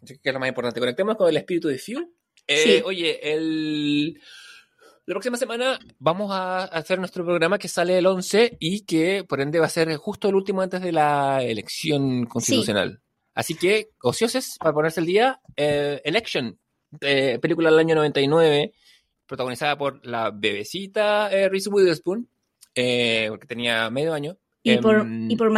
que es lo más importante. Conectemos con el espíritu de Fuel. Eh, Sí. Oye, el... la próxima semana vamos a hacer nuestro programa que sale el 11 y que por ende va a ser justo el último antes de la elección constitucional. Así que, ocioses, para ponerse el día, eh, Election, eh, película del año 99, protagonizada por la bebecita eh, Reese Witherspoon, eh, porque tenía medio año. Y, por, em, y por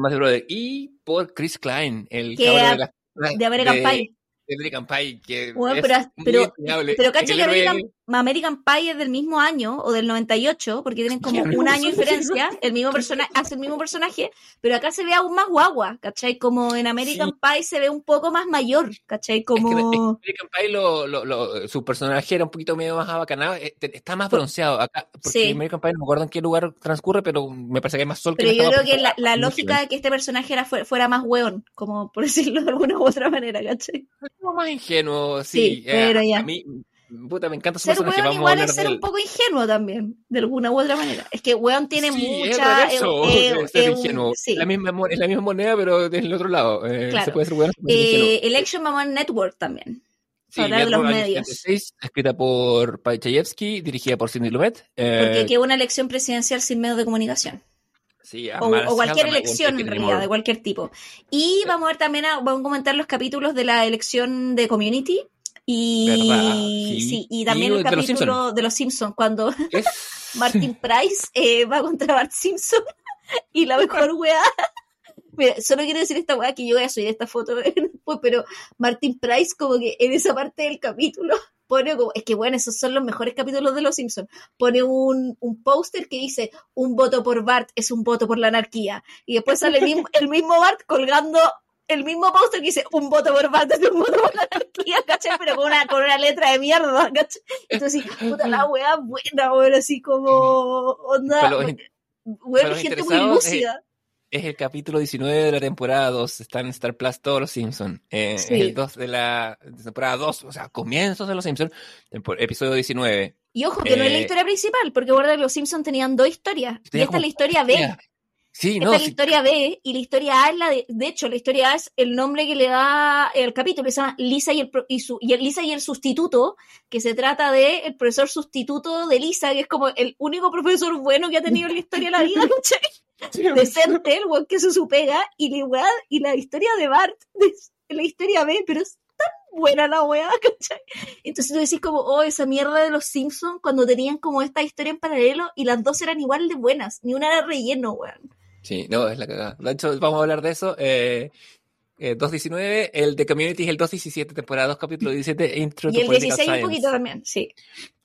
Matthew Broderick, y por Chris Klein, el Que cabrón de, la- de American de- Pie. American Pie, que Bueno, es pero, muy pero, que cacha American, American Pie es del mismo año o del 98, porque tienen como un año de diferencia, el mismo personaje, hace el mismo personaje, pero acá se ve aún más guagua, ¿cachai? Como en American Sí. Pie se ve un poco más mayor, ¿cachai? Es que Como... American Pie lo, lo- lo- su personaje era un poquito medio más abacanado, eh, está más bronceado acá, porque Sí. American Pie no me acuerdo en qué lugar transcurre, pero me parece que hay más sol Pero que yo en creo que la, la lógica de que este personaje era, fue- fuera más hueón, como por decirlo de alguna u otra manera, ¿cachai? poco más ingenuo, sí. Sí, eh, pero ya. A mí, puta, me encanta su Ser personaje, a igual es ser de un poco ingenuo también, de alguna u otra manera. Es que hueón tiene Sí, es mucha... reverso eh, de ser eh, ingenuo. sí. La misma, es la misma moneda, pero del otro lado. Eh, Claro. Se puede ser ingenuo. Eh, Election Mamá Network también. Sí, hablar de los medios. 76, escrita por Pachayevsky, dirigida por Sidney Lumet. Porque Eh, que una elección presidencial sin medios de comunicación. sí, a O, o cualquier elección, en realidad, de cualquier tipo. Y vamos a ver también, a- vamos a comentar los capítulos de la elección de Community. Y. Sí. y también Y el de los capítulo de los Simpsons, cuando Martin Price eh, va contra Bart Simpson y la mejor weá. Mira, solo quiero decir esta weá que yo voy a subir esta foto después, pero Martin Price como que en esa parte del capítulo pone como, es que bueno, esos son los mejores capítulos de Los Simpsons, pone un, un póster que dice, un voto por Bart es un voto por la anarquía, y después sale el mismo, el mismo Bart colgando el mismo póster que dice, un voto por Bart es un voto por la anarquía, ¿cachai? Pero con una, con una letra de mierda, ¿cachai? Entonces, puta, la weá buena, weón, así como, onda, weón, gente muy lúcida. Es el capítulo 19 de la temporada 2. Está en Star Plus todos los Simpsons. Eh, Sí. Es el 2 de la temporada 2, o sea, comienzos de los Simpsons, episodio 19. Y ojo, que no es la eh, historia principal, porque recuerda que los Simpsons tenían dos historias. Y esta es la historia B. Sí, Esta no, es la sí, historia B y la historia A es la de, de hecho, la historia A es el nombre que le da el capítulo, se llama Lisa y el, y su, y el- Lisa y el sustituto, que se trata de el profesor sustituto de Lisa, que es como el único profesor bueno que ha tenido en la historia de la vida, ¿cachai? Decente, el weón que se su pega, y la weá, y la historia de Bart, de, la historia B, pero es tan buena la weá, ¿cachai? Entonces tú decís como, oh, esa mierda de los Simpsons, cuando tenían como esta historia en paralelo, y las dos eran igual de buenas, ni una era relleno, weón. Sí, no, es la cagada. De hecho, vamos a hablar de eso. Eh, eh, 2.19, el de Community es el 2.17, temporada 2, capítulo 17, Intro Y el Political 16 un poquito también, sí.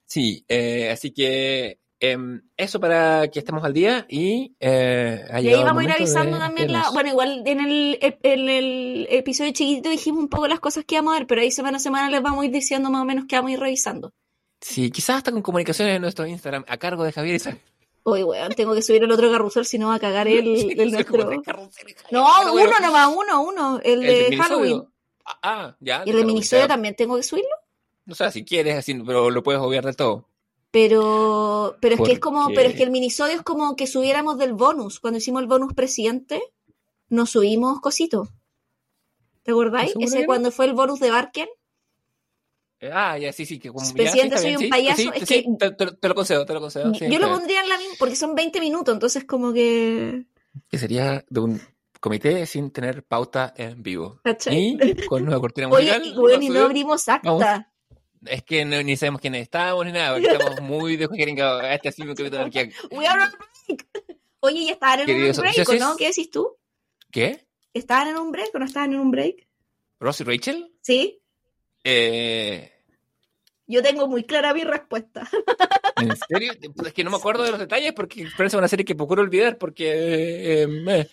Sí, eh, así que em, eso para que estemos al día y eh, Y ahí vamos a ir avisando de también la, bueno, igual en el, en el episodio chiquitito dijimos un poco las cosas que íbamos a ver, pero ahí semana a semana les vamos a ir diciendo más o menos que vamos a ir revisando. Sí, quizás hasta con comunicaciones en nuestro Instagram a cargo de Javier Isaac. Oye, weón, tengo que subir el otro carrusel si no va a cagar el, el nuestro. No, uno nomás, uno, uno, el, el de Halloween. Ah, ah, ya. Y el de minisodio también tengo que subirlo. O sea, si quieres, así, pero lo puedes obviar del todo. Pero, pero es que es como, pero es que el minisodio es como que subiéramos del bonus. Cuando hicimos el bonus presidente, nos subimos cositos. ¿Te acordáis? ¿Seguro Ese no? cuando fue el bonus de Barken. Eh, Ah, ya, sí, sí, que como ya, sí, Presidente, soy bien, un sí, payaso, sí, es sí, que- te, te- te lo concedo, te lo concedo. Yo lo bien. pondría en la misma, porque son 20 minutos, entonces como que... Que sería de un comité sin tener pauta en vivo. ¿Cachai? Y con nueva cortina Oye, musical. y, weón, y no abrimos acta. Es que no- ni sabemos quiénes estamos ni nada, porque estamos muy desjeringados. Este ha sido un capítulo. We are on break. Oye, ¿y estaban en un break no? ¿Qué decís tú? ¿Qué? ¿Estaban en un break o no estaban en un break? ¿Ross y Rachel? Sí, Eh, yo tengo muy clara mi respuesta. ¿En serio? Es que no me acuerdo de los detalles porque parece una serie que procuro olvidar porque... eh, eh,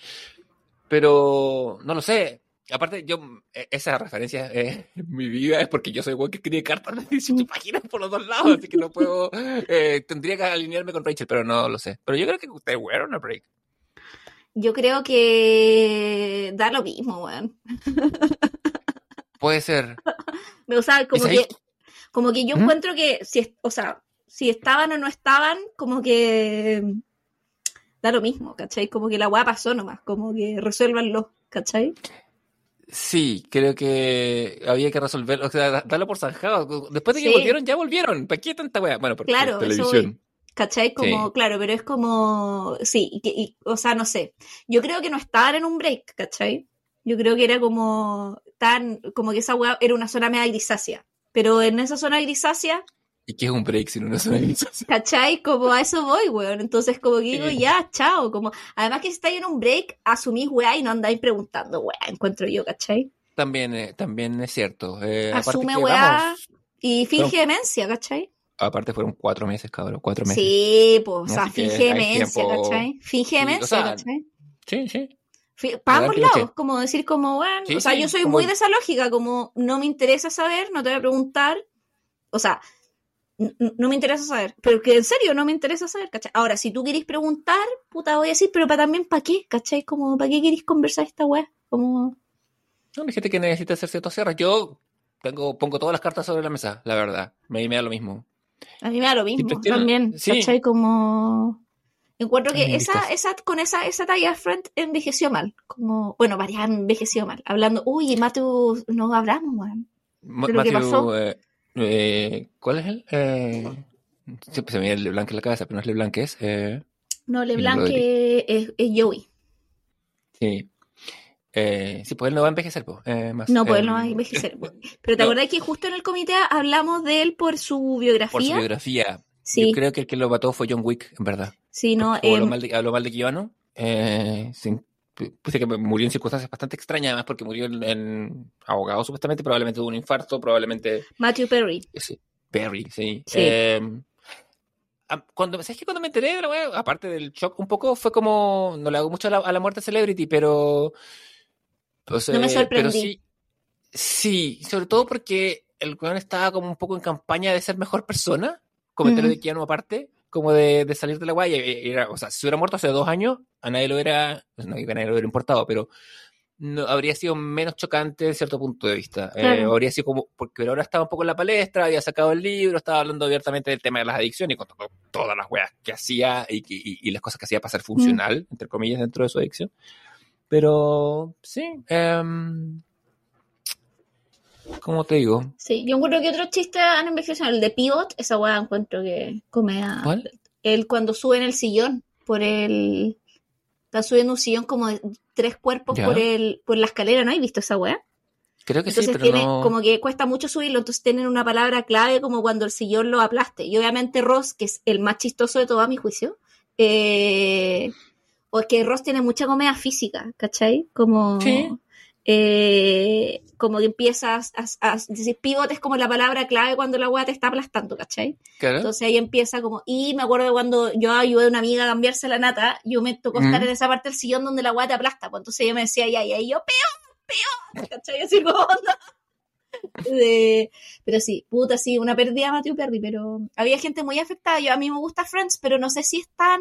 pero no lo sé. Aparte, yo, eh, esa referencia eh, en mi vida es porque yo soy igual que escribe cartas de 18 páginas por los dos lados, así que no puedo... eh, tendría que alinearme con Rachel, pero no lo sé. Pero yo creo que ustedes fueron a break. Yo creo que da lo mismo, weón. Puede ser. O sea, como que, como que yo ¿Mm? encuentro que, si, o sea, si estaban o no estaban, como que da lo mismo, ¿cachai? Como que la weá pasó nomás, como que resuélvanlo, ¿cachai? Sí, creo que había que resolverlo, o sea, da- darlo por zanjado. Después de que Sí. volvieron, ya volvieron. ¿Para qué tanta weá? Bueno, porque Claro, eso televisión. ¿Cachai? Como, Sí. claro, pero es como, sí, y- o sea, no sé. Yo creo que no estaban en un break, ¿cachai? Yo creo que era como, tan, como que esa weá era una zona media grisácea. Pero en esa zona grisácea, ¿Y qué es un break sin una zona grisácea? ¿cachai? Como a eso voy, weón. Entonces, como que digo, ya, chao. Como, además que si estáis en un break, asumís weá y no andáis preguntando, weá, encuentro yo, ¿cachai? también, eh, también es cierto. Eh, Asume que, weá vamos, y finge Pero- demencia, ¿cachai? aparte fueron cuatro meses, cabrón, cuatro meses. Sí, pues, o sea, finge demencia, tiempo- ¿cachai? Finge Sí, o demencia, sea, ¿cachai? Sí, sí. Para ambos lados, como decir como, bueno, Sí, o sea, sí, yo soy muy de esa lógica, como no me interesa saber, no te voy a preguntar, o sea, no me interesa saber, pero que en serio no me interesa saber, ¿cachai? Ahora, si tú querés preguntar, puta, voy a decir, pero para también, ¿para qué? ¿cachai? Como, ¿para qué querés conversar esta weá? Como, No, hay gente que necesita hacer ciertos cierres. Yo tengo, pongo todas las cartas sobre la mesa, la verdad. Me, me da lo mismo. a mí me da lo mismo, también, sí. ¿cachai? Como... Encuentro que esa, esa, con esa, esa talla Friend envejeció mal. Como, bueno, varias han envejeció mal. Hablando, uy, Matthew, no hablamos, weón. Ma- ¿De lo que Matthew, pasó? eh, eh, ¿cuál es él? Eh, se me viene LeBlanc en la cabeza, pero no es LeBlanc, es. Eh, No, LeBlanc es, es, Joey. sí. Eh, sí, pues él no va a envejecer, pues. eh, más, No, pues él eh, no va a envejecer. Pero ¿te no. acordás que justo en el comité hablamos de él por su Por su biografía? biografía. sí, Yo creo que el que lo mató fue John Wick, en verdad. Sí, no. Habló, em, mal de, habló mal de. Eh, sin- puse que murió en circunstancias bastante extrañas, además porque murió en, en ahogado supuestamente, probablemente tuvo un infarto, probablemente Matthew Perry. Sí, Perry, sí. Sí. Eh, ah, cuando, ¿Sabes que cuando me enteré de wea, aparte del shock un poco, fue como, no le hago mucho a la, a la muerte de Celebrity, pero... pues, No me eh, sorprendí. Pero sí, sí, sobre todo porque el weón estaba como un poco en campaña de ser mejor persona, comentario Mm. de Keanu aparte, como de, de salir de la guaya. Era, o sea, si hubiera muerto hace dos años, a nadie lo hubiera, pues, no, a nadie lo hubiera importado, pero no, habría sido menos chocante desde cierto punto de vista. Eh, Claro. habría sido como, porque pero ahora estaba un poco en la palestra, había sacado el libro, estaba hablando abiertamente del tema de las adicciones y contando todas las weas que hacía y, y- y las cosas que hacía para ser funcional, entre comillas, dentro de su adicción. Pero sí, em, ¿cómo te digo? Sí, yo encuentro que otros chistes han envejecido. El de Pivot, esa weá encuentro que come a... ¿Cuál? Él cuando sube en el sillón, por el... Está subiendo un sillón como de tres cuerpos Ya. por el por la escalera, ¿no? ¿Has visto esa weá? Creo que Entonces sí, pero tiene no... como que cuesta mucho subirlo, entonces tienen una palabra clave como cuando el sillón lo aplaste. Y obviamente Ross, que es el más chistoso de todo a mi juicio, eh, o es que Ross tiene mucha comedia física, ¿cachai? Como, Sí. Eh, como que empiezas a, a decir pivote es como la palabra clave cuando la weá te está aplastando, ¿cachai? Claro. Entonces ahí empieza como, y me acuerdo cuando yo ayudé a una amiga a cambiarse la nata, yo me tocó estar Mm. en esa parte del sillón donde la weá te aplasta, pues entonces ella me decía, ya, ya, y yo, peor, peor, ¿cachai? Así como, onda. De- pero sí, puta, sí, una pérdida Matthew Perry, pero había gente muy afectada, yo a mí me gusta Friends, pero no sé si es tan...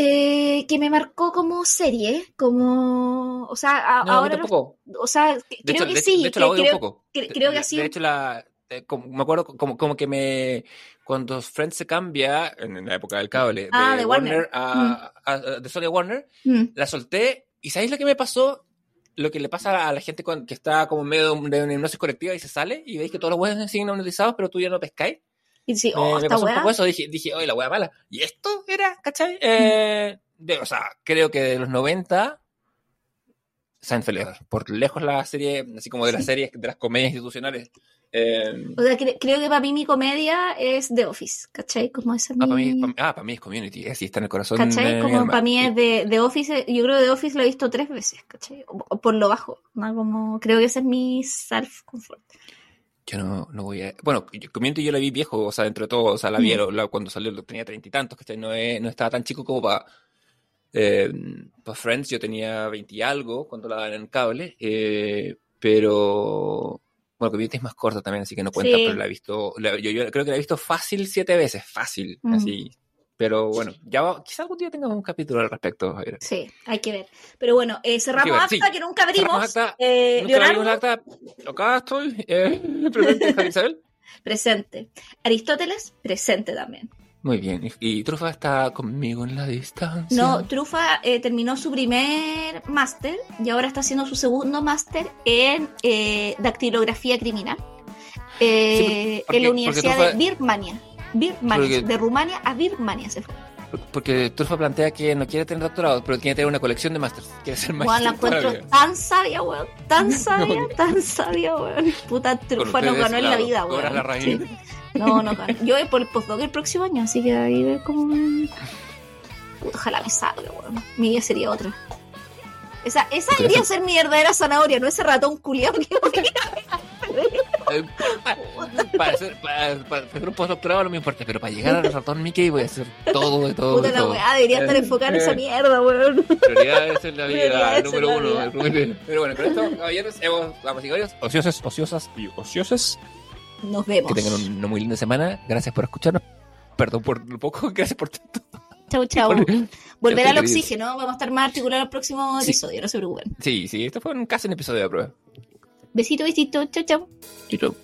eh, que me marcó como serie, como, o sea, a- No, ahora, los- o sea, De creo hecho, que de, sí, de hecho que la odio creo, un poco. creo que así De hecho, la, eh, como- me acuerdo como, como que me... Cuando Friends se cambia, en la época del cable, de, Ah, de Warner, Warner. a, a- a- de Sony a Warner, Mm. la solté. ¿Y sabéis lo que me pasó? Lo que le pasa a la gente con- que está como en medio de, un- de una hipnosis colectiva y se sale y veis que todos los huevos siguen hipnotizados, pero tú ya no pescáis. Y Me- oh, me esta pasó un poco eso. Dije, dije oye, la hueá mala. ¿Y esto era, cachai? Eh, de, o sea, creo que de los 90, Seinfeld es por lejos la serie, así como de las Sí. series, de las comedias institucionales. Eh, O sea, cre- creo que para mí mi comedia es The Office, ¿cachai? Como esa es ah, para mi... mí, pa- ah, para mí es Community, así está en el corazón. ¿Cachai? Como para mí es de, The Office, yo creo que The Office lo he visto tres veces, ¿cachai? O- o por lo bajo, ¿no? Como, creo que ese es mi self-comfort. Yo no, no voy a. Bueno, Community yo la vi viejo, o sea, dentro de todo, o sea, la vi Mm. la- cuando salió, tenía treinta y tantos, que no, es- no estaba tan chico como para. Eh, para Friends, yo tenía veinte y algo cuando la daban en cable, eh, pero. Bueno, Community es más corta también, así que no cuenta, Sí. pero la he visto. la- yo, yo creo que la he visto fácil siete veces, fácil, Mm. así. Pero bueno, ya va- quizá algún día tengamos un capítulo al respecto, Javier. Sí, hay que ver. Pero bueno, eh, cerramos ver, acta, sí. que nunca abrimos. Acta. Eh, Nunca Leonardo, la acta. Acá estoy. Eh, presente, Javier Isabel. presente. Aristóteles, presente también. Muy bien. ¿Y, Trufa está conmigo en la distancia? No, Trufa eh, terminó su primer máster y ahora está haciendo su segundo máster en eh, dactilografía criminal eh, Sí, porque- en la Universidad Trufa- de Birmania. Birmania, Porque- de Rumania a Birmania se fue. Porque Trufa plantea que no quiere tener doctorado, pero quiere tener una colección de másters. Quiere ser Juan, máster. la encuentro todavía. tan sabia, weón. Tan sabia, tan sabia, weón. Puta, Trufa nos ganó en la vida, weón. la Raíz. Sí. No, no ganó. Yo voy por el postdoc el próximo año, así que ahí ve como. Puta, Ojalá me salga, weón. Mi vida sería otra. Esa, esa debería ser mi verdadera zanahoria, no ese ratón culiado que Eh, para, hacer, para, para hacer un postdoctorado no me importa, pero para llegar al ratón Mickey voy a hacer todo de todo. Puta de la todo. weá, debería estar enfocada en esa mierda, weón. Prioridades en la vida, número uno. Pero bueno, con esto, caballeros, hemos, damas y caballeros, ociosas, ociosas y ociosas. Nos vemos. Que tengan una muy linda semana. Gracias por escucharnos. Perdón por lo poco, gracias por tanto. Chau, chau. Volver al oxígeno. Vamos a estar más articulados el próximo Sí. episodio, no se preocupen. Sí, sí, esto fue un, casi un episodio de prueba. Besito, besito. Chau. Chau, chau.